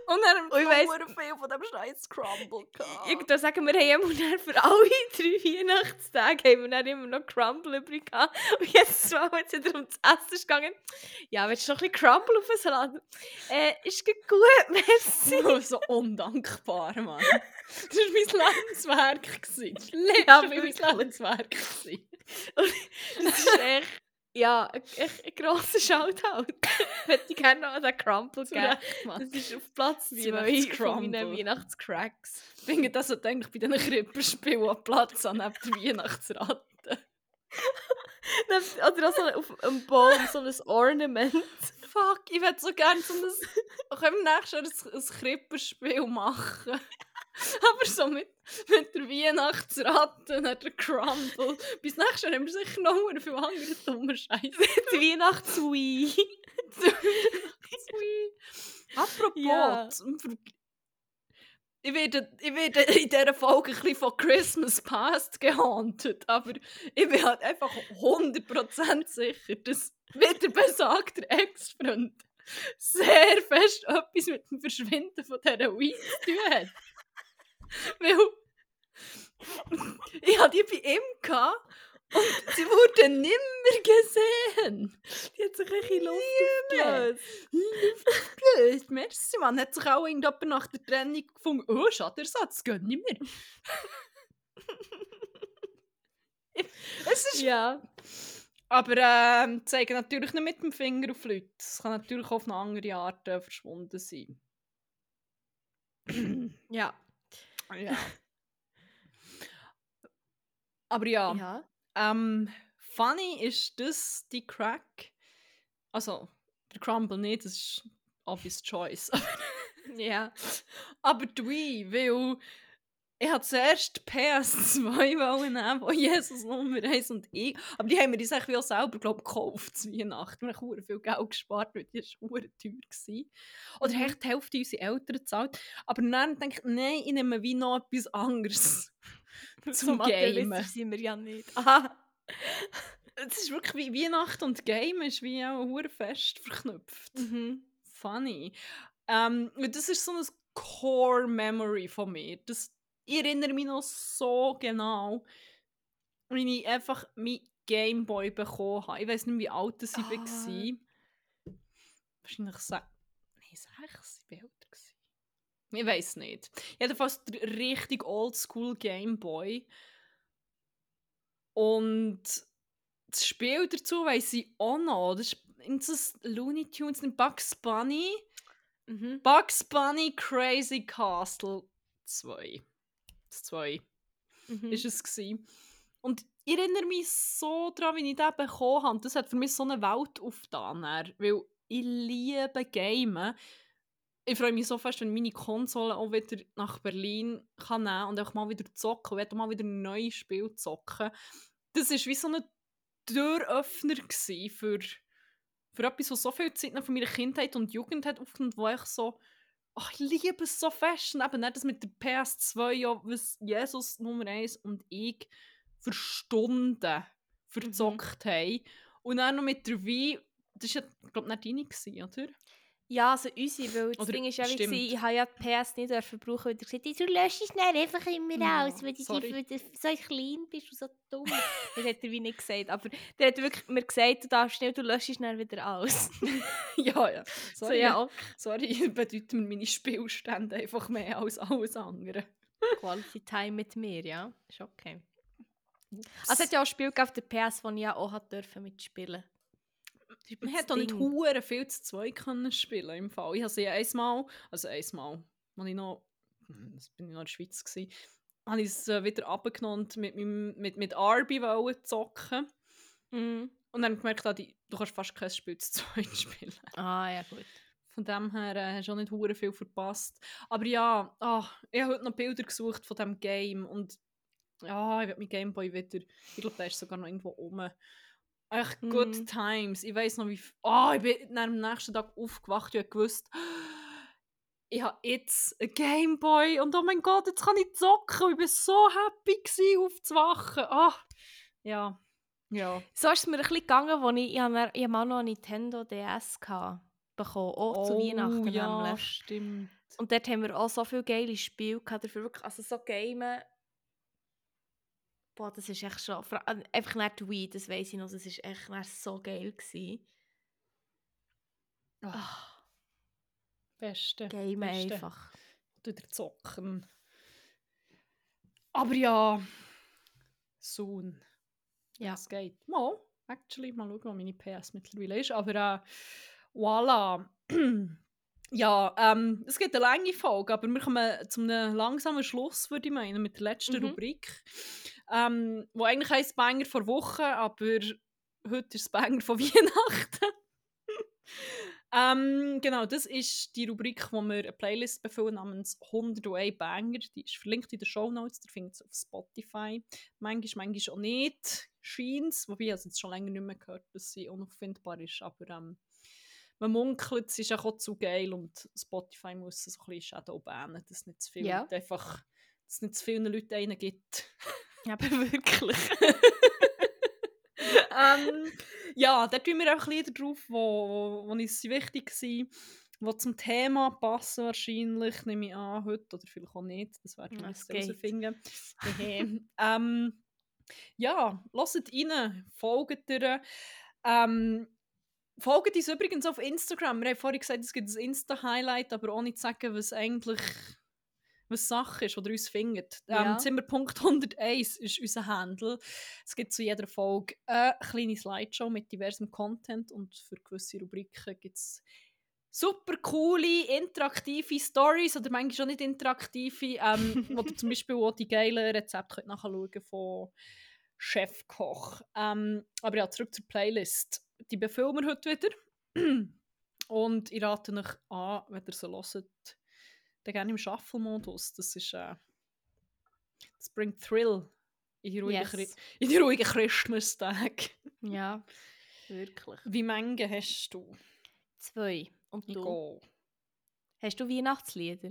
Und dann Und ich weiss- viel von dem scheiß Crumble gehabt. Irgendwann sagen wir, haben immer dann für alle drei Weihnachtstage haben wir dann immer noch Crumble übrig gehabt. Und jetzt wenn es wieder ums Essen ist gegangen, ja, willst du noch ein bisschen Crumble auf den Salat? Äh, ist gut, merci. Oh, so undankbar, Mann. Das war mein Lebenswerk. Das war Ja, mein Lebenswerk. gewesen. Das ist echt, ja, ein, ein grosser Shoutout. Hätte ich gerne noch an den Crumble Zu geben. Recht, Mann. Das ist auf Platz 2 von meinen Weihnachtscracks. Ich finde, das sollte eigentlich bei diesen Krippenspielen einen Platz an neben der Weihnachtsratte. Oder auch so auf einem Baum, so ein Ornament. Fuck, ich würde so gerne so ein... Können wir nächstes Jahr ein, ein Krippenspiel machen? Aber so mit, mit der Weihnachtsratte und der Crumble. Bis nächstes Jahr haben wir sicher noch sehr viel andere dumme Scheiße. Die Weihnachtswii. Apropos, Ja. zum Ver- ich werde, ich werde in dieser Folge ein bisschen von Christmas Past gehauntet, aber ich bin halt einfach 100% sicher, dass wieder besagter Ex-Freund sehr fest etwas mit dem Verschwinden von dieser Weed zu tun hat. Weil ich hatte die bei ihm gehabt und sie wurde nimmer gesehen. Die hat sich ein bisschen Luft aufgelöst. Blöd, merci, man. Hat sich auch irgendjemand nach der Trennung gefunden, oh, Schadenersatz, geht nicht mehr. es ist... Ja. Aber ähm, zeigen natürlich nicht mit dem Finger auf Leute. Es kann natürlich auch auf eine andere Art äh, verschwunden sein. Ja. ja. Aber ja, Ja. ähm, funny ist das die Crack. Also, der Crumble nicht, das ist obvious choice. Ja. Aber die Wii, weil ich hatte zuerst PS2 wollen nehmen, wo Jesus Nummer 1 und ich. Aber die haben wir uns eigentlich auch selber, glaube ich, gekauft zu Weihnachten. Wir haben viel Geld gespart, weil die war teuer. Oder Mhm. die Hälfte unserer Eltern gezahlt. Aber dann denke ich, nein, ich nehme wie noch etwas anderes. So Zum materialistisch Gamen. sind wir ja nicht. Aha. Es ist wirklich wie Weihnachten und Game ist wie auch hure fest verknüpft. Mhm. Funny. Ähm, das ist so ein Core Memory von mir. Das, ich erinnere mich noch so genau, wie ich einfach mein Gameboy bekommen habe. Ich weiß nicht, wie alt ich Ah. war. Wahrscheinlich sechs. Nein, sechs. Ich war älter. Ich weiß nicht. Jedenfalls der richtig oldschool Gameboy. Und das Spiel dazu weiss ich auch noch. Das ist Looney Tunes, Bugs Bunny. Mhm. Bugs Bunny Crazy Castle 2. Das 2 Mhm. ist es gsi. Und ich erinnere mich so daran, wie ich den bekommen habe. Das hat für mich so eine Welt aufgetan. Weil ich liebe Gamen. Ich freue mich so fest, wenn meine Konsole auch wieder nach Berlin kann nehmen und auch mal wieder zocken. Auch mal wieder ein neues Spiel zocken. Das war wie so ein Türöffner für, für etwas, was so viel Zeit von meiner Kindheit und Jugend hat aufgenommen, wo ich so ach, ich liebe es so fest. Und eben nicht das mit der PS2, ja, was Jesus Nummer 1 und ich für Stunden verzockt haben. Und dann noch mit der Wii, das war ja, glaube ich, nicht deine, gewesen, oder? Ja, also unsere, weil das Oder Ding ist ja stimmt. ich habe ja die PS nicht dürfen brauchen, weil er gesagt hat, du löschst es dann einfach immer Ja, aus, weil du, sorry. weil du so klein bist und so dumm. das hat er wie nicht gesagt, aber der hat wirklich mir gesagt, du darfst nicht, du löschst es dann wieder aus. ja, ja. so, Sorry, ja, auch sorry bedeuten mir meine Spielstände einfach mehr als alles andere. Quality Time mit mir, ja, ist okay. Also es hat ja auch Spiele gegeben auf der PS, wo ich ja auch dürfen mitspielen Das Man hat doch nicht hure viel zu zweit können spielen im Fall. Ich habe sie einmal, also einmal, als ich noch, hm, das bin ich noch in der Schweiz gsi, habe ich es wieder abgenommen und mit, meinem- mit, mit Arby zocken. Mhm. Und dann gemerkt, ah, du kannst fast kein Spiel zu zweit spielen. Ah, ja gut. Von dem her äh, hast du auch nicht hure viel verpasst. Aber ja, ah, ich habe heute noch Bilder gesucht von diesem Game und ja, ich will mein Gameboy wieder, ich glaube, der ist sogar noch irgendwo rum. Echt good Mhm. times. Ich weiß noch, wie. Ah, ich bin am nächsten Tag aufgewacht und gewusst, ich habe jetzt einen Gameboy und oh mein Gott, jetzt kann ich zocken. Ich war so happy, gewesen, aufzuwachen. Ah, ja. Ja. So ist es mir ein bisschen gegangen, als ich, ich, habe ich habe mal noch Nintendo DS gehabt, bekommen, auch zu Weihnachten Oh, ja, nämlich. stimmt. Und dort haben wir auch so viele geile Spiele gehabt, dafür wirklich, also so Gamen, boah, das ist echt schon, einfach nicht die Wii, das weiss ich noch, das ist echt so geil gewesen. Ah, Ah, beste. Gamen beste. einfach. wieder zocken. Aber ja, soon. Ja. Es geht. Mal, actually, mal schauen, wo meine PS mittlerweile ist. Aber äh, voilà. ja, ähm, es gibt eine lange Folge, aber wir kommen zu einem langsamen Schluss, würde ich meinen, mit der letzten Mhm. Rubrik. Ähm, wo eigentlich heisst Banger vor Woche, aber heute ist es Banger von Weihnachten. Ähm, genau, das ist die Rubrik, wo wir eine Playlist befüllen namens 101 Banger. Die ist verlinkt in den Show Notes. Ihr findet es auf Spotify. Manchmal, manchmal auch nicht. Scheint Wobei ich es jetzt schon länger nicht mehr gehört, dass sie unauffindbar ist. Aber ähm, man munkelt, sie ist auch zu geil und Spotify muss es so ein bisschen Shadow bannen, dass es nicht zu viel Ja. Leute einfach, dass es nicht zu vielen Leuten einen gibt. Aber wirklich. ähm, ja, da tun wir auch Lieder drauf, wo, wo, uns wichtig sind, die zum Thema passen wahrscheinlich, nehme ich an, heute oder vielleicht auch nicht. Das werden wir Ja, jetzt herausfinden. Ähm, ja, hört rein, folgt ihr. Ähm, folgt uns übrigens auf Instagram. Wir haben vorhin gesagt, es gibt ein Insta-Highlight, aber ohne zu sagen, was eigentlich was Sache ist oder uns findet. Ja. Ähm, Zimmerpunkt 101 ist unser Handle. Es gibt zu jeder Folge eine kleine Slideshow mit diversem Content und für gewisse Rubriken gibt es super coole, interaktive Stories oder manchmal schon nicht interaktive, ähm, wo ihr zum Beispiel auch die geilen Rezepte könnt nachschauen von Chefkoch. Ähm, aber ja, zurück zur Playlist. Die befüllen wir heute wieder. Und ich rate euch an, wenn ihr so hört, dann gerne im Shuffle-Modus. Das ist, äh, das bringt Thrill in die ruhigen, Yes. Chri- in die ruhigen Christmas-Tage. ja, wirklich. Wie Menge hast du? Zwei. Und du? gehe. Hast du Weihnachtslieder?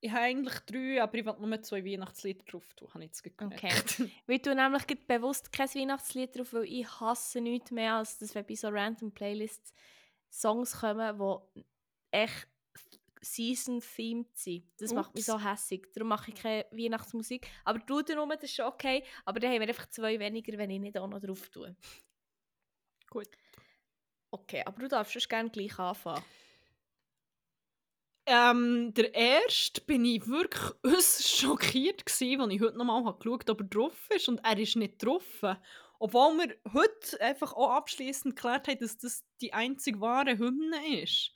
Ich habe eigentlich drei, aber ich will nur zwei Weihnachtslieder drauf tun, habe ich jetzt gemerkt. Okay. Weil du nämlich bewusst kein Weihnachtslied drauf, weil ich hasse nichts mehr, als dass wenn bei so random Playlists Songs kommen, die echt Season-themed sein. Das macht mich so hässig. Darum mache ich keine Weihnachtsmusik. Aber du darum, das ist schon okay. Aber dann haben wir einfach zwei weniger, wenn ich nicht auch noch drauf tue. Gut. Okay, aber du darfst schon gerne gleich anfangen. Ähm, der erste bin ich wirklich äußerst schockiert gewesen, als ich heute nochmal geschaut habe, ob er drauf ist und er ist nicht drauf. Obwohl wir heute einfach auch abschließend geklärt haben, dass das die einzig wahre Hymne ist.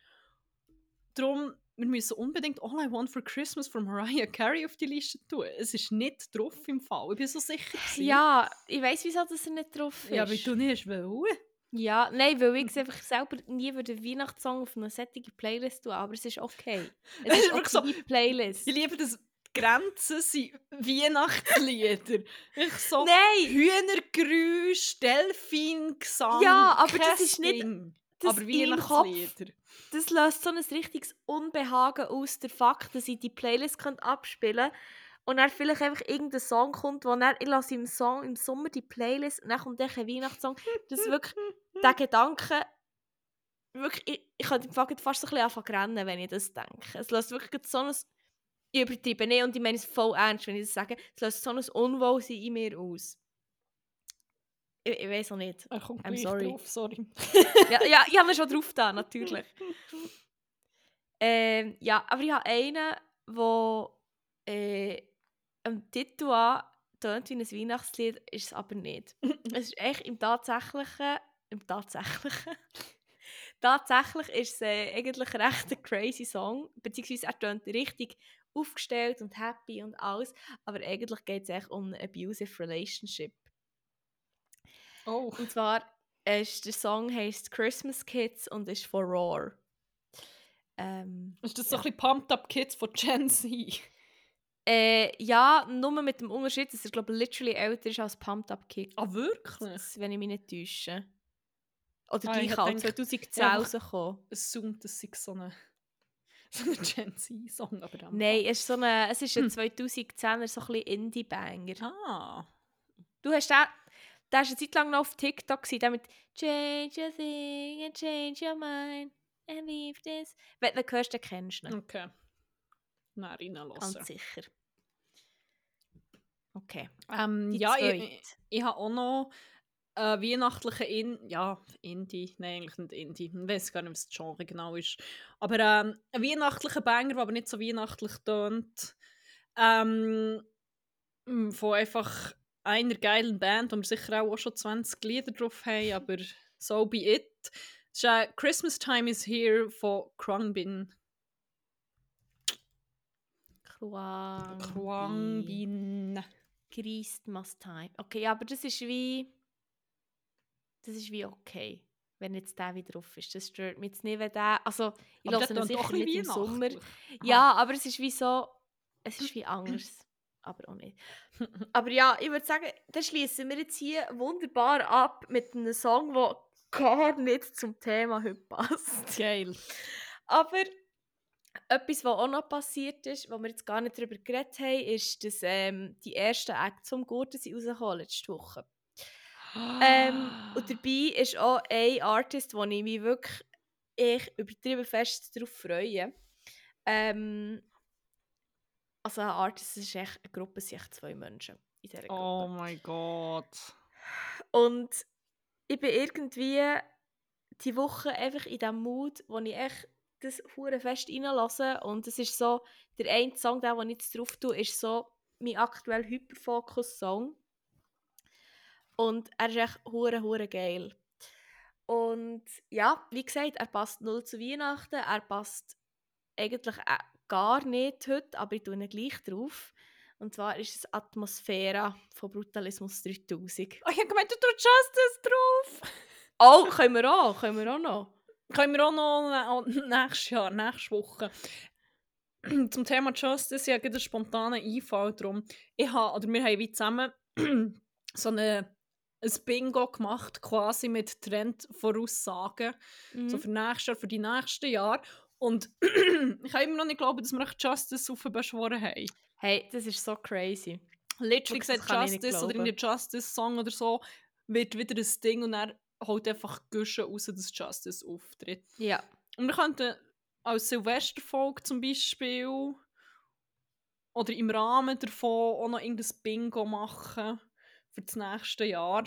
Darum, wir müssen unbedingt All I Want for Christmas von Mariah Carey auf die Liste tun. Es ist nicht drauf im Fall. Ich bin so sicher. Gewesen. Ja, ich weiß wieso dass er nicht drauf ist. Ja, weil du nicht willst. Ja, nein, weil ich einfach selber nie würde einen Weihnachtssong auf eine sättige Playlist tun, aber es ist okay. Es ist okay, die Playlist. Ich liebe das. Die Grenzen sind Weihnachtslieder. ich so Nein! Hühnergeräusch, Delfingesang. Ja, aber das ist nicht-. Das aber Kopf- Weihnachtslieder. Das löst so ein richtiges Unbehagen aus, der Fakt, dass ich die Playlist könnte abspielen und dann vielleicht einfach irgendein Song kommt, wo dann, ich lasse im, Song, im Sommer die Playlist und dann kommt dann ein Weihnachtssong. Das ist wirklich, der Gedanke, wirklich, ich, ich könnte fast so ein bisschen anfangen zu rennen, wenn ich das denke. Es löst wirklich so ein, ich übertreibe nicht und ich meine es voll ernst, wenn ich das sage, es löst so ein Unwohlsein in mir aus. Ich, ich weiß auch nicht. Er kommt I'm sorry. drauf, sorry. ja, ja, ich habe ihn schon drauf da, natürlich. Ähm, ja, aber ich habe einen, der äh, am Titel an tönt wie ein Weihnachtslied, ist es aber nicht. es ist echt im Tatsächlichen, im Tatsächlichen, tatsächlich ist es äh, eigentlich ein recht ein crazy Song, beziehungsweise er tönt richtig aufgestellt und happy und alles, aber eigentlich geht es echt um eine abusive relationship. Oh. Und zwar ist der Song heißt Christmas Kids und ist von Roar. Ähm, Ist das so Ja. ein bisschen Pumped Up Kids von Gen Z? äh, ja, nur mit dem Unterschied, dass er glaube ich literally älter ist als Pumped Up Kids, Ah, wirklich? wenn ich mich nicht täusche. Oder Ah, ich gleich alt, gedacht, 2010 einfach- rausgekommen. Es assumed, das sei so eine, so eine Gen Z-Song. aber dann- Nein, es ist, so eine, es ist ein Hm. 2010er so ein bisschen Indie-Banger. Ah. Du hast den, der war eine Zeit lang noch auf TikTok, der mit «Change your thing and change your mind and leave this». Wenn du ihn hörst, dann kennst du ihn. Okay. Na, Ganz reinlassen. sicher. Okay. Ähm, ja, ich, ich habe auch noch äh, weihnachtliche In ja, Indie, nein, eigentlich nicht Indie. Ich weiß gar nicht, was das Genre genau ist. Aber ähm, ein weihnachtlicher Banger, der aber nicht so weihnachtlich tönt. Ähm, von einfach einer geilen Band, wo wir sicher auch schon 20 Lieder drauf haben, aber so be it. Es ist äh, Christmas Time is Here von Krungbin. Quang. Krungbin. Christmas Time. Okay, aber das ist wie. Das ist wie okay, wenn jetzt der wieder drauf ist. Das stört mich jetzt nicht, wenn der. Also, ich lasse ihn sicher nicht im Sommer. Ja, aber es ist wie so. Es ist wie anders. Aber auch nicht. Aber ja, ich würde sagen, dann schließen wir jetzt hier wunderbar ab mit einem Song, der gar nicht zum Thema heute passt. Geil. Aber etwas, was auch noch passiert ist, wo wir jetzt gar nicht darüber geredet haben, ist, dass ähm, die ersten Acts vom Gurten sind rausgekommen letzte Woche. Ähm, und dabei ist auch ein Artist, wo ich mich wirklich ich übertrieben fest darauf freue. Ähm, also ein Artist ist echt eine Gruppe, sind echt zwei Menschen in dieser Gruppe. Oh mein Gott. Und ich bin irgendwie die Woche einfach in diesem Mood, wo ich echt das hure fest reinlasse. Und es ist so, der eine Song, der, den ich jetzt drauf tue, ist so mein aktuell Hyperfokus-Song. Und er ist echt hure, hure geil. Und ja, wie gesagt, er passt null zu Weihnachten. Er passt eigentlich äh, gar nicht heute, aber ich tue ihn gleich drauf. Und zwar ist es Atmosphäre von Brutalismus 3000. Oh, ich habe gemeint, du tust Justice drauf. Oh, können wir auch, können wir auch noch. Können wir auch noch nä- nächstes Jahr, nächste Woche. Zum Thema Justice, ich habe einen spontanen Einfall drum. Ich habe, oder wir haben wie zusammen so eine, ein Bingo gemacht, quasi mit Trendvoraussagen. Mhm. So für nächstes Jahr, für die nächsten Jahre. Und ich kann immer noch nicht glauben, dass wir Justice aufbeschworen haben. Hey, das ist so crazy. Literally gesagt, Justice oder in der Justice-Song oder so wird wieder ein Ding und er holt einfach Güsche raus, dass Justice auftritt. Ja. Und wir könnten als Silvesterfolge zum Beispiel oder im Rahmen davon auch noch irgendein Bingo machen für das nächste Jahr,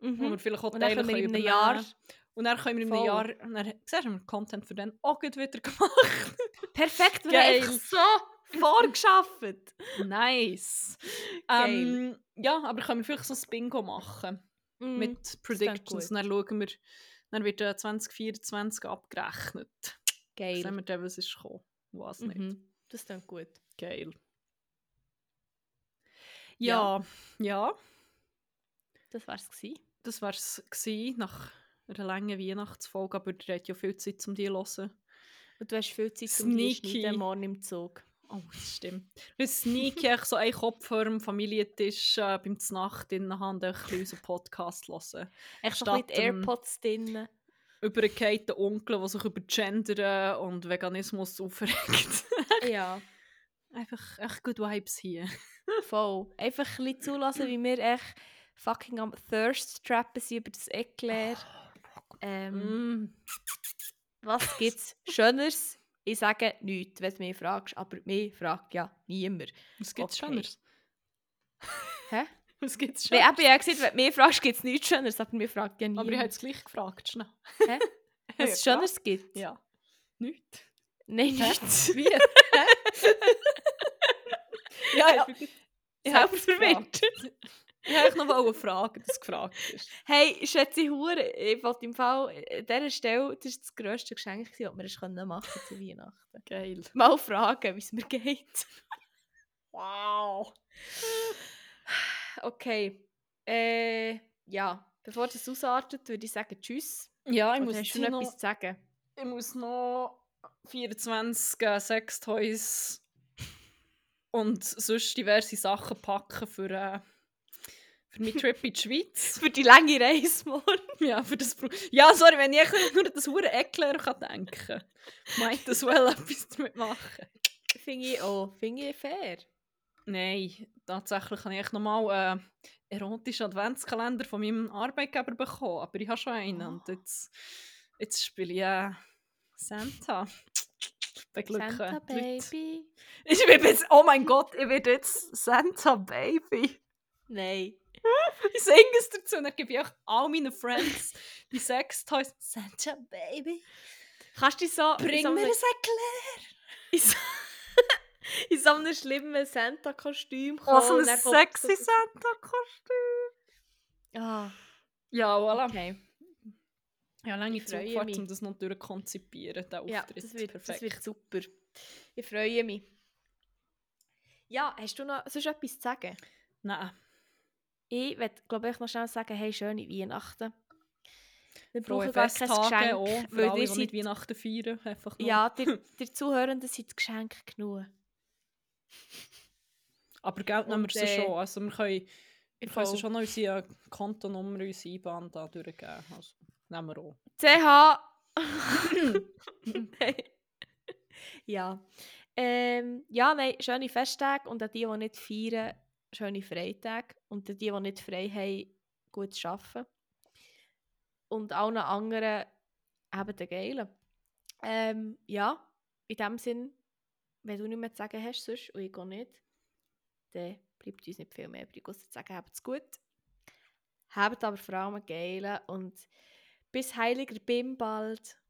wo Mhm. wir vielleicht auch Teile können einem Jahr übernehmen. Und dann können wir in einem Voll. Jahr, und dann siehst du, Content für dann auch wieder gemacht. Perfekt, wir Geil. haben so vorgeschafft. nice. Ähm, ja, aber können wir vielleicht so ein Bingo machen Mhm. mit Predictions. Und dann schauen wir, dann wird äh, 2024 abgerechnet. Geil. Sehen wir dann, was ist gekommen, was nicht. Mhm. Das klingt gut. Geil. Ja. Ja, ja, Das war es. das war es nach einer langen Weihnachtsfolge, aber ihr habt ja viel Zeit, um die zu hören. Und du hast viel Zeit um die Sneaky. schneiden morgen im Zug. Oh, das stimmt. Wir sneaky echt so einen Kopf vor dem Familientisch äh, beim Znacht drin haben und ein bisschen unseren Podcast hören. Echt so ein dem- Airpods drin. Übergekehrten Onkel, der sich über Gender und Veganismus aufregt. ja, Einfach echt good Vibes hier. voll. Einfach ein bisschen zulassen, wie wir echt fucking am Thirst-Trappen sind über das Eclair. Ähm, Mm. Was gibt's Schöneres? Ich sage nichts, wenn du mich fragst, aber mich fragt ja niemand. Was gibt's Okay. Schöneres? Hä? Was gibt's Nein, Schöneres? eben, ja gesagt, wenn du mich fragst, gibt es nichts Schöneres, aber mir fragt ja niemand. Aber ich habe es gleich gefragt. Schnell. Hä? Ja, Was es klar. Schöneres gibt? Ja. Nichts. Nein, Hä? nichts. Wie? ja, ja. Ich habe es verwirrt. Ich wollte noch eine Frage, dass gefragt ist. Hey, schätze Hure, ich wollte im Fall an dieser Stelle, das war das grösste Geschenk, das wir es können machen zu Weihnachten. Geil. Mal fragen, wie es mir geht. Wow. Okay. Äh, ja, bevor das ausartet, würde ich sagen Tschüss. Ja, ich Oder muss, hast du noch noch, etwas zu sagen? ich muss noch 24 äh, Sextoys und sonst diverse Sachen packen für, äh, für meinen Trip in die Schweiz. Für die lange Reise morgen. Ja, für das ja, sorry, wenn ich nur an das hure Eckler kann denken. Meint das well etwas damit machen? Finde ich auch. Finde ich fair. Nein, tatsächlich habe ich nochmal einen erotischen Adventskalender von meinem Arbeitgeber bekommen. Aber ich habe schon einen. Und Oh. jetzt, jetzt spiele ich äh, Santa. Beglücken. Santa. Baby. Ich bin jetzt, oh mein Gott, ich werde jetzt Santa Baby. Nein. Ich singe es dazu und dann gebe ich auch all meinen Friends die Sextoys. Santa Baby, Kannst du so in bring so mir ein Eclair. in so, in so einem schlimmen Santa-Kostüm Oh, so und ein sexy Santa-Kostüm. Ah, Ja, voilà. okay. Ja, lange Zugfahrt, um das noch durchkonzipieren, den Ja, Auftritt. das wird, das Perfekt. wird super. Ich freue mich. Ja, hast du noch sonst etwas zu sagen? Nein, Ich würde, glaube ich, noch schnell sagen, hey, schöne Weihnachten. Wir frohe brauchen gar kein Geschenk, auch, weil alle, ihr seid, Weihnachten feiern. Einfach nur. ja, die, die Zuhörenden sind das Geschenk genug. Aber Geld nehmen wir sie äh, schon. Also wir können, wir können sie schon noch unsere Kontonummer, unsere IBAN da durchgeben. Also, nehmen wir auch. CH. Ja. Ähm, ja, nein, schöne Festtage und an die, die nicht feiern, schöne Freitage. Und die, die nicht frei haben, gut arbeiten. Und allen anderen eben den Geilen. Ähm, ja, in dem Sinn, wenn du nicht mehr zu sagen hast, sonst, und ich gehe nicht, dann bleibt uns nicht viel mehr übrig, außer zu sagen, habt es gut. Habt aber vor allem einen Geilen und bis heiliger Bim bald.